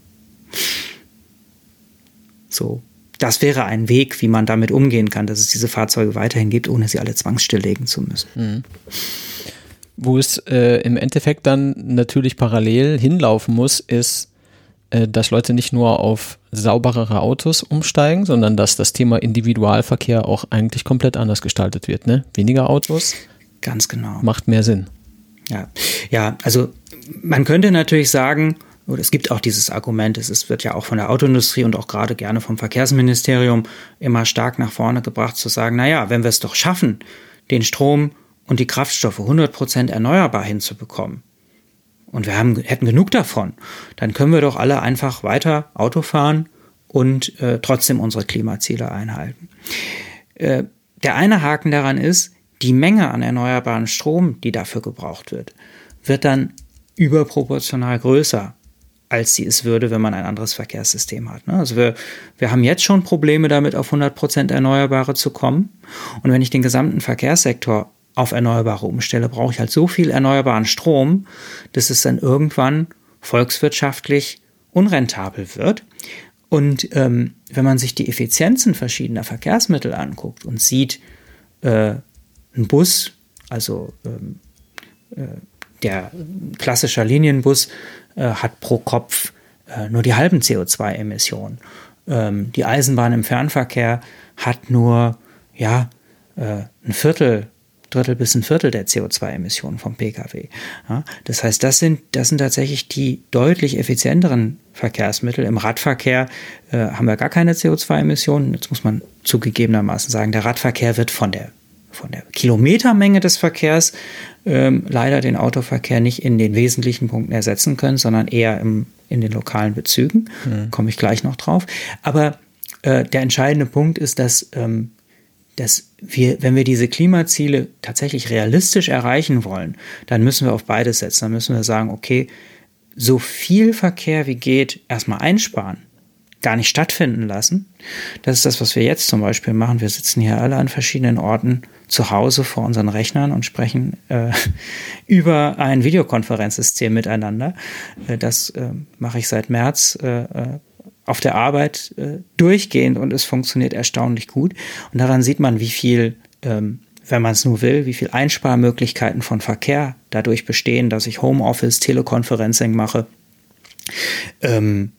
So, das wäre ein Weg, wie man damit umgehen kann, dass es diese Fahrzeuge weiterhin gibt, ohne sie alle zwangsstilllegen zu müssen. Mhm. Wo es äh, im Endeffekt dann natürlich parallel hinlaufen muss, ist, äh, dass Leute nicht nur auf sauberere Autos umsteigen, sondern dass das Thema Individualverkehr auch eigentlich komplett anders gestaltet wird. Ne? Weniger Autos. Ganz genau. Macht mehr Sinn. Ja, ja, also man könnte natürlich sagen, oder es gibt auch dieses Argument, es ist, wird ja auch von der Autoindustrie und auch gerade gerne vom Verkehrsministerium immer stark nach vorne gebracht, zu sagen, naja, wenn wir es doch schaffen, den Strom und die Kraftstoffe 100% erneuerbar hinzubekommen, und wir haben, hätten genug davon, dann können wir doch alle einfach weiter Auto fahren und äh, trotzdem unsere Klimaziele einhalten. Äh, der eine Haken daran ist, die Menge an erneuerbaren Strom, die dafür gebraucht wird, wird dann überproportional größer als sie es würde, wenn man ein anderes Verkehrssystem hat. Ne? Also wir, wir haben jetzt schon Probleme damit, auf 100 Prozent Erneuerbare zu kommen. Und wenn ich den gesamten Verkehrssektor auf Erneuerbare umstelle, brauche ich halt so viel erneuerbaren Strom, dass es dann irgendwann volkswirtschaftlich unrentabel wird. Und ähm, wenn man sich die Effizienzen verschiedener Verkehrsmittel anguckt und sieht, äh, ein Bus, also ähm, äh, der klassischer Linienbus äh, hat pro Kopf äh, nur die halben CO2-Emissionen. Ähm, die Eisenbahn im Fernverkehr hat nur ja, äh, ein Viertel Drittel bis ein Viertel der CO2-Emissionen vom Pkw. Ja, das heißt, das sind, das sind tatsächlich die deutlich effizienteren Verkehrsmittel. Im Radverkehr äh, haben wir gar keine CO2-Emissionen. Jetzt muss man zugegebenermaßen sagen, der Radverkehr wird von der von der Kilometermenge des Verkehrs ähm, leider den Autoverkehr nicht in den wesentlichen Punkten ersetzen können, sondern eher im, in den lokalen Bezügen. Mhm. Komme ich gleich noch drauf. Aber äh, der entscheidende Punkt ist, dass, ähm, dass wir, wenn wir diese Klimaziele tatsächlich realistisch erreichen wollen, dann müssen wir auf beides setzen. Dann müssen wir sagen, okay, so viel Verkehr wie geht erstmal einsparen gar nicht stattfinden lassen. Das ist das, was wir jetzt zum Beispiel machen. Wir sitzen hier alle an verschiedenen Orten zu Hause vor unseren Rechnern und sprechen äh, über ein Videokonferenzsystem miteinander. Äh, das äh, mache ich seit März äh, äh, auf der Arbeit äh, durchgehend und es funktioniert erstaunlich gut. Und daran sieht man, wie viel, ähm, wenn man es nur will, wie viel Einsparmöglichkeiten von Verkehr dadurch bestehen, dass ich Homeoffice, Telekonferencing mache. Ähm,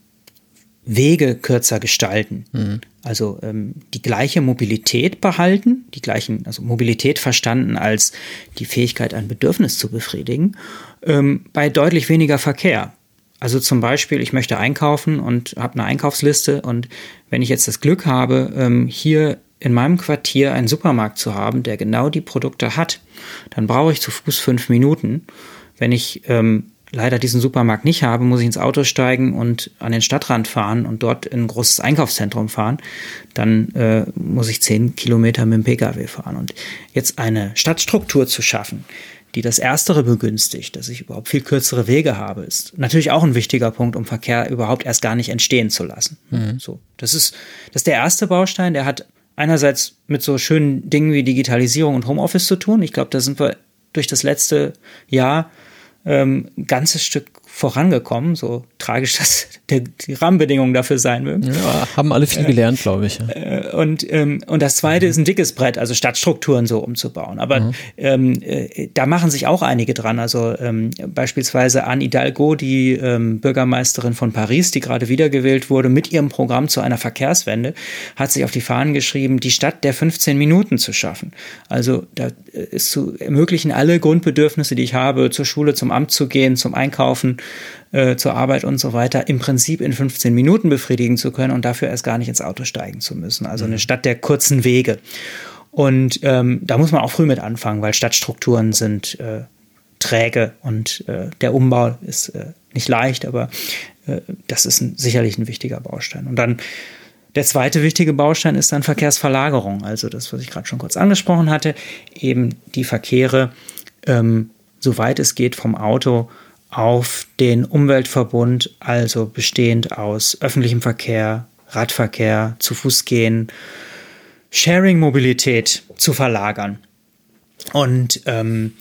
Wege kürzer gestalten. Mhm. Also ähm, die gleiche Mobilität behalten, die gleichen, also Mobilität verstanden als die Fähigkeit, ein Bedürfnis zu befriedigen, ähm, bei deutlich weniger Verkehr. Also zum Beispiel, ich möchte einkaufen und habe eine Einkaufsliste und wenn ich jetzt das Glück habe, ähm, hier in meinem Quartier einen Supermarkt zu haben, der genau die Produkte hat, dann brauche ich zu Fuß fünf Minuten. Wenn ich ähm, leider diesen Supermarkt nicht habe, muss ich ins Auto steigen und an den Stadtrand fahren und dort in ein großes Einkaufszentrum fahren, dann äh, muss ich zehn Kilometer mit dem Pkw fahren. Und jetzt eine Stadtstruktur zu schaffen, die das Erstere begünstigt, dass ich überhaupt viel kürzere Wege habe, ist natürlich auch ein wichtiger Punkt, um Verkehr überhaupt erst gar nicht entstehen zu lassen. Mhm. So, das ist, das ist der erste Baustein, der hat einerseits mit so schönen Dingen wie Digitalisierung und Homeoffice zu tun. Ich glaube, da sind wir durch das letzte Jahr ähm, ein ganzes Stück vorangekommen, so tragisch das die Rahmenbedingungen dafür sein mögen. Ja, haben alle viel gelernt, glaube ich. Äh, und, ähm, und das zweite mhm. ist ein dickes Brett, also Stadtstrukturen so umzubauen. Aber mhm. ähm, äh, da machen sich auch einige dran. Also ähm, beispielsweise Anne Hidalgo, die ähm, Bürgermeisterin von Paris, die gerade wiedergewählt wurde, mit ihrem Programm zu einer Verkehrswende, hat sich auf die Fahnen geschrieben, die Stadt der 15 Minuten zu schaffen. Also da ist zu ermöglichen, alle Grundbedürfnisse, die ich habe, zur Schule, zum Amt zu gehen, zum Einkaufen, äh, zur Arbeit und so weiter, im Prinzip in 15 Minuten befriedigen zu können und dafür erst gar nicht ins Auto steigen zu müssen. Also eine mhm. Stadt der kurzen Wege. Und ähm, da muss man auch früh mit anfangen, weil Stadtstrukturen sind äh, träge und äh, der Umbau ist äh, nicht leicht, aber äh, das ist ein, sicherlich ein wichtiger Baustein. Und dann der zweite wichtige Baustein ist dann Verkehrsverlagerung, also das, was ich gerade schon kurz angesprochen hatte, eben die Verkehre, ähm, soweit es geht, vom Auto auf den Umweltverbund, also bestehend aus öffentlichem Verkehr, Radverkehr, zu Fuß gehen, Sharing-Mobilität zu verlagern. Und ähm,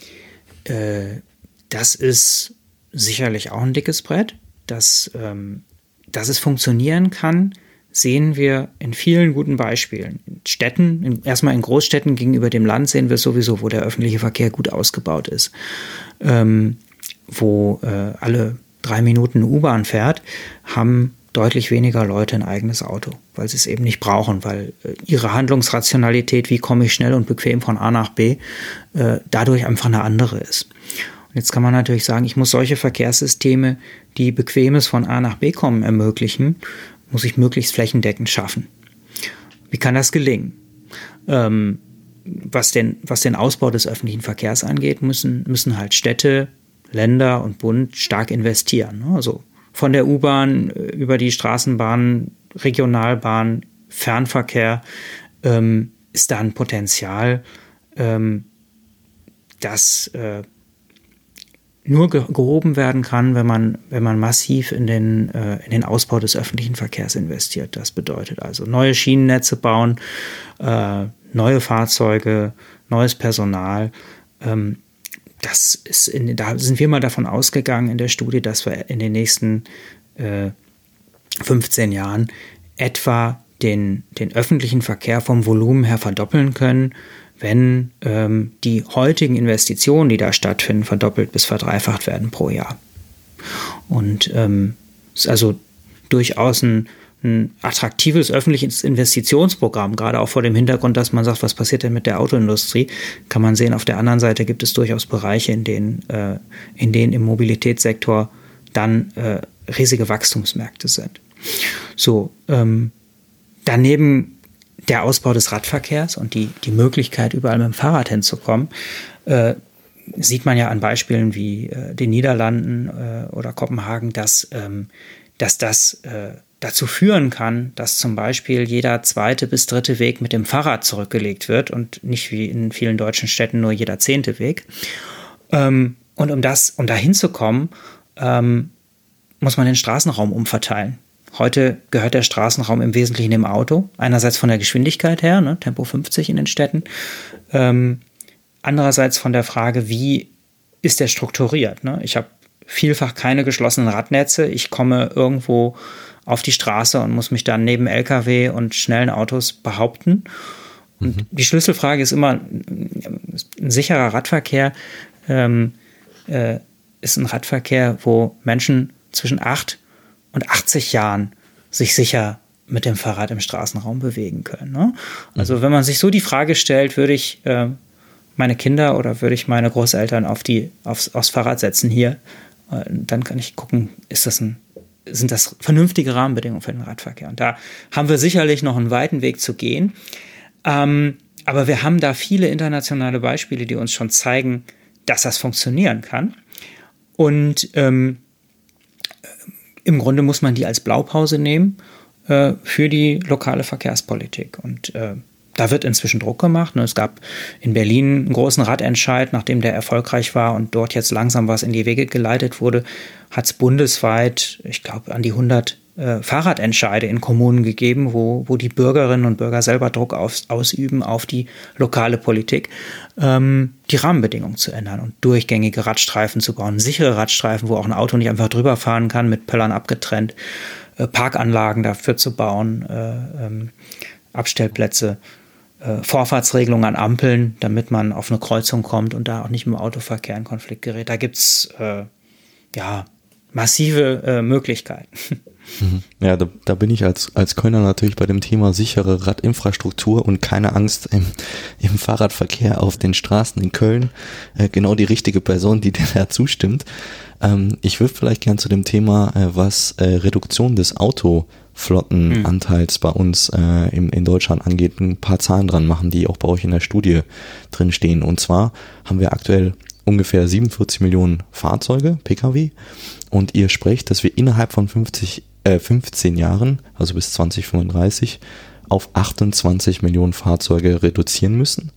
äh, das ist sicherlich auch ein dickes Brett. Dass, ähm, dass es funktionieren kann, sehen wir in vielen guten Beispielen. In Städten, in, erstmal in Großstädten gegenüber dem Land sehen wir sowieso, wo der öffentliche Verkehr gut ausgebaut ist. Ähm, wo äh, alle drei Minuten eine U-Bahn fährt, haben deutlich weniger Leute ein eigenes Auto, weil sie es eben nicht brauchen, weil äh, ihre Handlungsrationalität, wie komme ich schnell und bequem von A nach B, äh, dadurch einfach eine andere ist. Und jetzt kann man natürlich sagen, ich muss solche Verkehrssysteme, die bequemes von A nach B kommen, ermöglichen, muss ich möglichst flächendeckend schaffen. Wie kann das gelingen? Ähm, was, den, was den Ausbau des öffentlichen Verkehrs angeht, müssen, müssen halt Städte, Länder und Bund stark investieren. Ne? Also von der U-Bahn äh, über die Straßenbahn, Regionalbahn, Fernverkehr ähm, ist da ein Potenzial, ähm, das äh, nur ge gehoben werden kann, wenn man, wenn man massiv in den, äh, in den Ausbau des öffentlichen Verkehrs investiert. Das bedeutet also neue Schienennetze bauen, äh, neue Fahrzeuge, neues Personal. Ähm, das ist in, da sind wir mal davon ausgegangen in der Studie, dass wir in den nächsten äh, 15 Jahren etwa den, den öffentlichen Verkehr vom Volumen her verdoppeln können, wenn ähm, die heutigen Investitionen, die da stattfinden, verdoppelt bis verdreifacht werden pro Jahr. Und ähm, ist also durchaus ein ein attraktives öffentliches Investitionsprogramm, gerade auch vor dem Hintergrund, dass man sagt, was passiert denn mit der Autoindustrie, kann man sehen, auf der anderen Seite gibt es durchaus Bereiche, in denen, äh, in denen im Mobilitätssektor dann äh, riesige Wachstumsmärkte sind. So, ähm, daneben der Ausbau des Radverkehrs und die, die Möglichkeit, überall mit dem Fahrrad hinzukommen, äh, sieht man ja an Beispielen wie äh, den Niederlanden äh, oder Kopenhagen, dass, ähm, dass das äh, dazu führen kann, dass zum Beispiel jeder zweite bis dritte Weg mit dem Fahrrad zurückgelegt wird und nicht wie in vielen deutschen Städten nur jeder zehnte Weg. Ähm, und um das, um da hinzukommen, ähm, muss man den Straßenraum umverteilen. Heute gehört der Straßenraum im Wesentlichen dem Auto. Einerseits von der Geschwindigkeit her, ne, Tempo 50 in den Städten. Ähm, andererseits von der Frage, wie ist der strukturiert? Ne? Ich habe vielfach keine geschlossenen Radnetze. Ich komme irgendwo auf die Straße und muss mich dann neben Lkw und schnellen Autos behaupten. Und mhm. die Schlüsselfrage ist immer, ein sicherer Radverkehr ähm, äh, ist ein Radverkehr, wo Menschen zwischen 8 und 80 Jahren sich sicher mit dem Fahrrad im Straßenraum bewegen können. Ne? Also mhm. wenn man sich so die Frage stellt, würde ich äh, meine Kinder oder würde ich meine Großeltern auf die, aufs, aufs Fahrrad setzen hier, äh, dann kann ich gucken, ist das ein sind das vernünftige Rahmenbedingungen für den Radverkehr. Und da haben wir sicherlich noch einen weiten Weg zu gehen. Ähm, aber wir haben da viele internationale Beispiele, die uns schon zeigen, dass das funktionieren kann. Und ähm, im Grunde muss man die als Blaupause nehmen äh, für die lokale Verkehrspolitik. Und äh, da wird inzwischen Druck gemacht. Ne? Es gab in Berlin einen großen Radentscheid, nachdem der erfolgreich war und dort jetzt langsam was in die Wege geleitet wurde, hat es bundesweit, ich glaube, an die 100 äh, Fahrradentscheide in Kommunen gegeben, wo, wo die Bürgerinnen und Bürger selber Druck auf, ausüben auf die lokale Politik, ähm, die Rahmenbedingungen zu ändern und durchgängige Radstreifen zu bauen, sichere Radstreifen, wo auch ein Auto nicht einfach drüber fahren kann, mit Pöllern abgetrennt, äh, Parkanlagen dafür zu bauen, äh, ähm, Abstellplätze. Äh, Vorfahrtsregelungen an Ampeln, damit man auf eine Kreuzung kommt und da auch nicht dem Autoverkehr in Konflikt gerät. Da gibt's äh, ja massive äh, Möglichkeiten. Ja, da, da bin ich als, als Kölner natürlich bei dem Thema sichere Radinfrastruktur und keine Angst im, im Fahrradverkehr auf den Straßen in Köln äh, genau die richtige Person, die dir da zustimmt. Ähm, ich würde vielleicht gern zu dem Thema, äh, was äh, Reduktion des Autoflottenanteils hm. bei uns äh, im, in Deutschland angeht, ein paar Zahlen dran machen, die auch bei euch in der Studie drin stehen. Und zwar haben wir aktuell ungefähr 47 Millionen Fahrzeuge, Pkw, und ihr sprecht, dass wir innerhalb von 50 äh, 15 Jahren, also bis 2035, auf 28 Millionen Fahrzeuge reduzieren müssen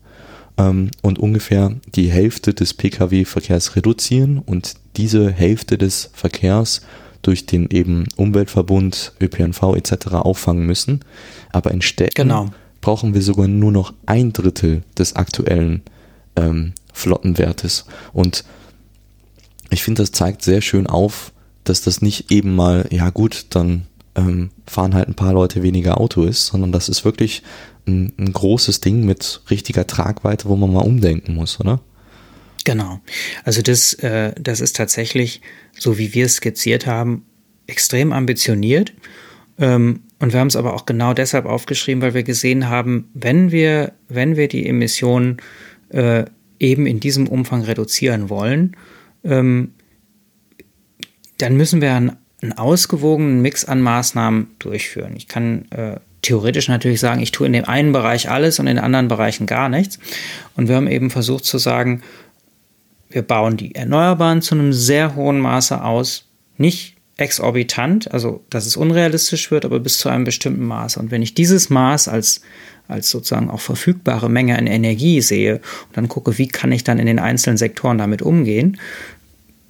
ähm, und ungefähr die Hälfte des Pkw-Verkehrs reduzieren und diese Hälfte des Verkehrs durch den eben Umweltverbund, ÖPNV etc. auffangen müssen. Aber in Städten genau. brauchen wir sogar nur noch ein Drittel des aktuellen ähm, Flottenwertes. Und ich finde, das zeigt sehr schön auf, dass das nicht eben mal, ja gut, dann ähm, fahren halt ein paar Leute weniger Auto ist, sondern das ist wirklich ein, ein großes Ding mit richtiger Tragweite, wo man mal umdenken muss, oder? Genau. Also das, äh, das ist tatsächlich, so wie wir es skizziert haben, extrem ambitioniert. Ähm, und wir haben es aber auch genau deshalb aufgeschrieben, weil wir gesehen haben, wenn wir, wenn wir die Emissionen äh, eben in diesem Umfang reduzieren wollen, ähm, dann müssen wir einen, einen, ausgewogenen Mix an Maßnahmen durchführen. Ich kann äh, theoretisch natürlich sagen, ich tue in dem einen Bereich alles und in anderen Bereichen gar nichts. Und wir haben eben versucht zu sagen, wir bauen die Erneuerbaren zu einem sehr hohen Maße aus, nicht exorbitant, also dass es unrealistisch wird, aber bis zu einem bestimmten Maß. Und wenn ich dieses Maß als, als sozusagen auch verfügbare Menge an Energie sehe und dann gucke, wie kann ich dann in den einzelnen Sektoren damit umgehen,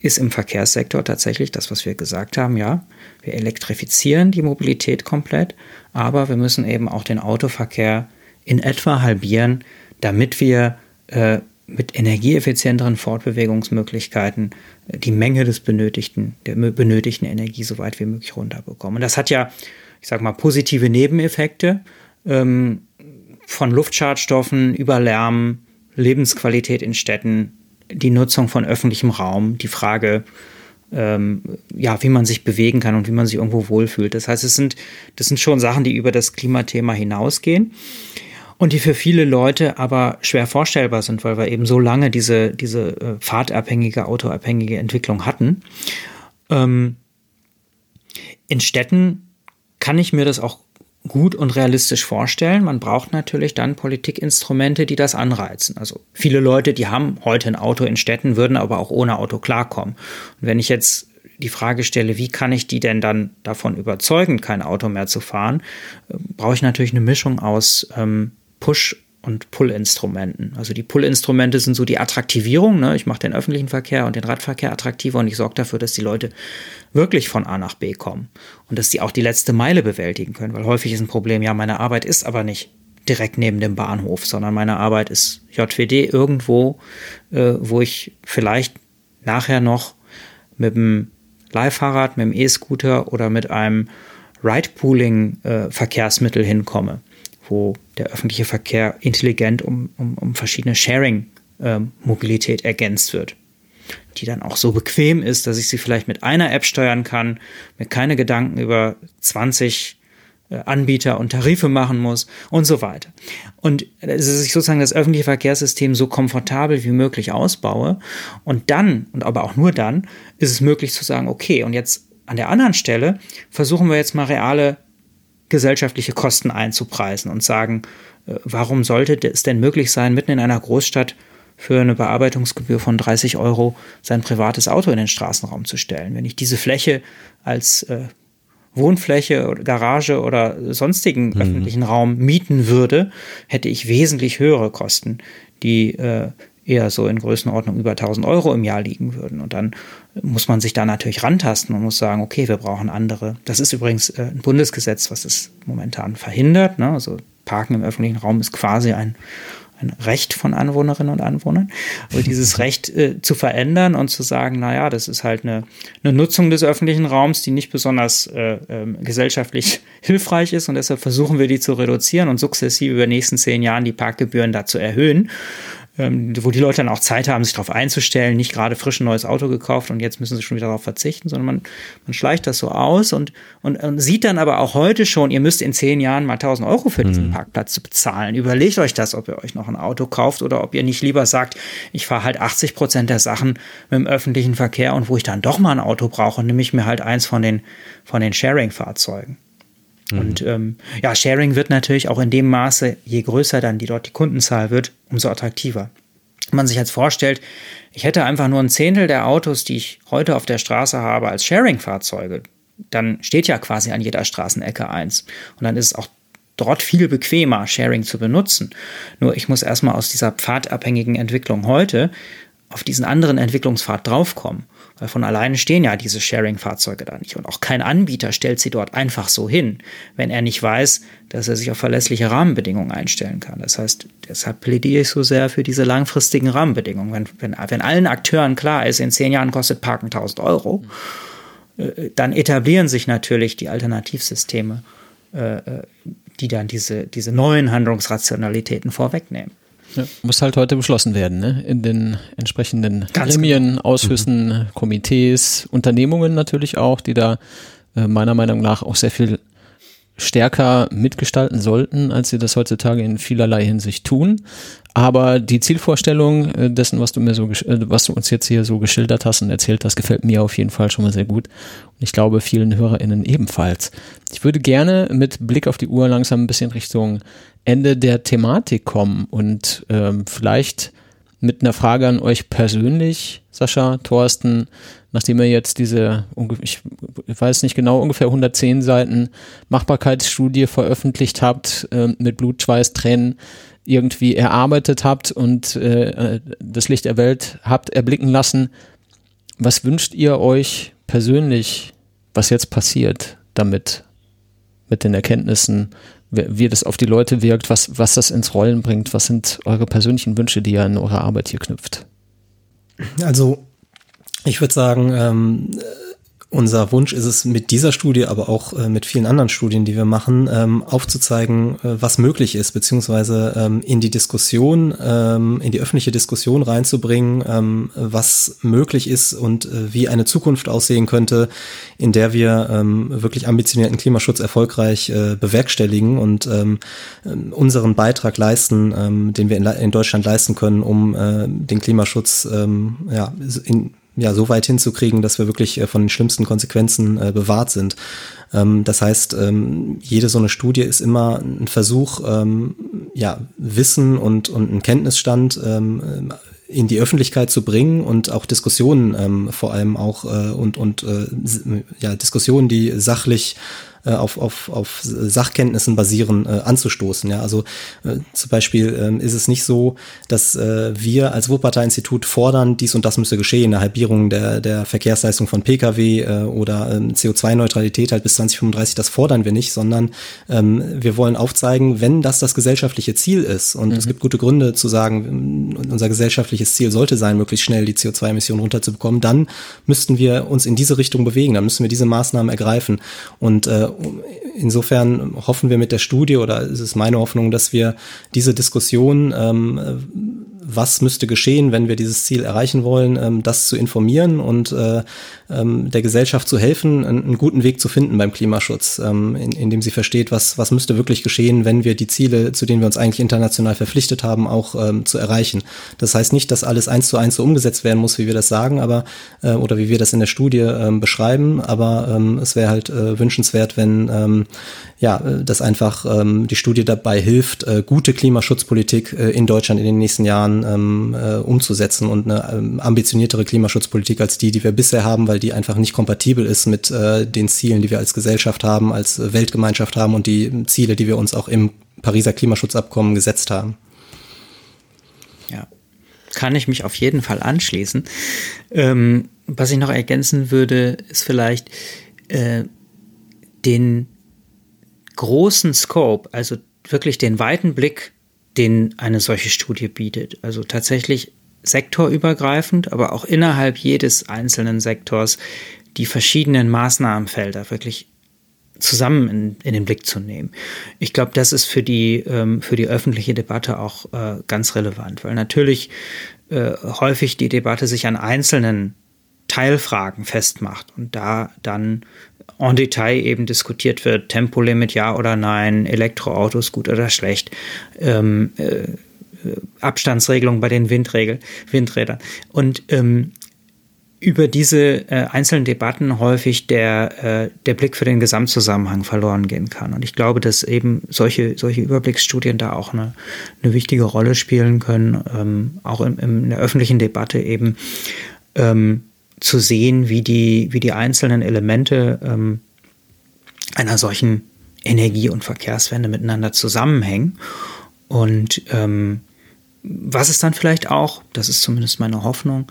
ist im Verkehrssektor tatsächlich das, was wir gesagt haben, ja, wir elektrifizieren die Mobilität komplett, aber wir müssen eben auch den Autoverkehr in etwa halbieren, damit wir äh, mit energieeffizienteren Fortbewegungsmöglichkeiten die Menge des benötigten, der benötigten Energie so weit wie möglich runterbekommen. Und das hat ja, ich sag mal, positive Nebeneffekte ähm, von Luftschadstoffen über Lärm, Lebensqualität in Städten, die Nutzung von öffentlichem Raum, die Frage, ähm, ja, wie man sich bewegen kann und wie man sich irgendwo wohlfühlt. Das heißt, es sind, das sind schon Sachen, die über das Klimathema hinausgehen und die für viele Leute aber schwer vorstellbar sind, weil wir eben so lange diese, diese äh, fahrtabhängige, autoabhängige Entwicklung hatten. Ähm, in Städten kann ich mir das auch gut und realistisch vorstellen. Man braucht natürlich dann Politikinstrumente, die das anreizen. Also viele Leute, die haben heute ein Auto in Städten, würden aber auch ohne Auto klarkommen. Und wenn ich jetzt die Frage stelle, wie kann ich die denn dann davon überzeugen, kein Auto mehr zu fahren, äh, brauche ich natürlich eine Mischung aus ähm, Push- und Pull-Instrumenten. Also die Pull-Instrumente sind so die Attraktivierung. Ne? Ich mache den öffentlichen Verkehr und den Radverkehr attraktiver und ich sorge dafür, dass die Leute wirklich von A nach B kommen und dass die auch die letzte Meile bewältigen können. Weil häufig ist ein Problem, ja, meine Arbeit ist aber nicht direkt neben dem Bahnhof, sondern meine Arbeit ist JWD irgendwo, äh, wo ich vielleicht nachher noch mit dem Leihfahrrad, mit dem E-Scooter oder mit einem Ride-Pooling-Verkehrsmittel äh, hinkomme wo der öffentliche Verkehr intelligent um, um, um verschiedene Sharing-Mobilität ähm, ergänzt wird, die dann auch so bequem ist, dass ich sie vielleicht mit einer App steuern kann, mir keine Gedanken über 20 äh, Anbieter und Tarife machen muss und so weiter. Und dass ich sozusagen das öffentliche Verkehrssystem so komfortabel wie möglich ausbaue und dann, und aber auch nur dann, ist es möglich zu sagen, okay, und jetzt an der anderen Stelle versuchen wir jetzt mal reale gesellschaftliche Kosten einzupreisen und sagen, äh, warum sollte es denn möglich sein, mitten in einer Großstadt für eine Bearbeitungsgebühr von 30 Euro sein privates Auto in den Straßenraum zu stellen? Wenn ich diese Fläche als äh, Wohnfläche oder Garage oder sonstigen mhm. öffentlichen Raum mieten würde, hätte ich wesentlich höhere Kosten, die äh, eher so in Größenordnung über 1000 Euro im Jahr liegen würden. Und dann muss man sich da natürlich rantasten und muss sagen, okay, wir brauchen andere. Das ist übrigens äh, ein Bundesgesetz, was es momentan verhindert. Ne? Also Parken im öffentlichen Raum ist quasi ein, ein Recht von Anwohnerinnen und Anwohnern. Aber dieses Recht äh, zu verändern und zu sagen, naja, das ist halt eine, eine Nutzung des öffentlichen Raums, die nicht besonders äh, äh, gesellschaftlich hilfreich ist und deshalb versuchen wir die zu reduzieren und sukzessive über die nächsten zehn Jahren die Parkgebühren da zu erhöhen ähm, wo die Leute dann auch Zeit haben, sich darauf einzustellen, nicht gerade frisch ein neues Auto gekauft und jetzt müssen sie schon wieder darauf verzichten, sondern man, man schleicht das so aus und, und, und sieht dann aber auch heute schon, ihr müsst in zehn Jahren mal 1000 Euro für diesen mhm. Parkplatz bezahlen. Überlegt euch das, ob ihr euch noch ein Auto kauft oder ob ihr nicht lieber sagt, ich fahre halt 80 Prozent der Sachen mit dem öffentlichen Verkehr und wo ich dann doch mal ein Auto brauche, nehme ich mir halt eins von den, von den Sharing-Fahrzeugen. Mhm. Und ähm, ja, Sharing wird natürlich auch in dem Maße, je größer dann die dort die Kundenzahl wird, umso attraktiver. Wenn man sich jetzt vorstellt, ich hätte einfach nur ein Zehntel der Autos, die ich heute auf der Straße habe, als Sharing-Fahrzeuge, dann steht ja quasi an jeder Straßenecke eins. Und dann ist es auch dort viel bequemer, Sharing zu benutzen. Nur ich muss erstmal aus dieser pfadabhängigen Entwicklung heute auf diesen anderen Entwicklungspfad draufkommen. Weil von alleine stehen ja diese Sharing-Fahrzeuge da nicht. Und auch kein Anbieter stellt sie dort einfach so hin, wenn er nicht weiß, dass er sich auf verlässliche Rahmenbedingungen einstellen kann. Das heißt, deshalb plädiere ich so sehr für diese langfristigen Rahmenbedingungen. Wenn, wenn, wenn allen Akteuren klar ist, in zehn Jahren kostet Parken 1000 Euro, äh, dann etablieren sich natürlich die Alternativsysteme, äh, äh, die dann diese, diese neuen Handlungsrationalitäten vorwegnehmen. Ja, muss halt heute beschlossen werden, ne? In den entsprechenden Ganz Gremien, genau. Ausschüssen, mhm. Komitees, Unternehmungen natürlich auch, die da äh, meiner Meinung nach auch sehr viel stärker mitgestalten sollten, als sie das heutzutage in vielerlei Hinsicht tun. Aber die Zielvorstellung äh, dessen, was du mir so, äh, was du uns jetzt hier so geschildert hast und erzählt hast, gefällt mir auf jeden Fall schon mal sehr gut. Und ich glaube vielen HörerInnen ebenfalls. Ich würde gerne mit Blick auf die Uhr langsam ein bisschen Richtung Ende der Thematik kommen und ähm, vielleicht mit einer Frage an euch persönlich, Sascha, Thorsten, nachdem ihr jetzt diese, ich weiß nicht genau, ungefähr 110 Seiten Machbarkeitsstudie veröffentlicht habt, äh, mit Blut, Schweiß, Tränen irgendwie erarbeitet habt und äh, das Licht der Welt habt erblicken lassen, was wünscht ihr euch persönlich, was jetzt passiert damit, mit den Erkenntnissen, wie das auf die Leute wirkt, was, was das ins Rollen bringt, was sind eure persönlichen Wünsche, die ihr an eure Arbeit hier knüpft? Also ich würde sagen, ähm, unser Wunsch ist es mit dieser Studie, aber auch äh, mit vielen anderen Studien, die wir machen, ähm, aufzuzeigen, äh, was möglich ist, beziehungsweise ähm, in die Diskussion, ähm, in die öffentliche Diskussion reinzubringen, ähm, was möglich ist und äh, wie eine Zukunft aussehen könnte, in der wir ähm, wirklich ambitionierten Klimaschutz erfolgreich äh, bewerkstelligen und ähm, unseren Beitrag leisten, den wir in, in, Deutschland leisten können, um äh, den Klimaschutz ja, in ja, so weit hinzukriegen, dass wir wirklich äh, von den schlimmsten Konsequenzen äh, bewahrt sind. Ähm, das heißt, ähm, jede so eine Studie ist immer ein Versuch, ähm, ja, Wissen und, und einen Kenntnisstand ähm, in die Öffentlichkeit zu bringen und auch Diskussionen ähm, vor allem auch äh, und, und äh, ja, Diskussionen, die sachlich äh, auf, auf, auf Sachkenntnissen basieren, äh, anzustoßen. Ja? Also äh, zum Beispiel äh, ist es nicht so, dass äh, wir als Wuppertal-Institut fordern, dies und das müsse geschehen, eine Halbierung der, der Verkehrsleistung von Pkw äh, oder äh, CO2-Neutralität halt bis 2035, das fordern wir nicht, sondern ähm, wir wollen aufzeigen, wenn das das gesellschaftliche Ziel ist und mhm. es gibt gute Gründe zu sagen, unser gesellschaftliches Ziel sollte sein, möglichst schnell die CO2-Emissionen runterzubekommen, dann müssten wir uns in diese Richtung bewegen, dann müssen wir diese Maßnahmen ergreifen und äh, insofern hoffen wir mit der Studie oder ist es meine Hoffnung, dass wir diese Diskussion ähm, was müsste geschehen, wenn wir dieses Ziel erreichen wollen, ähm, das zu informieren und äh, ähm, der Gesellschaft zu helfen, einen, einen, guten Weg zu finden beim Klimaschutz, ähm, in, indem sie versteht, was, was müsste wirklich geschehen, wenn wir die Ziele, zu denen wir uns eigentlich international verpflichtet haben, auch ähm, zu erreichen. Das heißt nicht, dass alles eins zu eins so umgesetzt werden muss, wie wir das sagen, aber äh, oder wie wir das in der Studie ähm, beschreiben, aber ähm, es wäre halt äh, wünschenswert, wenn ja, äh, dass einfach die Studie dabei hilft, äh, gute Klimaschutzpolitik äh, in Deutschland in den nächsten Jahren ähm, äh, umzusetzen und eine ähm, ambitioniertere Klimaschutzpolitik als die, die wir bisher haben, weil die einfach nicht kompatibel ist mit äh, den Zielen, die wir als Gesellschaft haben, als Weltgemeinschaft haben und die Ziele, die wir uns auch im Pariser Klimaschutzabkommen gesetzt haben. Ja. kann ich mich auf jeden Fall anschließen. Ähm, was ich noch ergänzen würde, ist vielleicht äh, den großen Scope, also wirklich den weiten Blick, den eine solche Studie bietet. Also tatsächlich sektorübergreifend, aber auch innerhalb jedes einzelnen Sektors die verschiedenen Maßnahmenfelder wirklich zusammen in, in den Blick zu nehmen. Ich glaube, das ist für die, ähm, für die öffentliche Debatte auch äh, ganz relevant, weil natürlich äh, häufig die Debatte sich an einzelnen Teilfragen festmacht und da dann en Detail eben diskutiert wird, Tempolimit ja oder nein, Elektroautos gut oder schlecht, ähm, äh, Abstandsregelung bei den Windregel, Windrädern. Und ähm, über diese äh, einzelnen Debatten häufig der, äh, der Blick für den Gesamtzusammenhang verloren gehen kann. Und ich glaube, dass eben solche, solche Überblicksstudien da auch eine, eine wichtige Rolle spielen können, ähm, auch im, in der öffentlichen Debatte eben ähm, zu sehen, wie die, wie die einzelnen Elemente ähm, einer solchen Energie- und Verkehrswende miteinander zusammenhängen. Und ähm, was es dann vielleicht auch, das ist zumindest meine Hoffnung,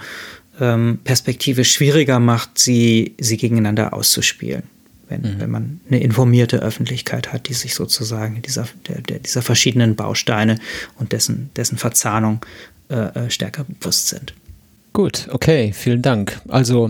ähm, Perspektive schwieriger macht, sie, sie gegeneinander auszuspielen. Wenn, mhm. wenn man eine informierte Öffentlichkeit hat, die sich sozusagen dieser, der, der, dieser verschiedenen Bausteine und dessen, dessen Verzahnung äh, äh, stärker bewusst sind. Gut, okay, vielen Dank. Also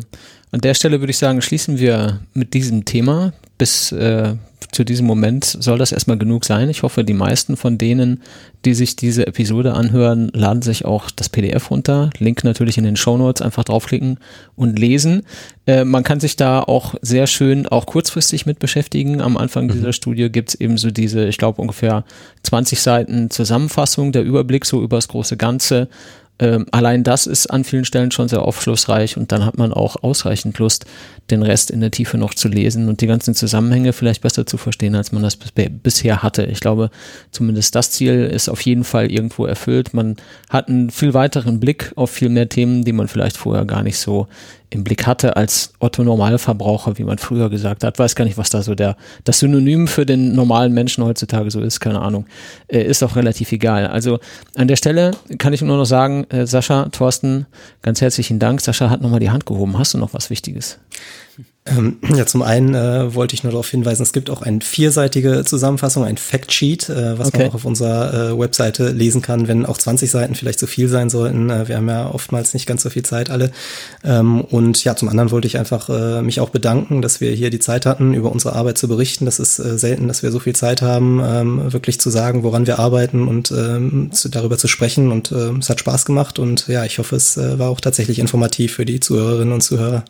an der Stelle würde ich sagen, schließen wir mit diesem Thema. Bis äh, zu diesem Moment soll das erstmal genug sein. Ich hoffe, die meisten von denen, die sich diese Episode anhören, laden sich auch das PDF runter. Link natürlich in den Show Notes, einfach draufklicken und lesen. Äh, man kann sich da auch sehr schön auch kurzfristig mit beschäftigen. Am Anfang mhm. dieser Studie gibt es eben so diese, ich glaube, ungefähr 20 Seiten Zusammenfassung, der Überblick so über das große Ganze ähm, allein das ist an vielen Stellen schon sehr aufschlussreich und dann hat man auch ausreichend Lust, den Rest in der Tiefe noch zu lesen und die ganzen Zusammenhänge vielleicht besser zu verstehen, als man das bisher hatte. Ich glaube, zumindest das Ziel ist auf jeden Fall irgendwo erfüllt. Man hat einen viel weiteren Blick auf viel mehr Themen, die man vielleicht vorher gar nicht so im Blick hatte als Otto Normalverbraucher, wie man früher gesagt hat. Weiß gar nicht, was da so der das Synonym für den normalen Menschen heutzutage so ist, keine Ahnung. Äh, ist auch relativ egal. Also an der Stelle kann ich nur noch sagen, äh, Sascha, Thorsten, ganz herzlichen Dank. Sascha hat nochmal die Hand gehoben. Hast du noch was Wichtiges? Ähm, ja, zum einen äh, wollte ich nur darauf hinweisen, es gibt auch eine vierseitige Zusammenfassung, ein Factsheet, äh, was okay. man auch auf unserer äh, Webseite lesen kann, wenn auch 20 Seiten vielleicht zu viel sein sollten. Äh, wir haben ja oftmals nicht ganz so viel Zeit alle. Ähm, und ja, zum anderen wollte ich einfach äh, mich auch bedanken, dass wir hier die Zeit hatten, über unsere Arbeit zu berichten. Das ist äh, selten, dass wir so viel Zeit haben, ähm, wirklich zu sagen, woran wir arbeiten und ähm, zu, darüber zu sprechen. Und äh, es hat Spaß gemacht und ja, ich hoffe, es äh, war auch tatsächlich informativ für die Zuhörerinnen und Zuhörer.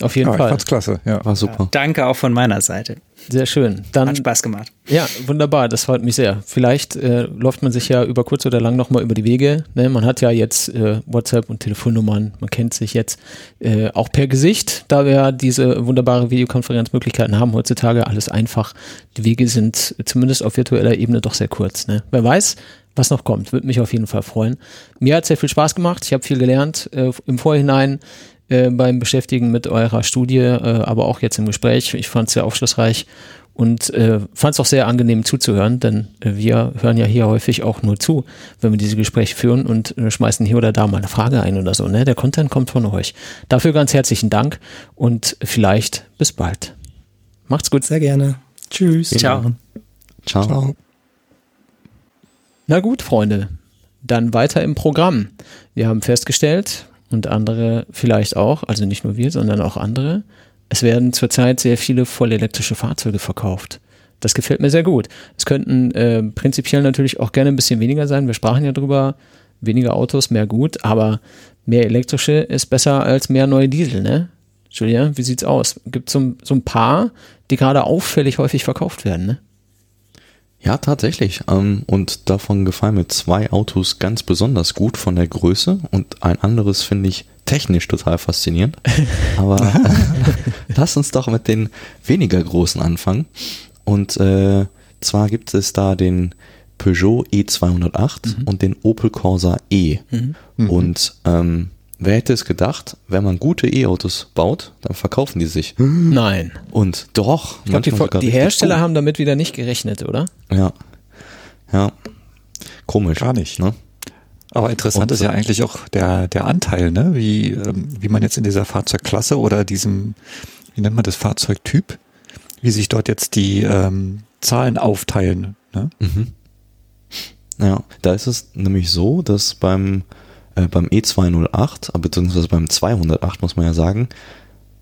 Auf jeden ja, Fall. Ich fand's klasse, ja. War super. Ja, danke auch von meiner Seite. Sehr schön. Dann, Hat Spaß gemacht. Ja, wunderbar. Das freut mich sehr. Vielleicht äh, läuft man sich ja über kurz oder lang nochmal über die Wege. Ne? Man hat ja jetzt äh, WhatsApp und Telefonnummern. Man kennt sich jetzt äh, auch per Gesicht, da wir diese wunderbare Videokonferenzmöglichkeiten haben heutzutage. Alles einfach. Die Wege sind zumindest auf virtueller Ebene doch sehr kurz. Ne? Wer weiß, was noch kommt. Würde mich auf jeden Fall freuen. Mir hat sehr viel Spaß gemacht. Ich habe viel gelernt äh, im Vorhinein. Äh, beim Beschäftigen mit eurer Studie, äh, aber auch jetzt im Gespräch. Ich fand es sehr aufschlussreich und äh, fand es auch sehr angenehm zuzuhören, denn äh, wir hören ja hier häufig auch nur zu, wenn wir diese Gespräche führen und äh, schmeißen hier oder da mal eine Frage ein oder so. Ne? Der Content kommt von euch. Dafür ganz herzlichen Dank und vielleicht bis bald. Macht's gut. Sehr gerne. Tschüss. Ciao. Ciao. Ciao. Na gut, Freunde. Dann weiter im Programm. Wir haben festgestellt, und andere vielleicht auch, also nicht nur wir, sondern auch andere. Es werden zurzeit sehr viele vollelektrische Fahrzeuge verkauft. Das gefällt mir sehr gut. Es könnten äh, prinzipiell natürlich auch gerne ein bisschen weniger sein. Wir sprachen ja drüber, weniger Autos, mehr gut, aber mehr elektrische ist besser als mehr neue Diesel, ne? Julia, wie sieht's aus? Gibt so, so ein paar, die gerade auffällig häufig verkauft werden, ne? Ja, tatsächlich. Ähm, und davon gefallen mir zwei Autos ganz besonders gut von der Größe und ein anderes finde ich technisch total faszinierend. Aber lass uns doch mit den weniger großen anfangen. Und äh, zwar gibt es da den Peugeot E208 mhm. und den Opel Corsa E. Mhm. Und ähm, Wer hätte es gedacht, wenn man gute E-Autos baut, dann verkaufen die sich. Nein. Und doch. Ich glaub, die, die Hersteller gut. haben damit wieder nicht gerechnet, oder? Ja. Ja. Komisch. Gar nicht. Ne? Aber interessant Und- ist ja eigentlich auch der, der Anteil, ne? wie, ähm, wie man jetzt in dieser Fahrzeugklasse oder diesem, wie nennt man das Fahrzeugtyp, wie sich dort jetzt die ähm, Zahlen aufteilen. Ne? Mhm. Ja, da ist es nämlich so, dass beim, äh, beim E208, äh, beziehungsweise beim 208 muss man ja sagen,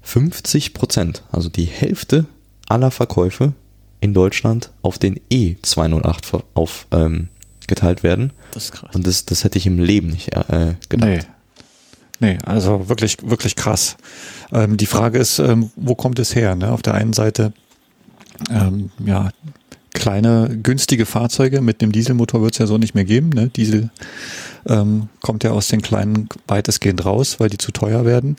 50 Prozent, also die Hälfte aller Verkäufe in Deutschland auf den E208 ver- auf, ähm, geteilt werden. Das ist krass. Und das, das hätte ich im Leben nicht äh, gedacht. Nee. Nee, also wirklich, wirklich krass. Ähm, die Frage ist, ähm, wo kommt es her? Ne? Auf der einen Seite, ähm, ja, kleine, günstige Fahrzeuge mit einem Dieselmotor wird es ja so nicht mehr geben. Ne? Diesel ähm, kommt ja aus den kleinen weitestgehend raus, weil die zu teuer werden.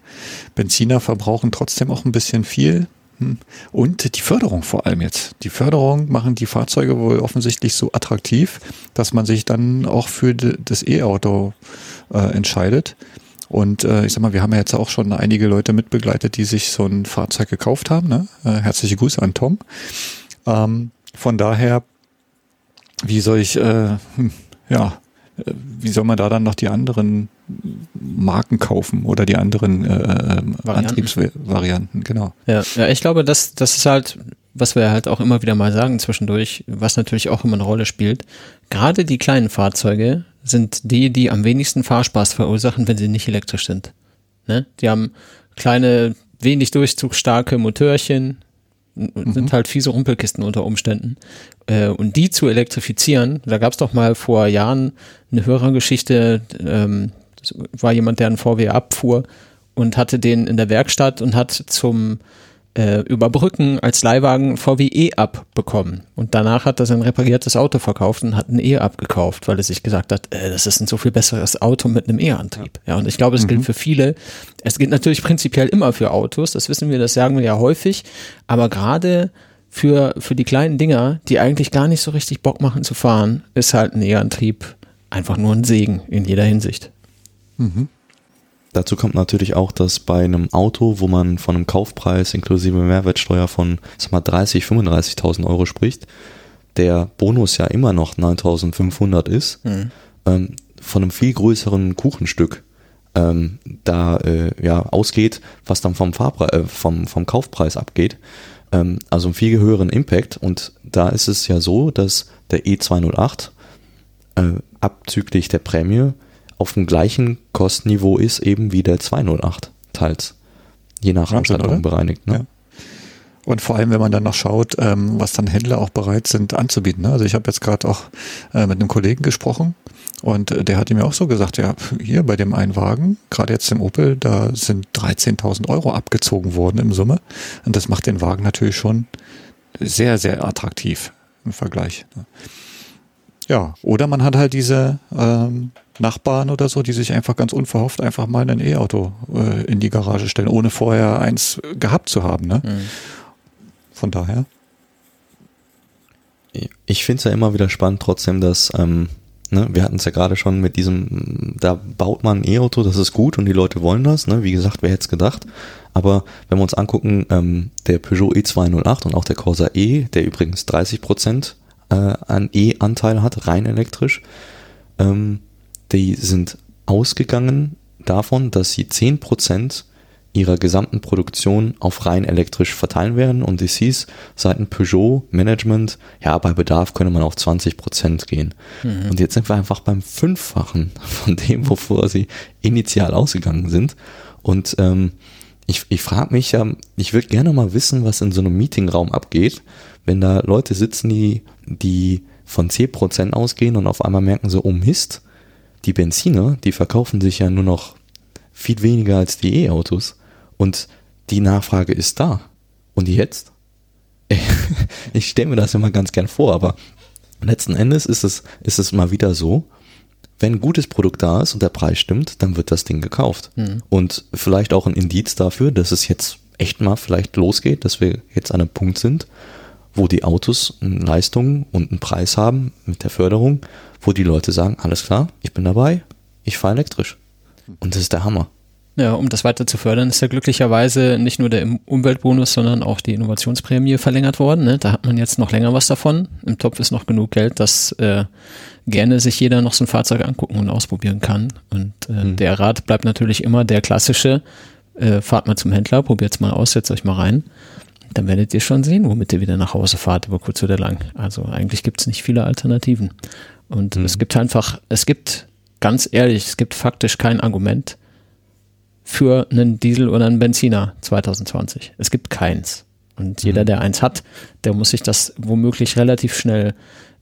Benziner verbrauchen trotzdem auch ein bisschen viel. Hm. Und die Förderung vor allem jetzt. Die Förderung machen die Fahrzeuge wohl offensichtlich so attraktiv, dass man sich dann auch für das E-Auto äh, entscheidet. Und äh, ich sag mal, wir haben ja jetzt auch schon einige Leute mitbegleitet, die sich so ein Fahrzeug gekauft haben. Ne? Äh, herzliche Grüße an Tom. Ähm, von daher, wie soll ich, äh, hm, ja, äh, wie soll man da dann noch die anderen Marken kaufen oder die anderen äh, äh, Antriebsvarianten, genau. Ja, ja, ich glaube, das, das ist halt, was wir halt auch immer wieder mal sagen zwischendurch, was natürlich auch immer eine Rolle spielt. Gerade die kleinen Fahrzeuge sind die, die am wenigsten Fahrspaß verursachen, wenn sie nicht elektrisch sind. Ne? Die haben kleine, wenig durchzugsstarke Motörchen, und sind halt fiese Rumpelkisten unter Umständen. Äh, und die zu elektrifizieren, da gab es doch mal vor Jahren eine Hörergeschichte, ähm, das war jemand, der einen VW abfuhr und hatte den in der Werkstatt und hat zum äh, Überbrücken als Leihwagen VW E-Up bekommen. Und danach hat er sein repariertes Auto verkauft und hat ein E-Up gekauft, weil er sich gesagt hat, äh, das ist ein so viel besseres Auto mit einem E-Antrieb. Ja, und ich glaube, es gilt für viele. Es gilt natürlich prinzipiell immer für Autos, das wissen wir, das sagen wir ja häufig, aber gerade für, für die kleinen Dinger, die eigentlich gar nicht so richtig Bock machen zu fahren, ist halt ein E-Antrieb einfach nur ein Segen in jeder Hinsicht. Dazu kommt natürlich auch, dass bei einem Auto, wo man von einem Kaufpreis inklusive Mehrwertsteuer von sag mal 30, 35.000 Euro spricht, der Bonus ja immer noch 9.500 ist, ähm, von einem viel größeren Kuchenstück ähm, da äh, ja ausgeht, was dann vom, Fahrpre äh, vom, vom Kaufpreis abgeht. Ähm, also einen viel höheren Impact. Und da ist es ja so, dass der E208 äh, abzüglich der Prämie auf dem gleichen Kostenniveau ist eben wie der 208 teils. Je nach Wahnsinn, Ausstattung oder? bereinigt. Ne? Ja. Und vor allem, wenn man dann noch schaut, ähm, was dann Händler auch bereit sind anzubieten. Ne? Also ich habe jetzt gerade auch äh, mit einem Kollegen gesprochen und äh, der hat mir auch so gesagt, ja, hier bei dem einen Wagen, gerade jetzt im Opel, da sind 13.000 Euro abgezogen worden im Summe. Und das macht den Wagen natürlich schon sehr, sehr attraktiv im Vergleich. ne? Ja, oder man hat halt diese ähm, Nachbarn oder so, die sich einfach ganz unverhofft einfach mal ein E-Auto äh, in die Garage stellen, ohne vorher eins gehabt zu haben. Ne? Von daher. Ich finde es ja immer wieder spannend trotzdem, dass, ähm, ne, wir hatten es ja gerade schon mit diesem, da baut man ein E-Auto, das ist gut und die Leute wollen das, ne? wie gesagt, wer hätte es gedacht. Aber wenn wir uns angucken, ähm, der Peugeot E208 und auch der Corsa E, der übrigens 30 Prozent äh, an E-Anteil hat, rein elektrisch, ähm, die sind ausgegangen davon, dass sie 10 Prozent ihrer gesamten Produktion auf rein elektrisch verteilen werden und es hieß seiten Peugeot Management, ja, bei Bedarf könne man auf 20 Prozent gehen. Und jetzt sind wir einfach beim Fünffachen von dem, wovor sie initial ausgegangen sind. Und ähm, ich, ich frage mich ja, ich würde gerne mal wissen, was in so einem Meetingraum abgeht, wenn da Leute sitzen, die, die von 10 Prozent ausgehen und auf einmal merken so, oh Mist, die Benziner, die verkaufen sich ja nur noch viel weniger als die E-Autos. Und die Nachfrage ist da. Und jetzt? Ich stelle mir das immer ganz gern vor, aber letzten Endes ist es, ist es mal wieder so, wenn ein gutes Produkt da ist und der Preis stimmt, dann wird das Ding gekauft. Und vielleicht auch ein Indiz dafür, dass es jetzt echt mal vielleicht losgeht, dass wir jetzt an einem Punkt sind, wo die Autos eine Leistung und einen Preis haben mit der Förderung, wo die Leute sagen, alles klar, ich bin dabei, ich fahre elektrisch. Und das ist der Hammer. Ja, um das weiter zu fördern, ist ja glücklicherweise nicht nur der Umweltbonus, sondern auch die Innovationsprämie verlängert worden. Ne? Da hat man jetzt noch länger was davon. Im Topf ist noch genug Geld, dass äh, gerne sich jeder noch so ein Fahrzeug angucken und ausprobieren kann. Und äh, mhm. der Rat bleibt natürlich immer der klassische, äh, fahrt mal zum Händler, probiert's mal aus, setzt euch mal rein. Dann werdet ihr schon sehen, womit ihr wieder nach Hause fahrt, über kurz oder lang. Also eigentlich gibt's nicht viele Alternativen. Und mhm. es gibt einfach, es gibt, ganz ehrlich, es gibt faktisch kein Argument, für einen Diesel oder einen Benziner 2020. Es gibt keins. Und jeder, mhm. der eins hat, der muss sich das womöglich relativ schnell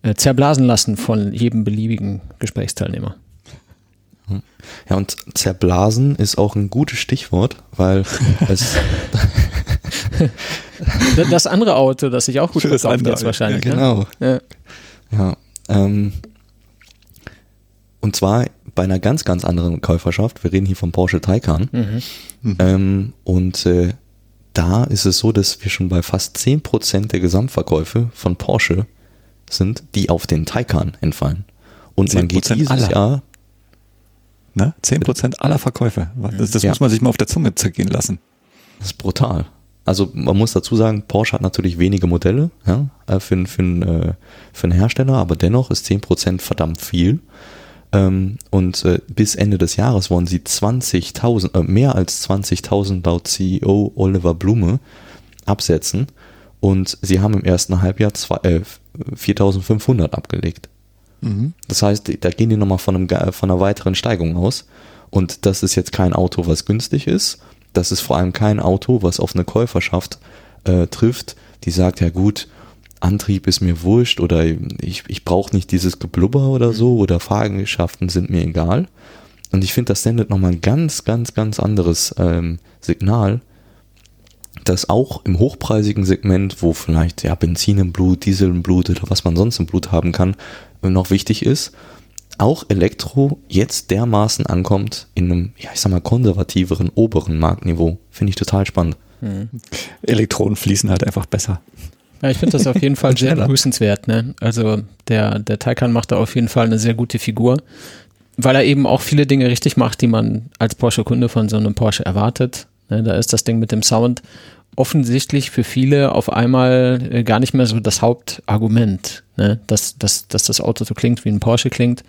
äh, zerblasen lassen von jedem beliebigen Gesprächsteilnehmer. Ja, und zerblasen ist auch ein gutes Stichwort, weil es das andere Auto, das sich auch gut verkauft jetzt wahrscheinlich. Ja, genau. Ne? Ja, ja ähm, und zwar bei einer ganz, ganz anderen Käuferschaft. Wir reden hier vom Porsche Taycan. Mhm. Mhm. Ähm, und äh, da ist es so, dass wir schon bei fast 10% der Gesamtverkäufe von Porsche sind, die auf den Taycan entfallen. Und man geht dieses aller. Jahr. Ne? 10% aller Verkäufe. Das, das ja. muss man sich mal auf der Zunge zergehen lassen. Das ist brutal. Also man muss dazu sagen, Porsche hat natürlich wenige Modelle ja, äh, für, für, äh, für einen Hersteller, aber dennoch ist 10% verdammt viel. Ähm, und äh, bis Ende des Jahres wollen sie 20.000, äh, mehr als 20.000 laut CEO Oliver Blume absetzen. Und sie haben im ersten Halbjahr zwei, äh, 4.500 abgelegt. Mhm. Das heißt, da gehen die nochmal von, einem, von einer weiteren Steigung aus. Und das ist jetzt kein Auto, was günstig ist. Das ist vor allem kein Auto, was auf eine Käuferschaft äh, trifft, die sagt, ja gut, Antrieb ist mir wurscht oder ich, ich brauche nicht dieses Geblubber oder so oder Fahrgeschäften sind mir egal. Und ich finde, das sendet nochmal ein ganz, ganz, ganz anderes ähm, Signal, dass auch im hochpreisigen Segment, wo vielleicht ja Benzin im Blut, Diesel im Blut oder was man sonst im Blut haben kann, noch wichtig ist, auch Elektro jetzt dermaßen ankommt in einem, ja, ich sag mal, konservativeren, oberen Marktniveau. Finde ich total spannend. Mhm. Elektronen fließen halt einfach besser. Ja, ich finde das auf jeden Fall sehr begrüßenswert. Ne? Also der, der Taycan macht da auf jeden Fall eine sehr gute Figur, weil er eben auch viele Dinge richtig macht, die man als Porsche-Kunde von so einem Porsche erwartet. Ne? Da ist das Ding mit dem Sound offensichtlich für viele auf einmal äh, gar nicht mehr so das Hauptargument, ne? dass, dass, dass das Auto so klingt, wie ein Porsche klingt.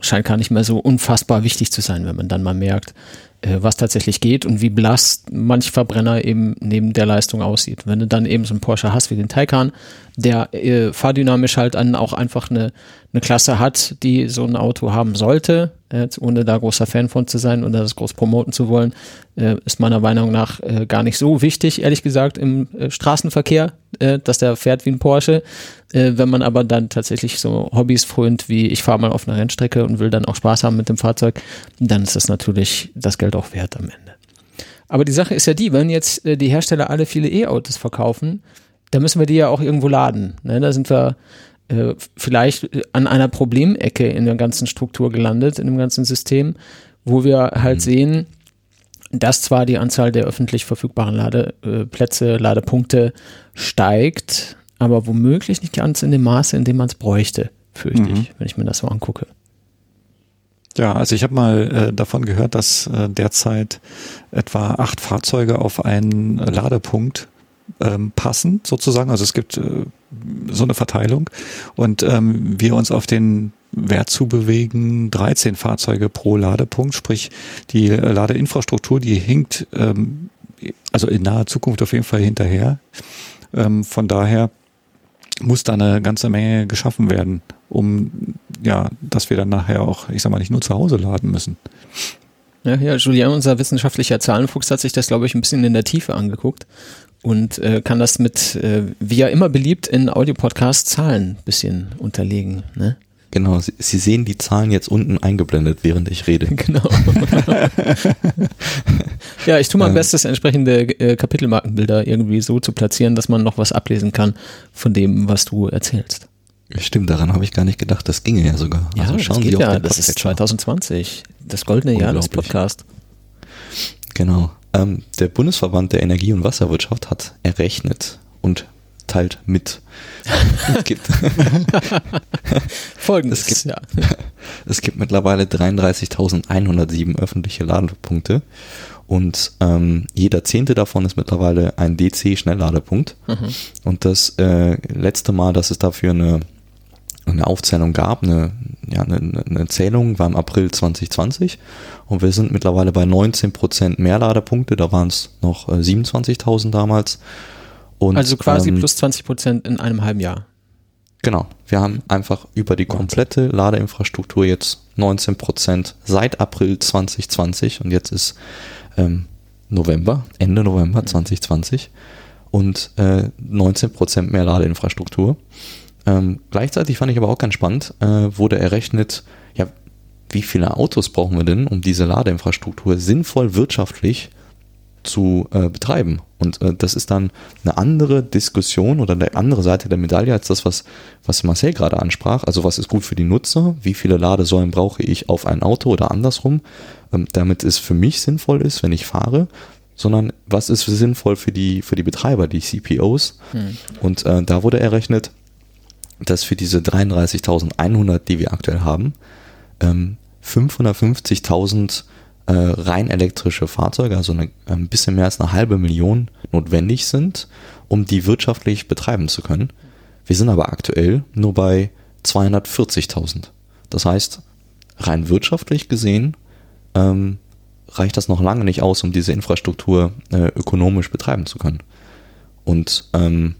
Scheint gar nicht mehr so unfassbar wichtig zu sein, wenn man dann mal merkt, äh, was tatsächlich geht und wie blass manch Verbrenner eben neben der Leistung aussieht. Wenn du dann eben so einen Porsche hast wie den Taycan, der äh, fahrdynamisch halt dann auch einfach eine, eine Klasse hat, die so ein Auto haben sollte, äh, ohne da großer Fan von zu sein oder das groß promoten zu wollen, äh, ist meiner Meinung nach äh, gar nicht so wichtig, ehrlich gesagt, im äh, Straßenverkehr, äh, dass der fährt wie ein Porsche. Äh, wenn man aber dann tatsächlich so Hobbys frönt, wie ich fahre mal auf einer Rennstrecke und will dann auch Spaß haben mit dem Fahrzeug, dann ist das natürlich das Geld auch wert am Ende. Aber die Sache ist ja die, wenn jetzt äh, die Hersteller alle viele E-Autos verkaufen, dann müssen wir die ja auch irgendwo laden. Ne? Da sind wir äh, vielleicht an einer Problemecke in der ganzen Struktur gelandet, in dem ganzen System, wo wir halt mhm. sehen, dass zwar die Anzahl der öffentlich verfügbaren Ladeplätze, Ladepunkte steigt, aber womöglich nicht ganz in dem Maße, in dem man es bräuchte, fürchte mhm. ich, wenn ich mir das so angucke. Ja, also ich habe mal äh, davon gehört, dass äh, derzeit etwa acht Fahrzeuge auf einen Ladepunkt ähm, passen, sozusagen. Also es gibt äh, so eine Verteilung und ähm, wir uns auf den Wert zu bewegen, 13 Fahrzeuge pro Ladepunkt, sprich die Ladeinfrastruktur, die hinkt ähm, also in naher Zukunft auf jeden Fall hinterher. Ähm, von daher muss da eine ganze Menge geschaffen werden, um ja, dass wir dann nachher auch, ich sag mal, nicht nur zu Hause laden müssen. Ja, ja, Julian, unser wissenschaftlicher Zahlenfuchs, hat sich das, glaube ich, ein bisschen in der Tiefe angeguckt und äh, kann das mit, äh, wie ja immer beliebt, in Audiopodcast Zahlen ein bisschen unterlegen. Ne? Genau, Sie, Sie, sehen die Zahlen jetzt unten eingeblendet, während ich rede. Genau. ja, ich tue mein ähm, Bestes, entsprechende äh, Kapitelmarkenbilder irgendwie so zu platzieren, dass man noch was ablesen kann von dem, was du erzählst. Stimmt, daran habe ich gar nicht gedacht. Das ginge ja sogar. Ja, also schauen das geht Sie ja. Das ist 2020, das goldene Jahr des Podcasts. Genau. Ähm, der Bundesverband der Energie- und Wasserwirtschaft hat errechnet und teilt mit. es gibt, Folgendes, es gibt, ja. es gibt mittlerweile 33.107 öffentliche Ladepunkte und ähm, jeder zehnte davon ist mittlerweile ein DC-Schnellladepunkt. Und das äh, letzte Mal, dass es dafür eine, eine Aufzählung gab, eine, ja, eine, eine Zählung, war im April 2020 und wir sind mittlerweile bei 19% mehr Ladepunkte, da waren es noch äh, 27.000 damals. Und, Also quasi ähm, plus 20 Prozent in einem halben Jahr. Genau, wir haben einfach über die komplette Ladeinfrastruktur jetzt 19 Prozent seit April 2020 und jetzt ist ähm, November, Ende November 2020 und äh, 19 Prozent mehr Ladeinfrastruktur. Ähm, gleichzeitig fand ich aber auch ganz spannend, äh, wurde errechnet, ja, wie viele Autos brauchen wir denn, um diese Ladeinfrastruktur sinnvoll wirtschaftlich zu äh, betreiben. Und äh, das ist dann eine andere Diskussion oder eine andere Seite der Medaille als das, was, was Marcel gerade ansprach. Also was ist gut für die Nutzer? Wie viele Ladesäulen brauche ich auf ein Auto oder andersrum, ähm, damit es für mich sinnvoll ist, wenn ich fahre? Sondern was ist sinnvoll für die, für die Betreiber, die CPOs? Und äh, da wurde errechnet, dass für diese 33.100, die wir aktuell haben, ähm, 550.000 äh, rein elektrische Fahrzeuge, also eine, ein bisschen mehr als eine halbe Million notwendig sind, um die wirtschaftlich betreiben zu können. Wir sind aber aktuell nur bei 240.000. Das heißt, rein wirtschaftlich gesehen ähm, reicht das noch lange nicht aus, um diese Infrastruktur äh, ökonomisch betreiben zu können. Und ähm,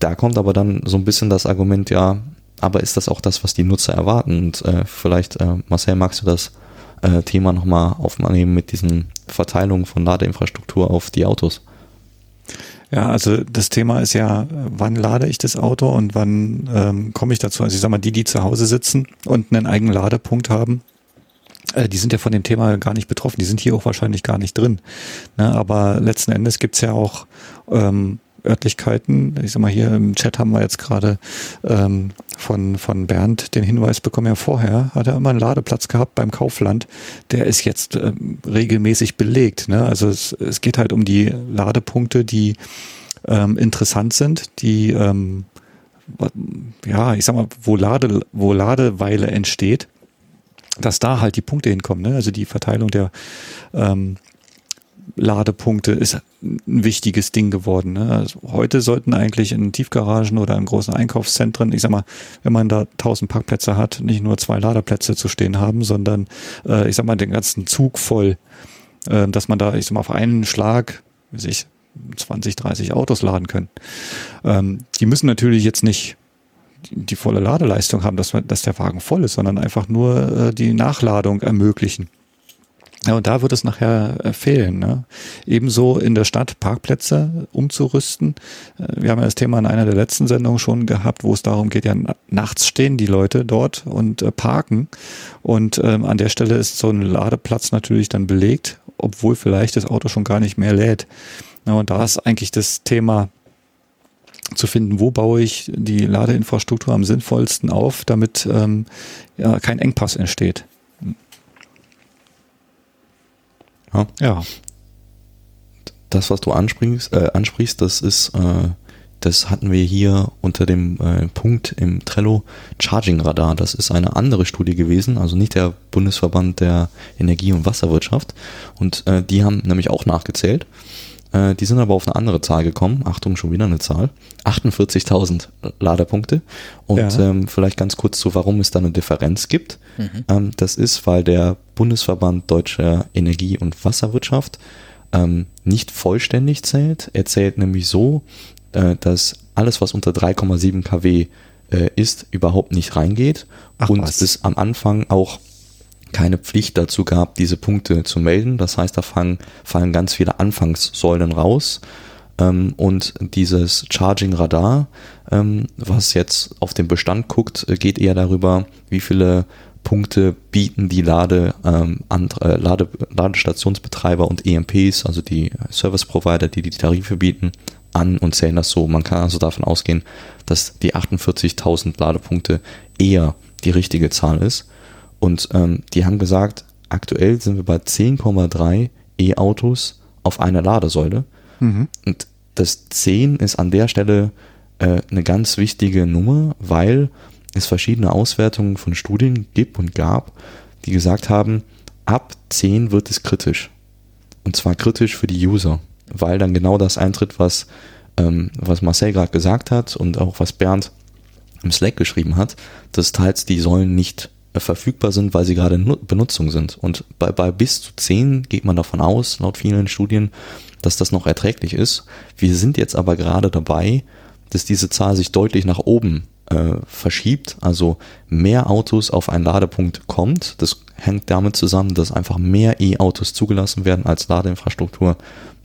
da kommt aber dann so ein bisschen das Argument, ja, aber ist das auch das, was die Nutzer erwarten? Und äh, vielleicht, äh, Marcel, magst du das äh, Thema nochmal aufnehmen mit diesen Verteilungen von Ladeinfrastruktur auf die Autos? Ja, also das Thema ist ja, wann lade ich das Auto und wann ähm, komme ich dazu? Also ich sag mal, die, die zu Hause sitzen und einen eigenen Ladepunkt haben, äh, die sind ja von dem Thema gar nicht betroffen. Die sind hier auch wahrscheinlich gar nicht drin. Ne? Aber letzten Endes gibt's ja auch ähm, Örtlichkeiten. Ich sag mal, hier im Chat haben wir jetzt gerade ähm, von, von Bernd den Hinweis bekommen, ja vorher hat er immer einen Ladeplatz gehabt beim Kaufland. Der ist jetzt ähm, regelmäßig belegt. Ne? Also es, es geht halt um die Ladepunkte, die ähm, interessant sind, die ähm, ja, ich sag mal, wo, Lade, wo Ladeweile entsteht, dass da halt die Punkte hinkommen. Ne? Also die Verteilung der ähm, Ladepunkte ist ein wichtiges Ding geworden. Ne? Also heute sollten eigentlich in Tiefgaragen oder in großen Einkaufszentren, ich sag mal, wenn man da tausend Parkplätze hat, nicht nur zwei Ladeplätze zu stehen haben, sondern äh, ich sag mal den ganzen Zug voll, äh, dass man da, ich sag mal, auf einen Schlag, sich 20, 30 Autos laden können. Ähm, die müssen natürlich jetzt nicht die, die volle Ladeleistung haben, dass, dass der Wagen voll ist, sondern einfach nur äh, die Nachladung ermöglichen. Ja, und da wird es nachher äh, fehlen. Ne? Ebenso in der Stadt Parkplätze umzurüsten. Äh, wir haben ja das Thema in einer der letzten Sendungen schon gehabt, wo es darum geht, ja nachts stehen die Leute dort und äh, parken. Und ähm, an der Stelle ist so ein Ladeplatz natürlich dann belegt, obwohl vielleicht das Auto schon gar nicht mehr lädt. Ja, und da ist eigentlich das Thema zu finden, wo baue ich die Ladeinfrastruktur am sinnvollsten auf, damit ähm, ja, kein Engpass entsteht. Ja. Ja, Das, was du ansprichst, äh, ansprichst das ist, äh, das hatten wir hier unter dem äh, Punkt im Trello Charging Radar. Das ist eine andere Studie gewesen, also nicht der Bundesverband der Energie- und Wasserwirtschaft. Und äh, die haben nämlich auch nachgezählt. Äh, die sind aber auf eine andere Zahl gekommen. Achtung, schon wieder eine Zahl. 48.000 Ladepunkte. Und Ja. ähm, vielleicht ganz kurz zu, warum es da eine Differenz gibt. Ähm, das ist, weil der Bundesverband Deutscher Energie- und Wasserwirtschaft ähm, nicht vollständig zählt. Er zählt nämlich so, äh, dass alles, was unter 3,7 kW äh, ist, überhaupt nicht reingeht. Ach und was. es am Anfang auch keine Pflicht dazu gab, diese Punkte zu melden. Das heißt, da fallen, fallen ganz viele Anfangssäulen raus. Ähm, und dieses Charging Radar, ähm, was jetzt auf den Bestand guckt, äh, geht eher darüber, wie viele Punkte bieten die Lade, ähm, and, äh, Lade, Ladestationsbetreiber und EMPs, also die Service Provider, die die Tarife bieten, an und zählen das so. Man kann also davon ausgehen, dass die 48.000 Ladepunkte eher die richtige Zahl ist. Und ähm, die haben gesagt, aktuell sind wir bei 10,3 E-Autos auf einer Ladesäule. Und das 10 ist an der Stelle äh, eine ganz wichtige Nummer, weil es verschiedene Auswertungen von Studien gibt und gab, die gesagt haben, ab 10 wird es kritisch. Und zwar kritisch für die User, weil dann genau das eintritt, was, ähm, was Marcel gerade gesagt hat und auch was Bernd im Slack geschrieben hat, dass teils die Säulen nicht äh, verfügbar sind, weil sie gerade in Benutzung sind. Und bei, bei bis zu 10 geht man davon aus, laut vielen Studien, dass das noch erträglich ist. Wir sind jetzt aber gerade dabei, dass diese Zahl sich deutlich nach oben äh, verschiebt, also mehr Autos auf einen Ladepunkt kommt. Das hängt damit zusammen, dass einfach mehr E-Autos zugelassen werden, als Ladeinfrastruktur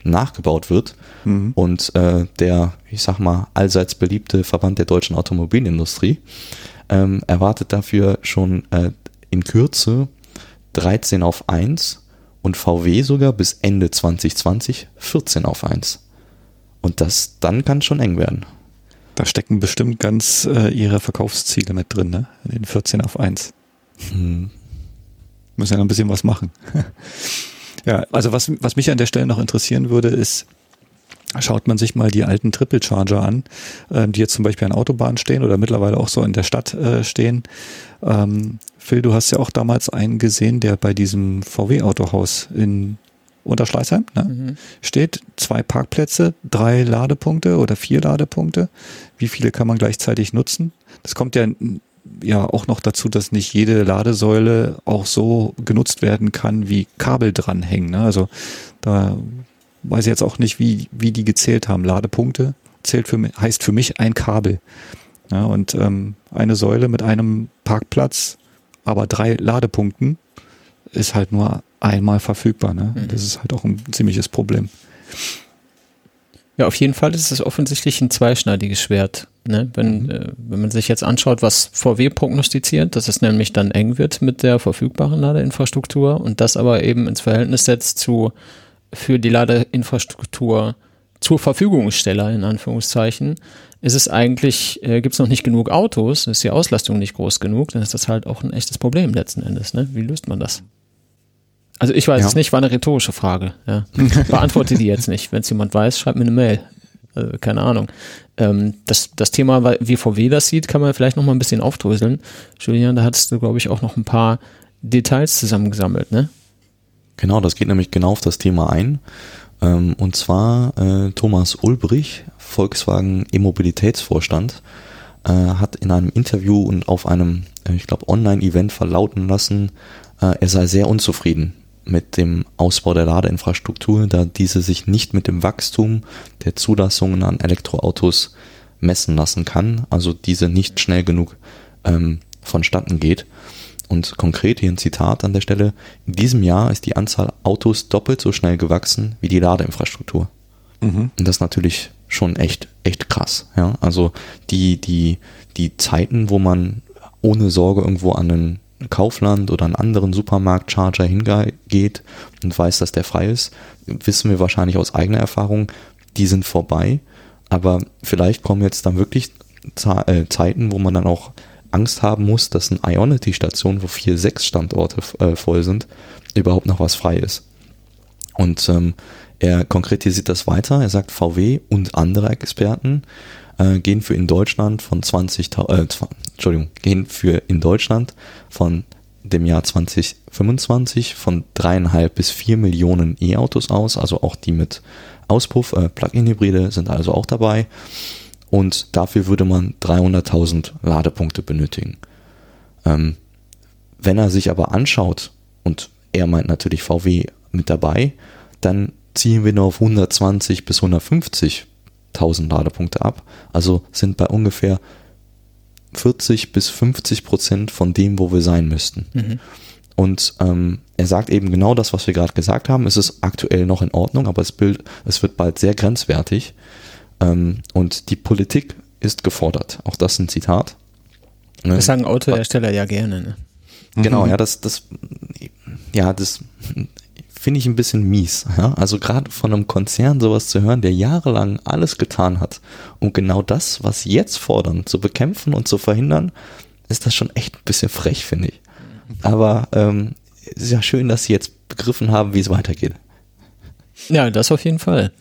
nachgebaut wird. Mhm. Und äh, der, ich sag mal, allseits beliebte Verband der deutschen Automobilindustrie ähm, erwartet dafür schon äh, in Kürze 13 auf 1 und VW sogar bis Ende 2020 14 auf 1. Und das dann kann schon eng werden. Da stecken bestimmt ganz äh, ihre Verkaufsziele mit drin, ne? In den 14 auf 1. Hm. Müssen ja noch ein bisschen was machen. ja, also was, was mich an der Stelle noch interessieren würde, ist, schaut man sich mal die alten Triple Charger an, ähm, die jetzt zum Beispiel an Autobahnen stehen oder mittlerweile auch so in der Stadt äh, stehen. Ähm, Phil, du hast ja auch damals einen gesehen, der bei diesem VW-Autohaus in Unterschleißheim, ne? Mhm. Steht zwei Parkplätze, drei Ladepunkte oder vier Ladepunkte. Wie viele kann man gleichzeitig nutzen? Das kommt ja, ja auch noch dazu, dass nicht jede Ladesäule auch so genutzt werden kann, wie Kabel dranhängen. Ne? Also da weiß ich jetzt auch nicht, wie, wie die gezählt haben. Ladepunkte zählt für mich, heißt für mich ein Kabel. Ja, und ähm, eine Säule mit einem Parkplatz, aber drei Ladepunkten ist halt nur einmal verfügbar. Ne? Mhm. Das ist halt auch ein ziemliches Problem. Ja, auf jeden Fall ist es offensichtlich ein zweischneidiges Schwert. Ne? Wenn, mhm. äh, wenn man sich jetzt anschaut, was VW prognostiziert, dass es nämlich dann eng wird mit der verfügbaren Ladeinfrastruktur und das aber eben ins Verhältnis setzt zu für die Ladeinfrastruktur zur Verfügungsteller, in Anführungszeichen, ist es eigentlich, äh, gibt es noch nicht genug Autos, ist die Auslastung nicht groß genug, dann ist das halt auch ein echtes Problem letzten Endes. Ne? Wie löst man das? Also ich weiß ja. es nicht, war eine rhetorische Frage. Ja. Beantworte die jetzt nicht. Wenn es jemand weiß, schreibt mir eine Mail. Also, keine Ahnung. Ähm, das, das Thema, wie VW das sieht, kann man vielleicht noch mal ein bisschen aufdröseln. Julian, da hattest du, glaube ich, auch noch ein paar Details zusammengesammelt, ne? Genau, das geht nämlich genau auf das Thema ein. Ähm, und zwar äh, Thomas Ulbrich, Volkswagen E-Mobilitätsvorstand, äh, hat in einem Interview und auf einem, äh, ich glaube, Online-Event verlauten lassen, äh, er sei sehr unzufrieden mit dem Ausbau der Ladeinfrastruktur, da diese sich nicht mit dem Wachstum der Zulassungen an Elektroautos messen lassen kann, also diese nicht schnell genug ähm, vonstatten geht. Und konkret hier ein Zitat an der Stelle, in diesem Jahr ist die Anzahl Autos doppelt so schnell gewachsen wie die Ladeinfrastruktur. Mhm. Und das ist natürlich schon echt, echt krass. Ja? Also die, die, die Zeiten, wo man ohne Sorge irgendwo an einen Kaufland oder einen anderen Supermarkt-Charger hingeht und weiß, dass der frei ist, wissen wir wahrscheinlich aus eigener Erfahrung, die sind vorbei. Aber vielleicht kommen jetzt dann wirklich äh, Zeiten, wo man dann auch Angst haben muss, dass eine Ionity-Station, wo vier, sechs Standorte äh, voll sind, überhaupt noch was frei ist. Und ähm, er konkretisiert das weiter. Er sagt, VW und andere Experten äh, gehen für in Deutschland von 20, äh, Entschuldigung, gehen für in Deutschland von dem Jahr 2025 von dreieinhalb bis vier Millionen E-Autos aus, also auch die mit Auspuff, äh, Plug-in-Hybride sind also auch dabei. Und dafür würde man 300.000 Ladepunkte benötigen. Ähm, wenn er sich aber anschaut, und er meint natürlich VW mit dabei, dann ziehen wir nur auf 120 bis 150 1000 Ladepunkte ab. Also sind bei ungefähr 40 bis 50 Prozent von dem, wo wir sein müssten. Mhm. Und ähm, er sagt eben genau das, was wir gerade gesagt haben. Es ist aktuell noch in Ordnung, aber es, bild, es wird bald sehr grenzwertig. Ähm, und die Politik ist gefordert. Auch das ist ein Zitat. Das sagen Autohersteller ja gerne. Ne? Genau, mhm. ja, das, das, ja, das finde ich ein bisschen mies. Ja? Also gerade von einem Konzern sowas zu hören, der jahrelang alles getan hat, um genau das, was sie jetzt fordern, zu bekämpfen und zu verhindern, ist das schon echt ein bisschen frech, finde ich. Aber ähm, ist ja schön, dass sie jetzt begriffen haben, wie es weitergeht. Ja, das auf jeden Fall.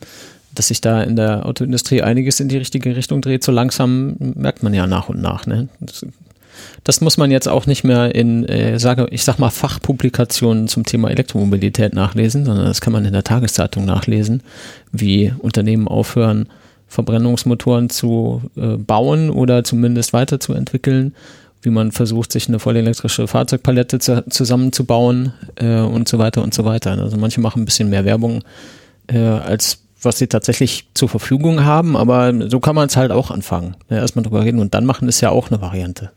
dass sich da in der Autoindustrie einiges in die richtige Richtung dreht. So langsam merkt man ja nach und nach. Ne? Das, das muss man jetzt auch nicht mehr in, äh, sage, ich sag mal, Fachpublikationen zum Thema Elektromobilität nachlesen, sondern das kann man in der Tageszeitung nachlesen, wie Unternehmen aufhören, Verbrennungsmotoren zu äh, bauen oder zumindest weiterzuentwickeln, wie man versucht, sich eine vollelektrische Fahrzeugpalette zu, zusammenzubauen äh, und so weiter und so weiter. Also manche machen ein bisschen mehr Werbung äh, als was sie tatsächlich zur Verfügung haben, aber so kann man es halt auch anfangen. Ja, erstmal drüber reden und dann machen ist ja auch eine Variante.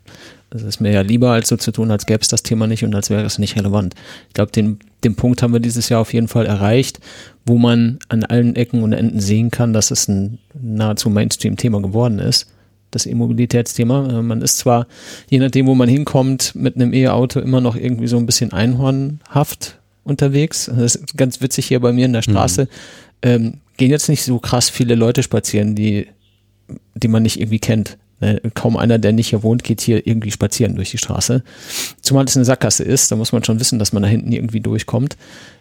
Das ist mir ja lieber, als so zu tun, als gäbe es das Thema nicht und als wäre es nicht relevant. Ich glaube, den, den Punkt haben wir dieses Jahr auf jeden Fall erreicht, wo man an allen Ecken und Enden sehen kann, dass es ein nahezu Mainstream-Thema geworden ist. Das E-Mobilitätsthema. Äh, man ist zwar, je nachdem, wo man hinkommt, mit einem E-Auto immer noch irgendwie so ein bisschen einhornhaft unterwegs. Das ist ganz witzig hier bei mir in der Straße. Mhm. Ähm, gehen jetzt nicht so krass viele Leute spazieren, die, die man nicht irgendwie kennt. Ne, kaum einer, der nicht hier wohnt, geht hier irgendwie spazieren durch die Straße. Zumal es eine Sackgasse ist, da muss man schon wissen, dass man da hinten irgendwie durchkommt.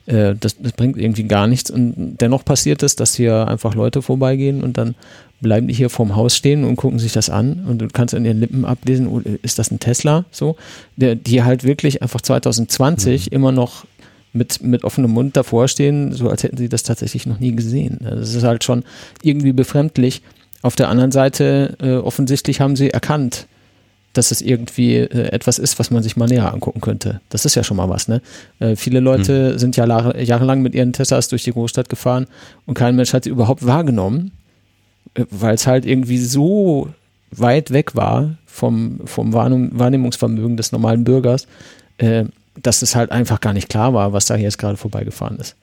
Äh, das, das bringt irgendwie gar nichts. Und dennoch passiert es, dass hier einfach Leute vorbeigehen und dann bleiben die hier vorm Haus stehen und gucken sich das an und du kannst an ihren Lippen ablesen, oh, ist das ein Tesla? So, der, die halt wirklich einfach 2020 mhm. immer noch mit, mit offenem Mund davor stehen, so als hätten sie das tatsächlich noch nie gesehen. Das ist halt schon irgendwie befremdlich, auf der anderen Seite, äh, offensichtlich haben sie erkannt, dass es irgendwie äh, etwas ist, was man sich mal näher angucken könnte. Das ist ja schon mal was, ne? Äh, viele Leute hm. sind ja Jahre, jahrelang mit ihren Teslas durch die Großstadt gefahren und kein Mensch hat sie überhaupt wahrgenommen, äh, weil es halt irgendwie so weit weg war vom, vom Wahrnehmungsvermögen des normalen Bürgers, äh, dass es halt einfach gar nicht klar war, was da jetzt gerade vorbeigefahren ist.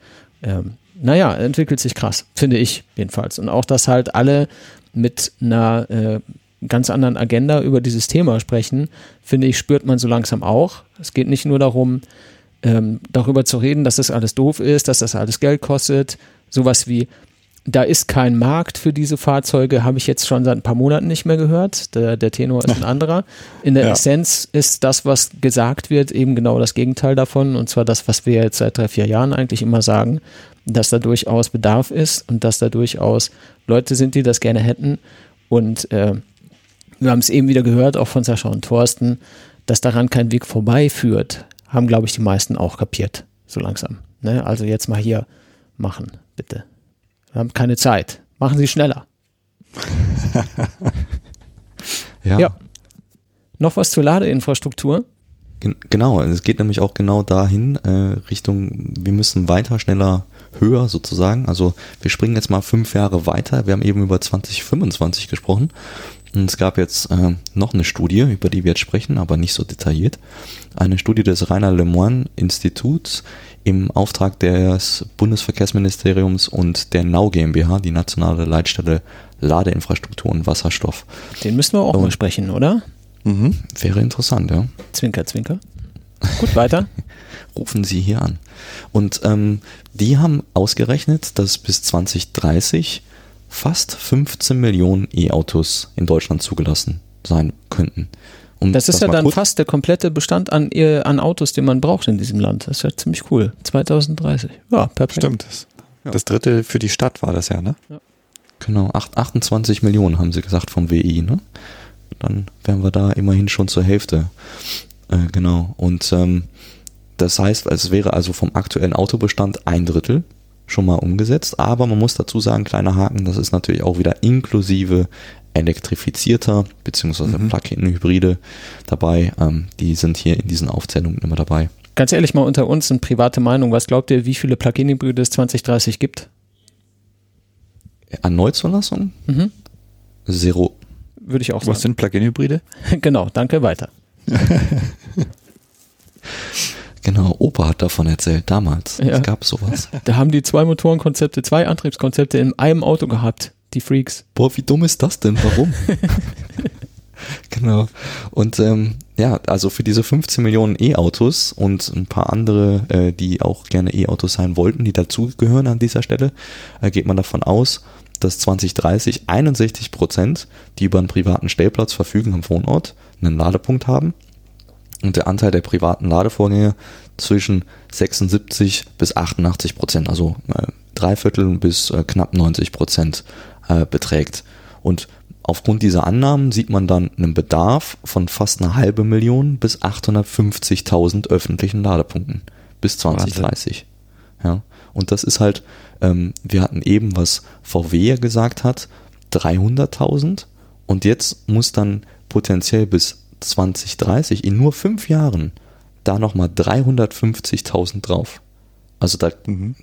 Ähm, naja, entwickelt sich krass, finde ich jedenfalls. Und auch, dass halt alle mit einer äh, ganz anderen Agenda über dieses Thema sprechen, finde ich, spürt man so langsam auch. Es geht nicht nur darum, ähm, darüber zu reden, dass das alles doof ist, dass das alles Geld kostet. Sowas wie, da ist kein Markt für diese Fahrzeuge, habe ich jetzt schon seit ein paar Monaten nicht mehr gehört. Der, der Tenor ist ein anderer. In der ja. Essenz ist das, was gesagt wird, eben genau das Gegenteil davon. Und zwar das, was wir jetzt seit drei, vier Jahren eigentlich immer sagen, dass da durchaus Bedarf ist und dass da durchaus Leute sind, die das gerne hätten. Und äh, wir haben es eben wieder gehört, auch von Sascha und Thorsten, dass daran kein Weg vorbei führt, haben, glaube ich, die meisten auch kapiert, so langsam. Ne? Also jetzt mal hier machen, bitte. Wir haben keine Zeit. Machen Sie schneller. ja. ja. Noch was zur Ladeinfrastruktur? Genau, es geht nämlich auch genau dahin, äh, Richtung, wir müssen weiter, schneller, höher sozusagen. Also wir springen jetzt mal fünf Jahre weiter. Wir haben eben über 2025 gesprochen. Und es gab jetzt äh, noch eine Studie, über die wir jetzt sprechen, aber nicht so detailliert. Eine Studie des Rainer Lemoine Instituts im Auftrag des Bundesverkehrsministeriums und der Nau GmbH, die nationale Leitstelle Ladeinfrastruktur und Wasserstoff. Den müssen wir auch und, mal sprechen, oder? Mhm, wäre interessant, ja. Zwinker, zwinker. Gut, weiter. Rufen Sie hier an. Und ähm, die haben ausgerechnet, dass bis 2030 fast 15 Millionen E-Autos in Deutschland zugelassen sein könnten. Um das ist das ja dann fast der komplette Bestand an, an Autos, den man braucht in diesem Land. Das ist ja ziemlich cool. 2030. Ja, perfekt. Stimmt. Das, ja. das dritte für die Stadt war das ja, ne? Ja. Genau, 28 Millionen haben sie gesagt vom WI, ne? Dann wären wir da immerhin schon zur Hälfte. Äh, genau. Und ähm, das heißt, es wäre also vom aktuellen Autobestand ein Drittel schon mal umgesetzt, aber man muss dazu sagen, kleiner Haken, das ist natürlich auch wieder inklusive elektrifizierter beziehungsweise mhm. Plug-in-Hybride dabei. Ähm, die sind hier in diesen Aufzählungen immer dabei. Ganz ehrlich mal unter uns eine private Meinung. Was glaubt ihr, wie viele Plug-in-Hybride es 2030 gibt? An Neuzulassung? Mhm. Zero. Würde ich auch sagen. Was sind Plug-in-Hybride? genau, danke, weiter. Genau, Opa hat davon erzählt, damals. Ja. Es gab sowas. Da haben die zwei Motorenkonzepte, zwei Antriebskonzepte in einem Auto gehabt, die Freaks. Boah, wie dumm ist das denn? Warum? genau. Und ähm, ja, also für diese 15 Millionen E-Autos und ein paar andere, äh, die auch gerne E-Autos sein wollten, die dazugehören an dieser Stelle, äh, geht man davon aus, dass 2030 61 Prozent, die über einen privaten Stellplatz verfügen am Wohnort, einen Ladepunkt haben und der Anteil der privaten Ladevorgänge zwischen 76 bis 88 Prozent, also äh, drei Viertel bis äh, knapp 90 Prozent äh, beträgt. Und aufgrund dieser Annahmen sieht man dann einen Bedarf von fast eine halbe Million bis 850.000 öffentlichen Ladepunkten bis 2030. Ja. Und das ist halt, ähm, wir hatten eben, was VW gesagt hat, 300.000 und jetzt muss dann potenziell bis 2030 in nur fünf Jahren da nochmal 350.000 drauf. Also da, mhm.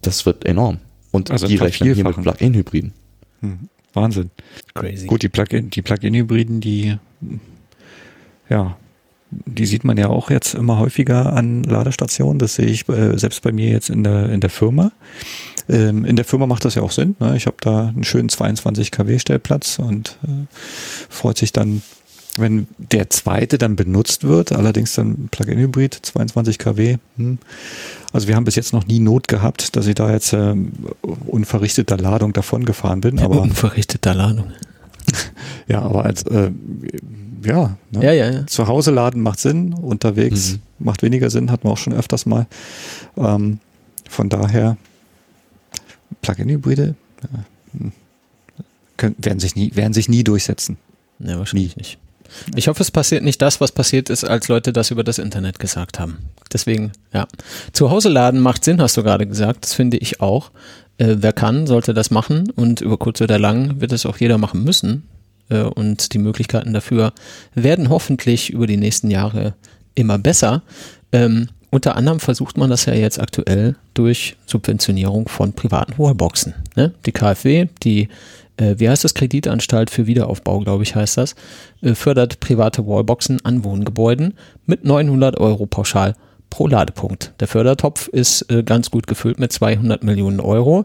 das wird enorm. Und also die rechnen hier mit Plug-in-Hybriden. Mhm. Wahnsinn. Crazy. Gut, die Plug-in, die Plug-in-Hybriden, die, ja, die sieht man ja auch jetzt immer häufiger an Ladestationen. Das sehe ich äh, selbst bei mir jetzt in der, in der Firma. Ähm, in der Firma macht das ja auch Sinn. Ne? Ich habe da einen schönen 22 kW Stellplatz und äh, freut sich dann wenn der zweite dann benutzt wird, allerdings dann Plug-in-Hybrid, 22 kW. Hm. Also wir haben bis jetzt noch nie Not gehabt, dass ich da jetzt äh, unverrichteter Ladung davon gefahren bin. Aber unverrichteter Ladung. ja, aber als äh, ja, ne? ja, ja, ja, zu Hause laden macht Sinn, unterwegs mhm. macht weniger Sinn, hatten wir auch schon öfters mal. Ähm, von daher Plug-in-Hybride ja, hm, werden sich nie werden sich nie durchsetzen. Ja, wahrscheinlich nie. nicht. Ich hoffe, es passiert nicht das, was passiert ist, als Leute das über das Internet gesagt haben. Deswegen, ja. Zu Hause laden macht Sinn, hast du gerade gesagt. Das finde ich auch. Äh, wer kann, sollte das machen und über kurz oder lang wird es auch jeder machen müssen. Äh, und die Möglichkeiten dafür werden hoffentlich über die nächsten Jahre immer besser. Ähm, unter anderem versucht man das ja jetzt aktuell durch Subventionierung von privaten Wallboxen. Ne? Die KfW, die äh, wie heißt das, Kreditanstalt für Wiederaufbau, glaube ich, heißt das, äh, fördert private Wallboxen an Wohngebäuden mit 900 Euro pauschal pro Ladepunkt. Der Fördertopf ist äh, ganz gut gefüllt mit 200 Millionen Euro.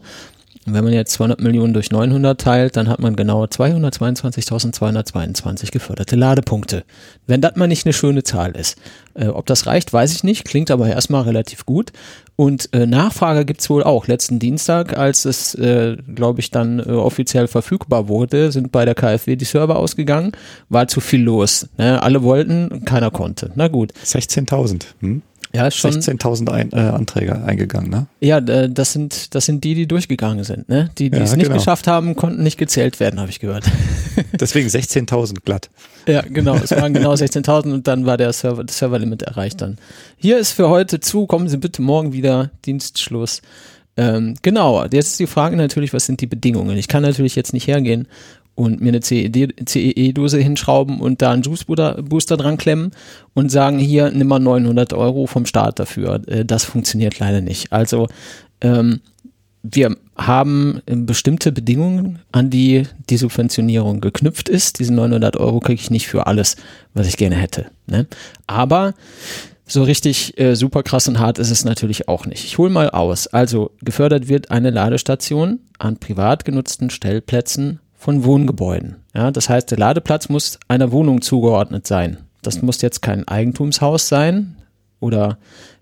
Und wenn man jetzt 200 Millionen durch 900 teilt, dann hat man genau 222.222 geförderte Ladepunkte. Wenn das mal nicht eine schöne Zahl ist. Äh, ob das reicht, weiß ich nicht, klingt aber erstmal relativ gut. Und äh, Nachfrage gibt's wohl auch. Letzten Dienstag, als es, äh, glaube ich, dann äh, offiziell verfügbar wurde, sind bei der KfW die Server ausgegangen, war zu viel los. Ne? Alle wollten, keiner konnte. Na gut. 16.000. Hm? Ja, schon. 16.000 ein, äh, Anträge eingegangen, ne? Ja, das sind, das sind die, die durchgegangen sind, ne? Die, die ja, es nicht genau. geschafft haben, konnten nicht gezählt werden, habe ich gehört. Deswegen 16.000 glatt. Ja, genau. Es waren genau 16.000 und dann war der Server, das Serverlimit erreicht dann. Hier ist für heute zu. Kommen Sie bitte morgen wieder. Dienstschluss. Ähm, genau. Jetzt ist die Frage natürlich, was sind die Bedingungen? Ich kann natürlich jetzt nicht hergehen und mir eine CEE-Dose hinschrauben und da einen Juice-Booster dran klemmen und sagen, hier, nimm mal 900 Euro vom Staat dafür. Äh, das funktioniert leider nicht. Also ähm, wir haben bestimmte Bedingungen, an die die Subventionierung geknüpft ist. Diese 900 Euro kriege ich nicht für alles, was ich gerne hätte. Ne? Aber so richtig äh, super krass und hart ist es natürlich auch nicht. Ich hole mal aus. Also gefördert wird eine Ladestation an privat genutzten Stellplätzen von Wohngebäuden. Ja, das heißt, der Ladeplatz muss einer Wohnung zugeordnet sein. Das muss jetzt kein Eigentumshaus sein oder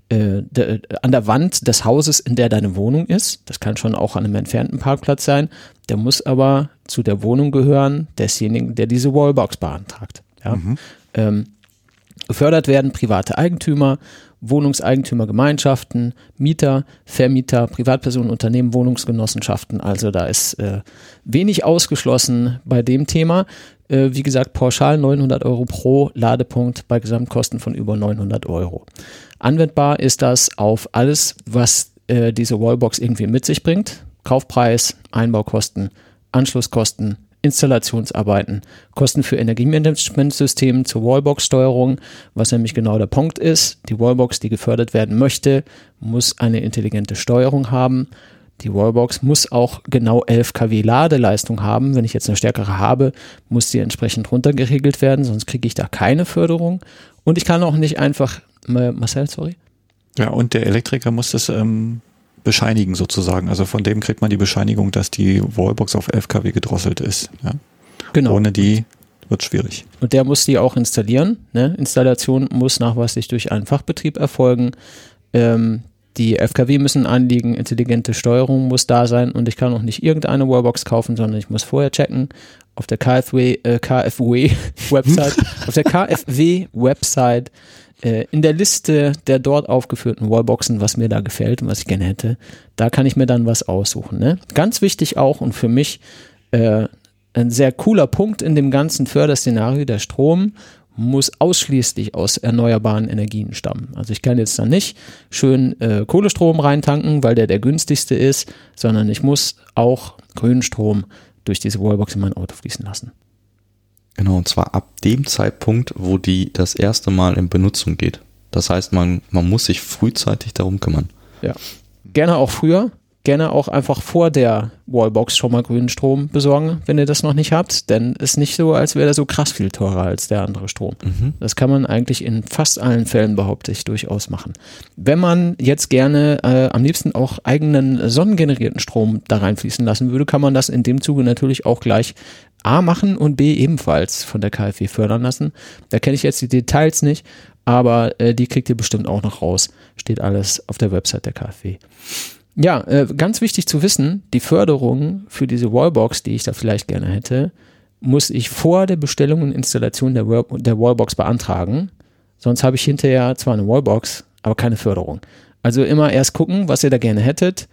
äh, de, an der Wand des Hauses, in der deine Wohnung ist. Das kann schon auch an einem entfernten Parkplatz sein. Der muss aber zu der Wohnung gehören desjenigen, der diese Wallbox beantragt. Ja? Mhm. Ähm, gefördert werden private Eigentümer, Wohnungseigentümergemeinschaften, Mieter, Vermieter, Privatpersonen, Unternehmen, Wohnungsgenossenschaften. Also da ist äh, wenig ausgeschlossen bei dem Thema. Äh, wie gesagt, pauschal 900 Euro pro Ladepunkt bei Gesamtkosten von über 900 Euro. Anwendbar ist das auf alles, was äh, diese Wallbox irgendwie mit sich bringt. Kaufpreis, Einbaukosten, Anschlusskosten, Installationsarbeiten, Kosten für Energiemanagementsysteme zur Wallbox-Steuerung, was nämlich genau der Punkt ist. Die Wallbox, die gefördert werden möchte, muss eine intelligente Steuerung haben. Die Wallbox muss auch genau 11 kW Ladeleistung haben. Wenn ich jetzt eine stärkere habe, muss die entsprechend runtergeregelt werden, sonst kriege ich da keine Förderung. Und ich kann auch nicht einfach, Marcel, sorry. Ja, und der Elektriker muss das ähm, bescheinigen sozusagen. Also von dem kriegt man die Bescheinigung, dass die Wallbox auf 11 kW gedrosselt ist. Ja. Genau. Ohne die wird schwierig. Und der muss die auch installieren. Ne? Installation muss nachweislich durch einen Fachbetrieb erfolgen. Ähm, die FKW müssen anliegen, intelligente Steuerung muss da sein und ich kann auch nicht irgendeine Wallbox kaufen, sondern ich muss vorher checken auf der KfW, äh, KfW Website, auf der KfW Website äh, in der Liste der dort aufgeführten Wallboxen, was mir da gefällt und was ich gerne hätte, da kann ich mir dann was aussuchen. Ne? Ganz wichtig auch und für mich äh, ein sehr cooler Punkt in dem ganzen Förderszenario, der Strom muss ausschließlich aus erneuerbaren Energien stammen. Also ich kann jetzt da nicht schön äh, Kohlestrom reintanken, weil der der günstigste ist, sondern ich muss auch grünen Strom durch diese Wallbox in mein Auto fließen lassen. Genau, und zwar ab dem Zeitpunkt, wo die das erste Mal in Benutzung geht. Das heißt, man, man muss sich frühzeitig darum kümmern. Ja. Gerne auch früher, gerne auch einfach vor der Wallbox schon mal grünen Strom besorgen, wenn ihr das noch nicht habt, denn ist nicht so, als wäre der so krass viel teurer als der andere Strom. Mhm. Das kann man eigentlich in fast allen Fällen, behaupte ich, durchaus machen. Wenn man jetzt gerne äh, am liebsten auch eigenen sonnengenerierten Strom da reinfließen lassen würde, kann man das in dem Zuge natürlich auch gleich A machen und B ebenfalls von der KfW fördern lassen. Da kenne ich jetzt die Details nicht, aber äh, die kriegt ihr bestimmt auch noch raus. Steht alles auf der Website der KfW. Ja, äh, ganz wichtig zu wissen, die Förderung für diese Wallbox, die ich da vielleicht gerne hätte, muss ich vor der Bestellung und Installation der, der Wallbox beantragen. Sonst habe ich hinterher zwar eine Wallbox, aber keine Förderung. Also immer erst gucken, was ihr da gerne hättet.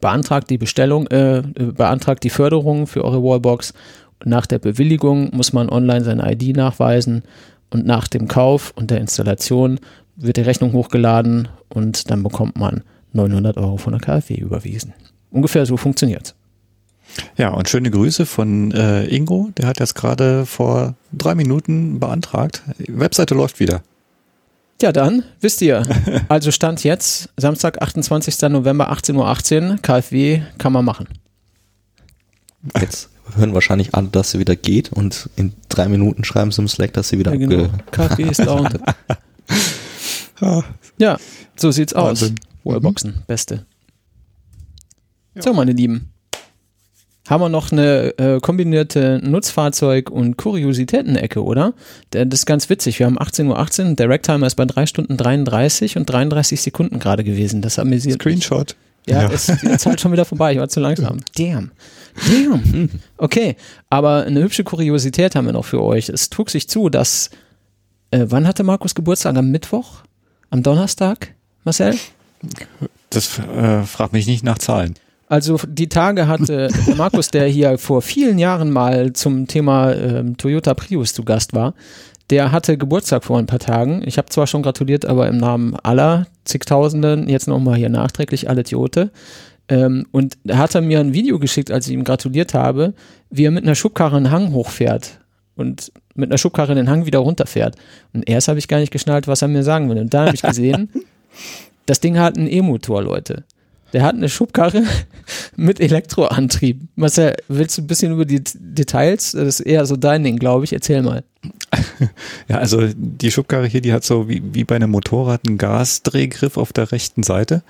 Beantragt die Bestellung, äh, beantragt die Förderung für eure Wallbox. Nach der Bewilligung muss man online seine ID nachweisen. Und nach dem Kauf und der Installation wird die Rechnung hochgeladen und dann bekommt man 900 Euro von der KfW überwiesen. Ungefähr so funktioniert Ja, und schöne Grüße von äh, Ingo. Der hat jetzt gerade vor drei Minuten beantragt. Die Webseite läuft wieder. Ja, dann wisst ihr. Also Stand jetzt, Samstag, 28. November, 18.18 Uhr. KfW kann man machen. Jetzt hören wahrscheinlich alle, dass sie wieder geht und in drei Minuten schreiben sie im Slack, dass sie wieder ja, genau. KfW ist down. ja, so sieht's aus. Wahnsinn. Wallboxen, mhm. beste. Ja. So, meine Lieben. Haben wir noch eine äh, kombinierte Nutzfahrzeug- und Kuriositäten-Ecke, oder? Das ist ganz witzig. Wir haben 18.18 Uhr, 18, der Racktimer ist bei 3 Stunden 33 und 33 Sekunden gerade gewesen. Das amüsiert Screenshot. Ja, ja. Ist jetzt halt schon wieder vorbei. Ich war zu langsam. Damn. Damn. Okay, aber eine hübsche Kuriosität haben wir noch für euch. Es trug sich zu, dass, äh, wann hatte Markus Geburtstag? Am Mittwoch? Am Donnerstag, Marcel? Das äh, fragt mich nicht nach Zahlen. Also die Tage hatte der Markus, der hier vor vielen Jahren mal zum Thema ähm, Toyota Prius zu Gast war, der hatte Geburtstag vor ein paar Tagen. Ich habe zwar schon gratuliert, aber im Namen aller zigtausenden jetzt nochmal hier nachträglich alle Tiote. Ähm, und da hat er mir ein Video geschickt, als ich ihm gratuliert habe, wie er mit einer Schubkarre einen Hang hochfährt und mit einer Schubkarre den Hang wieder runterfährt. Und erst habe ich gar nicht geschnallt, was er mir sagen will. Und da habe ich gesehen, Das Ding hat einen E-Motor, Leute. Der hat eine Schubkarre mit Elektroantrieb. Marcel, willst du ein bisschen über die Details? Das ist eher so dein Ding, glaube ich. Erzähl mal. Ja, also die Schubkarre hier, die hat so wie, wie bei einem Motorrad einen Gasdrehgriff auf der rechten Seite.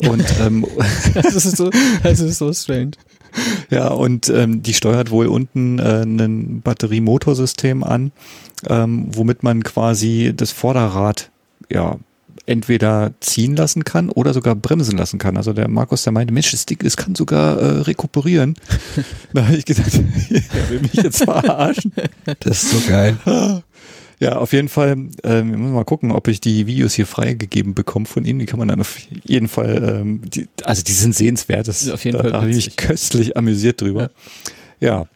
Und ähm, das, ist so, das ist so strange. Ja, und ähm, die steuert wohl unten äh, ein Batteriemotorsystem an, ähm, womit man quasi das Vorderrad ja entweder ziehen lassen kann oder sogar bremsen lassen kann. Also der Markus, der meinte, Mensch, das Ding, das kann sogar äh, rekuperieren. da habe ich gedacht, er will mich jetzt verarschen. Das ist so geil. Ja, auf jeden Fall, ähm, ich muss mal gucken, ob ich die Videos hier freigegeben bekomme von Ihnen. Die kann man dann auf jeden Fall, ähm, die, also die sind sehenswert. Das, auf jeden da, Fall da habe ich mich köstlich amüsiert drüber. Ja.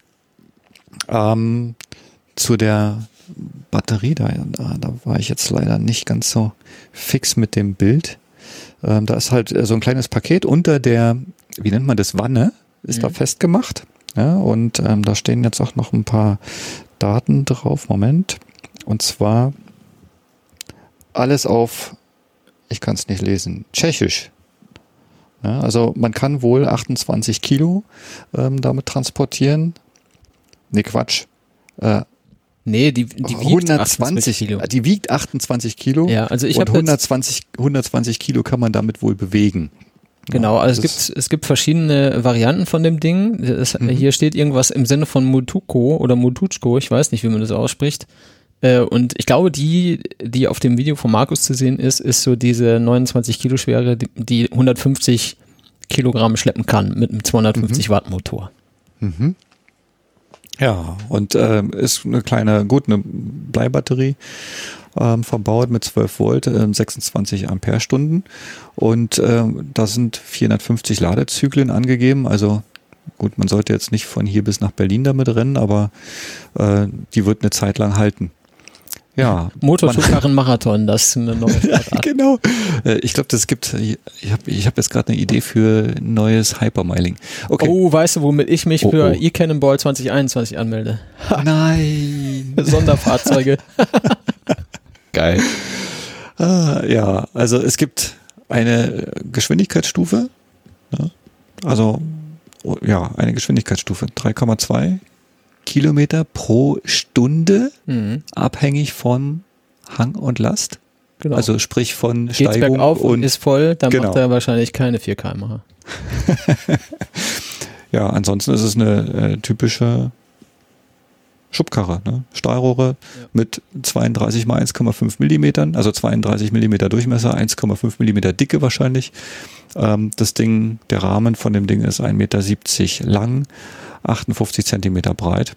ja. Ähm, zu der Batterie, da, da war ich jetzt leider nicht ganz so fix mit dem Bild. Ähm, da ist halt äh, so ein kleines Paket unter der, wie nennt man das, Wanne, ist mhm. da festgemacht. Ja, und ähm, da stehen jetzt auch noch ein paar Daten drauf. Moment. Und zwar alles auf, ich kann es nicht lesen, Tschechisch. Ja, also man kann wohl 28 Kilo ähm, damit transportieren. Ne, Quatsch. Äh, Nee, die, die wiegt 120 Kilo. Die wiegt 28 Kilo. Ja, also ich habe 120, 120 Kilo kann man damit wohl bewegen. Genau, also es gibt, es gibt verschiedene Varianten von dem Ding. Das, mhm. Hier steht irgendwas im Sinne von Mutuko oder Mutuchko, ich weiß nicht, wie man das ausspricht. Äh, und ich glaube, die, die auf dem Video von Markus zu sehen ist, ist so diese 29 Kilo schwere, die 150 Kilogramm schleppen kann mit einem 250 mhm. Watt Motor. Mhm. Ja, und äh, ist eine kleine, gut, eine Bleibatterie ähm, verbaut mit 12 Volt, äh, 26 Ampere-Stunden. Und äh, da sind 450 Ladezyklen angegeben. Also gut, man sollte jetzt nicht von hier bis nach Berlin damit rennen, aber äh, die wird eine Zeit lang halten. Ja. Motorschubkarren-Marathon, das ist eine neue genau. Äh, ich glaube, das gibt, ich habe ich hab jetzt gerade eine Idee für ein neues Hypermiling. Okay. Oh, weißt du, womit ich mich oh, für oh. E-Cannonball 2021 anmelde? Nein. Sonderfahrzeuge. Geil. Ah, ja, also es gibt eine Geschwindigkeitsstufe. Ne? Also, oh, ja, eine Geschwindigkeitsstufe. 3,2 Kilometer pro Stunde, mhm. abhängig von Hang und Last. Genau. Also sprich von Geht's Steigung bergauf und, und ist voll, dann genau. macht er wahrscheinlich keine 4 km ja, ansonsten ist es eine äh, typische Schubkarre, ne? Stahlrohre ja. mit 32 mal 1,5 Millimetern, also 32 Millimeter Durchmesser, 1,5 Millimeter Dicke wahrscheinlich. Ähm, das Ding, der Rahmen von dem Ding ist 1,70 Meter lang, 58 Zentimeter breit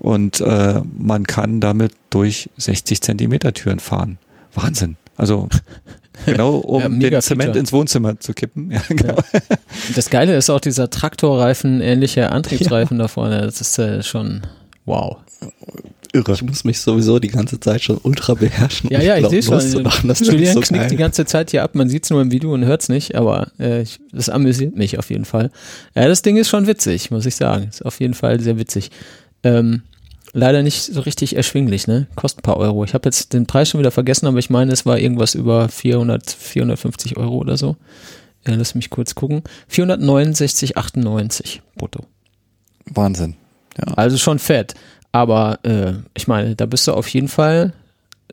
und äh, man kann damit durch 60 Zentimeter Türen fahren. Wahnsinn. Also genau, um ja, den Zement ins Wohnzimmer zu kippen. Ja, genau. Ja. Das Geile ist auch dieser Traktorreifen, ähnliche Antriebsreifen da vorne. Das ist äh, schon Wow. Irre. Ich muss mich sowieso die ganze Zeit schon ultra beherrschen. Ja, ja, ich sehe schon. Das Julian so knickt geil. die ganze Zeit hier ab. Man sieht es nur im Video und hört es nicht, aber äh, ich, das amüsiert mich auf jeden Fall. Ja, das Ding ist schon witzig, muss ich sagen. Ist auf jeden Fall sehr witzig. Ähm, leider nicht so richtig erschwinglich, ne? Kostet ein paar Euro. Ich habe jetzt den Preis schon wieder vergessen, aber ich meine, es war irgendwas über 400, 450 Euro oder so. Ja, lass mich kurz gucken. 469,98 brutto. Wahnsinn. Ja. Also schon fett. Aber äh, ich meine, da bist du auf jeden Fall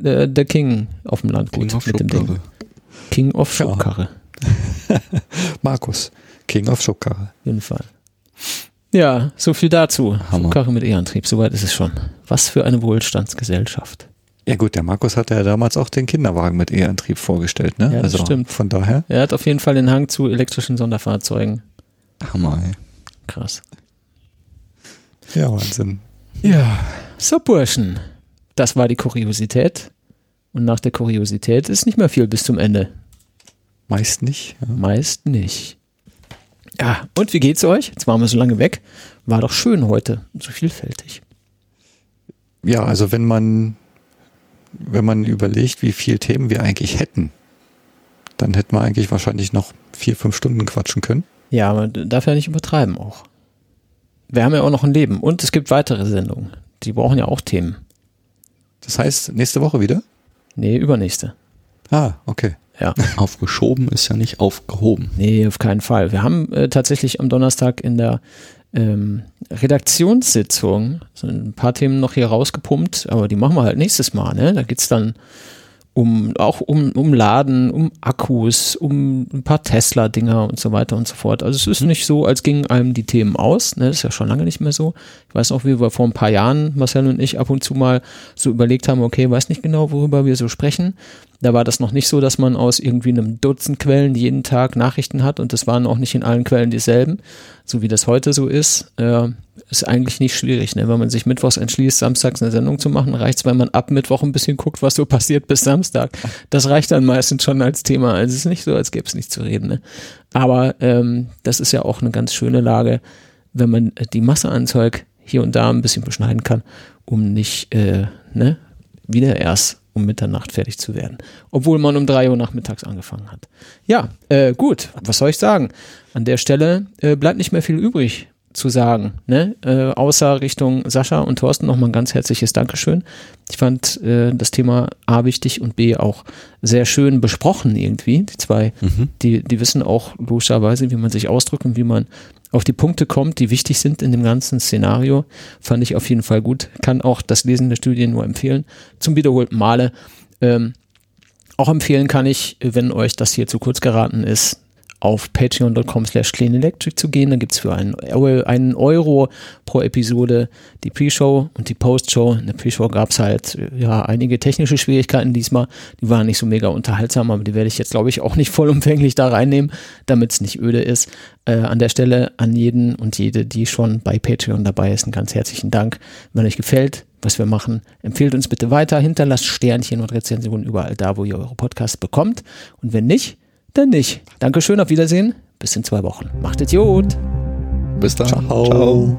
äh, der King auf dem Landgut King mit dem Ding. King of Schubkarre. Markus, King of Schubkarre. Auf jeden Fall. Ja, so viel dazu. Hammer. Schubkarre mit E-Antrieb, soweit ist es schon. Was für eine Wohlstandsgesellschaft. Ja gut, der Markus hat ja damals auch den Kinderwagen mit E-Antrieb vorgestellt, ne? Ja, das also stimmt. Von daher. Er hat auf jeden Fall den Hang zu elektrischen Sonderfahrzeugen. Hammer, ey. Krass. Ja, Wahnsinn. Ja, so Burschen. Das war die Kuriosität. Und nach der Kuriosität ist nicht mehr viel bis zum Ende. Meist nicht. Ja. Meist nicht. Ja, und wie geht's euch? Jetzt waren wir so lange weg. War doch schön heute, so vielfältig. Ja, also wenn man, wenn man überlegt, wie viele Themen wir eigentlich hätten, dann hätten wir eigentlich wahrscheinlich noch vier, fünf Stunden quatschen können. Ja, man darf ja nicht übertreiben auch wir haben ja auch noch ein Leben und es gibt weitere Sendungen. Die brauchen ja auch Themen. Das heißt, nächste Woche wieder? Nee, übernächste. Ah, okay. Ja. Aufgeschoben ist ja nicht aufgehoben. Nee, auf keinen Fall. Wir haben äh, tatsächlich am Donnerstag in der ähm, Redaktionssitzung so ein paar Themen noch hier rausgepumpt, aber die machen wir halt nächstes Mal. Ne? Da geht's dann um auch um, um Laden, um Akkus, um ein paar Tesla-Dinger und so weiter und so fort. Also es ist mhm. nicht so, als gingen einem die Themen aus. Ne? Das ist ja schon lange nicht mehr so. Ich weiß noch, wie wir vor ein paar Jahren, Marcel und ich, ab und zu mal so überlegt haben, okay, weiß nicht genau, worüber wir so sprechen. Da war das noch nicht so, dass man aus irgendwie einem Dutzend Quellen jeden Tag Nachrichten hat und das waren auch nicht in allen Quellen dieselben, so wie das heute so ist. Äh, ist eigentlich nicht schwierig. Ne? Wenn man sich mittwochs entschließt, samstags eine Sendung zu machen, reicht es, wenn man ab Mittwoch ein bisschen guckt, was so passiert bis Samstag. Das reicht dann meistens schon als Thema. Also es ist nicht so, als gäbe es nichts zu reden. Ne? Aber ähm, das ist ja auch eine ganz schöne Lage, wenn man die Masse an Zeug hier und da ein bisschen beschneiden kann, um nicht äh, ne, wieder erst um Mitternacht fertig zu werden. Obwohl man um drei Uhr nachmittags angefangen hat. Ja, äh, gut, was soll ich sagen? An der Stelle äh, bleibt nicht mehr viel übrig zu sagen, ne? Äh, außer Richtung Sascha und Thorsten nochmal ein ganz herzliches Dankeschön. Ich fand äh, das Thema A wichtig und B auch sehr schön besprochen irgendwie. Die zwei, mhm. die, die wissen auch logischerweise, wie man sich ausdrückt und wie man auf die Punkte kommt, die wichtig sind in dem ganzen Szenario. Fand ich auf jeden Fall gut. Kann auch das Lesen der Studien nur empfehlen. Zum wiederholten Male. Ähm, auch empfehlen kann ich, wenn euch das hier zu kurz geraten ist, auf patreon.com slash cleanelectric zu gehen. Da gibt's für einen, einen Euro pro Episode die Pre-Show und die Post-Show. In der Pre-Show gab's halt ja einige technische Schwierigkeiten diesmal. Die waren nicht so mega unterhaltsam, aber die werde ich jetzt, glaube ich, auch nicht vollumfänglich da reinnehmen, damit es nicht öde ist. Äh, an der Stelle an jeden und jede, die schon bei Patreon dabei ist, einen ganz herzlichen Dank. Wenn euch gefällt, was wir machen, empfehlt uns bitte weiter, hinterlasst Sternchen und Rezensionen überall da, wo ihr eure Podcasts bekommt. Und wenn nicht, dann nicht. Dankeschön, auf Wiedersehen. Bis in zwei Wochen. Macht es gut. Bis dann. Ciao. Ciao.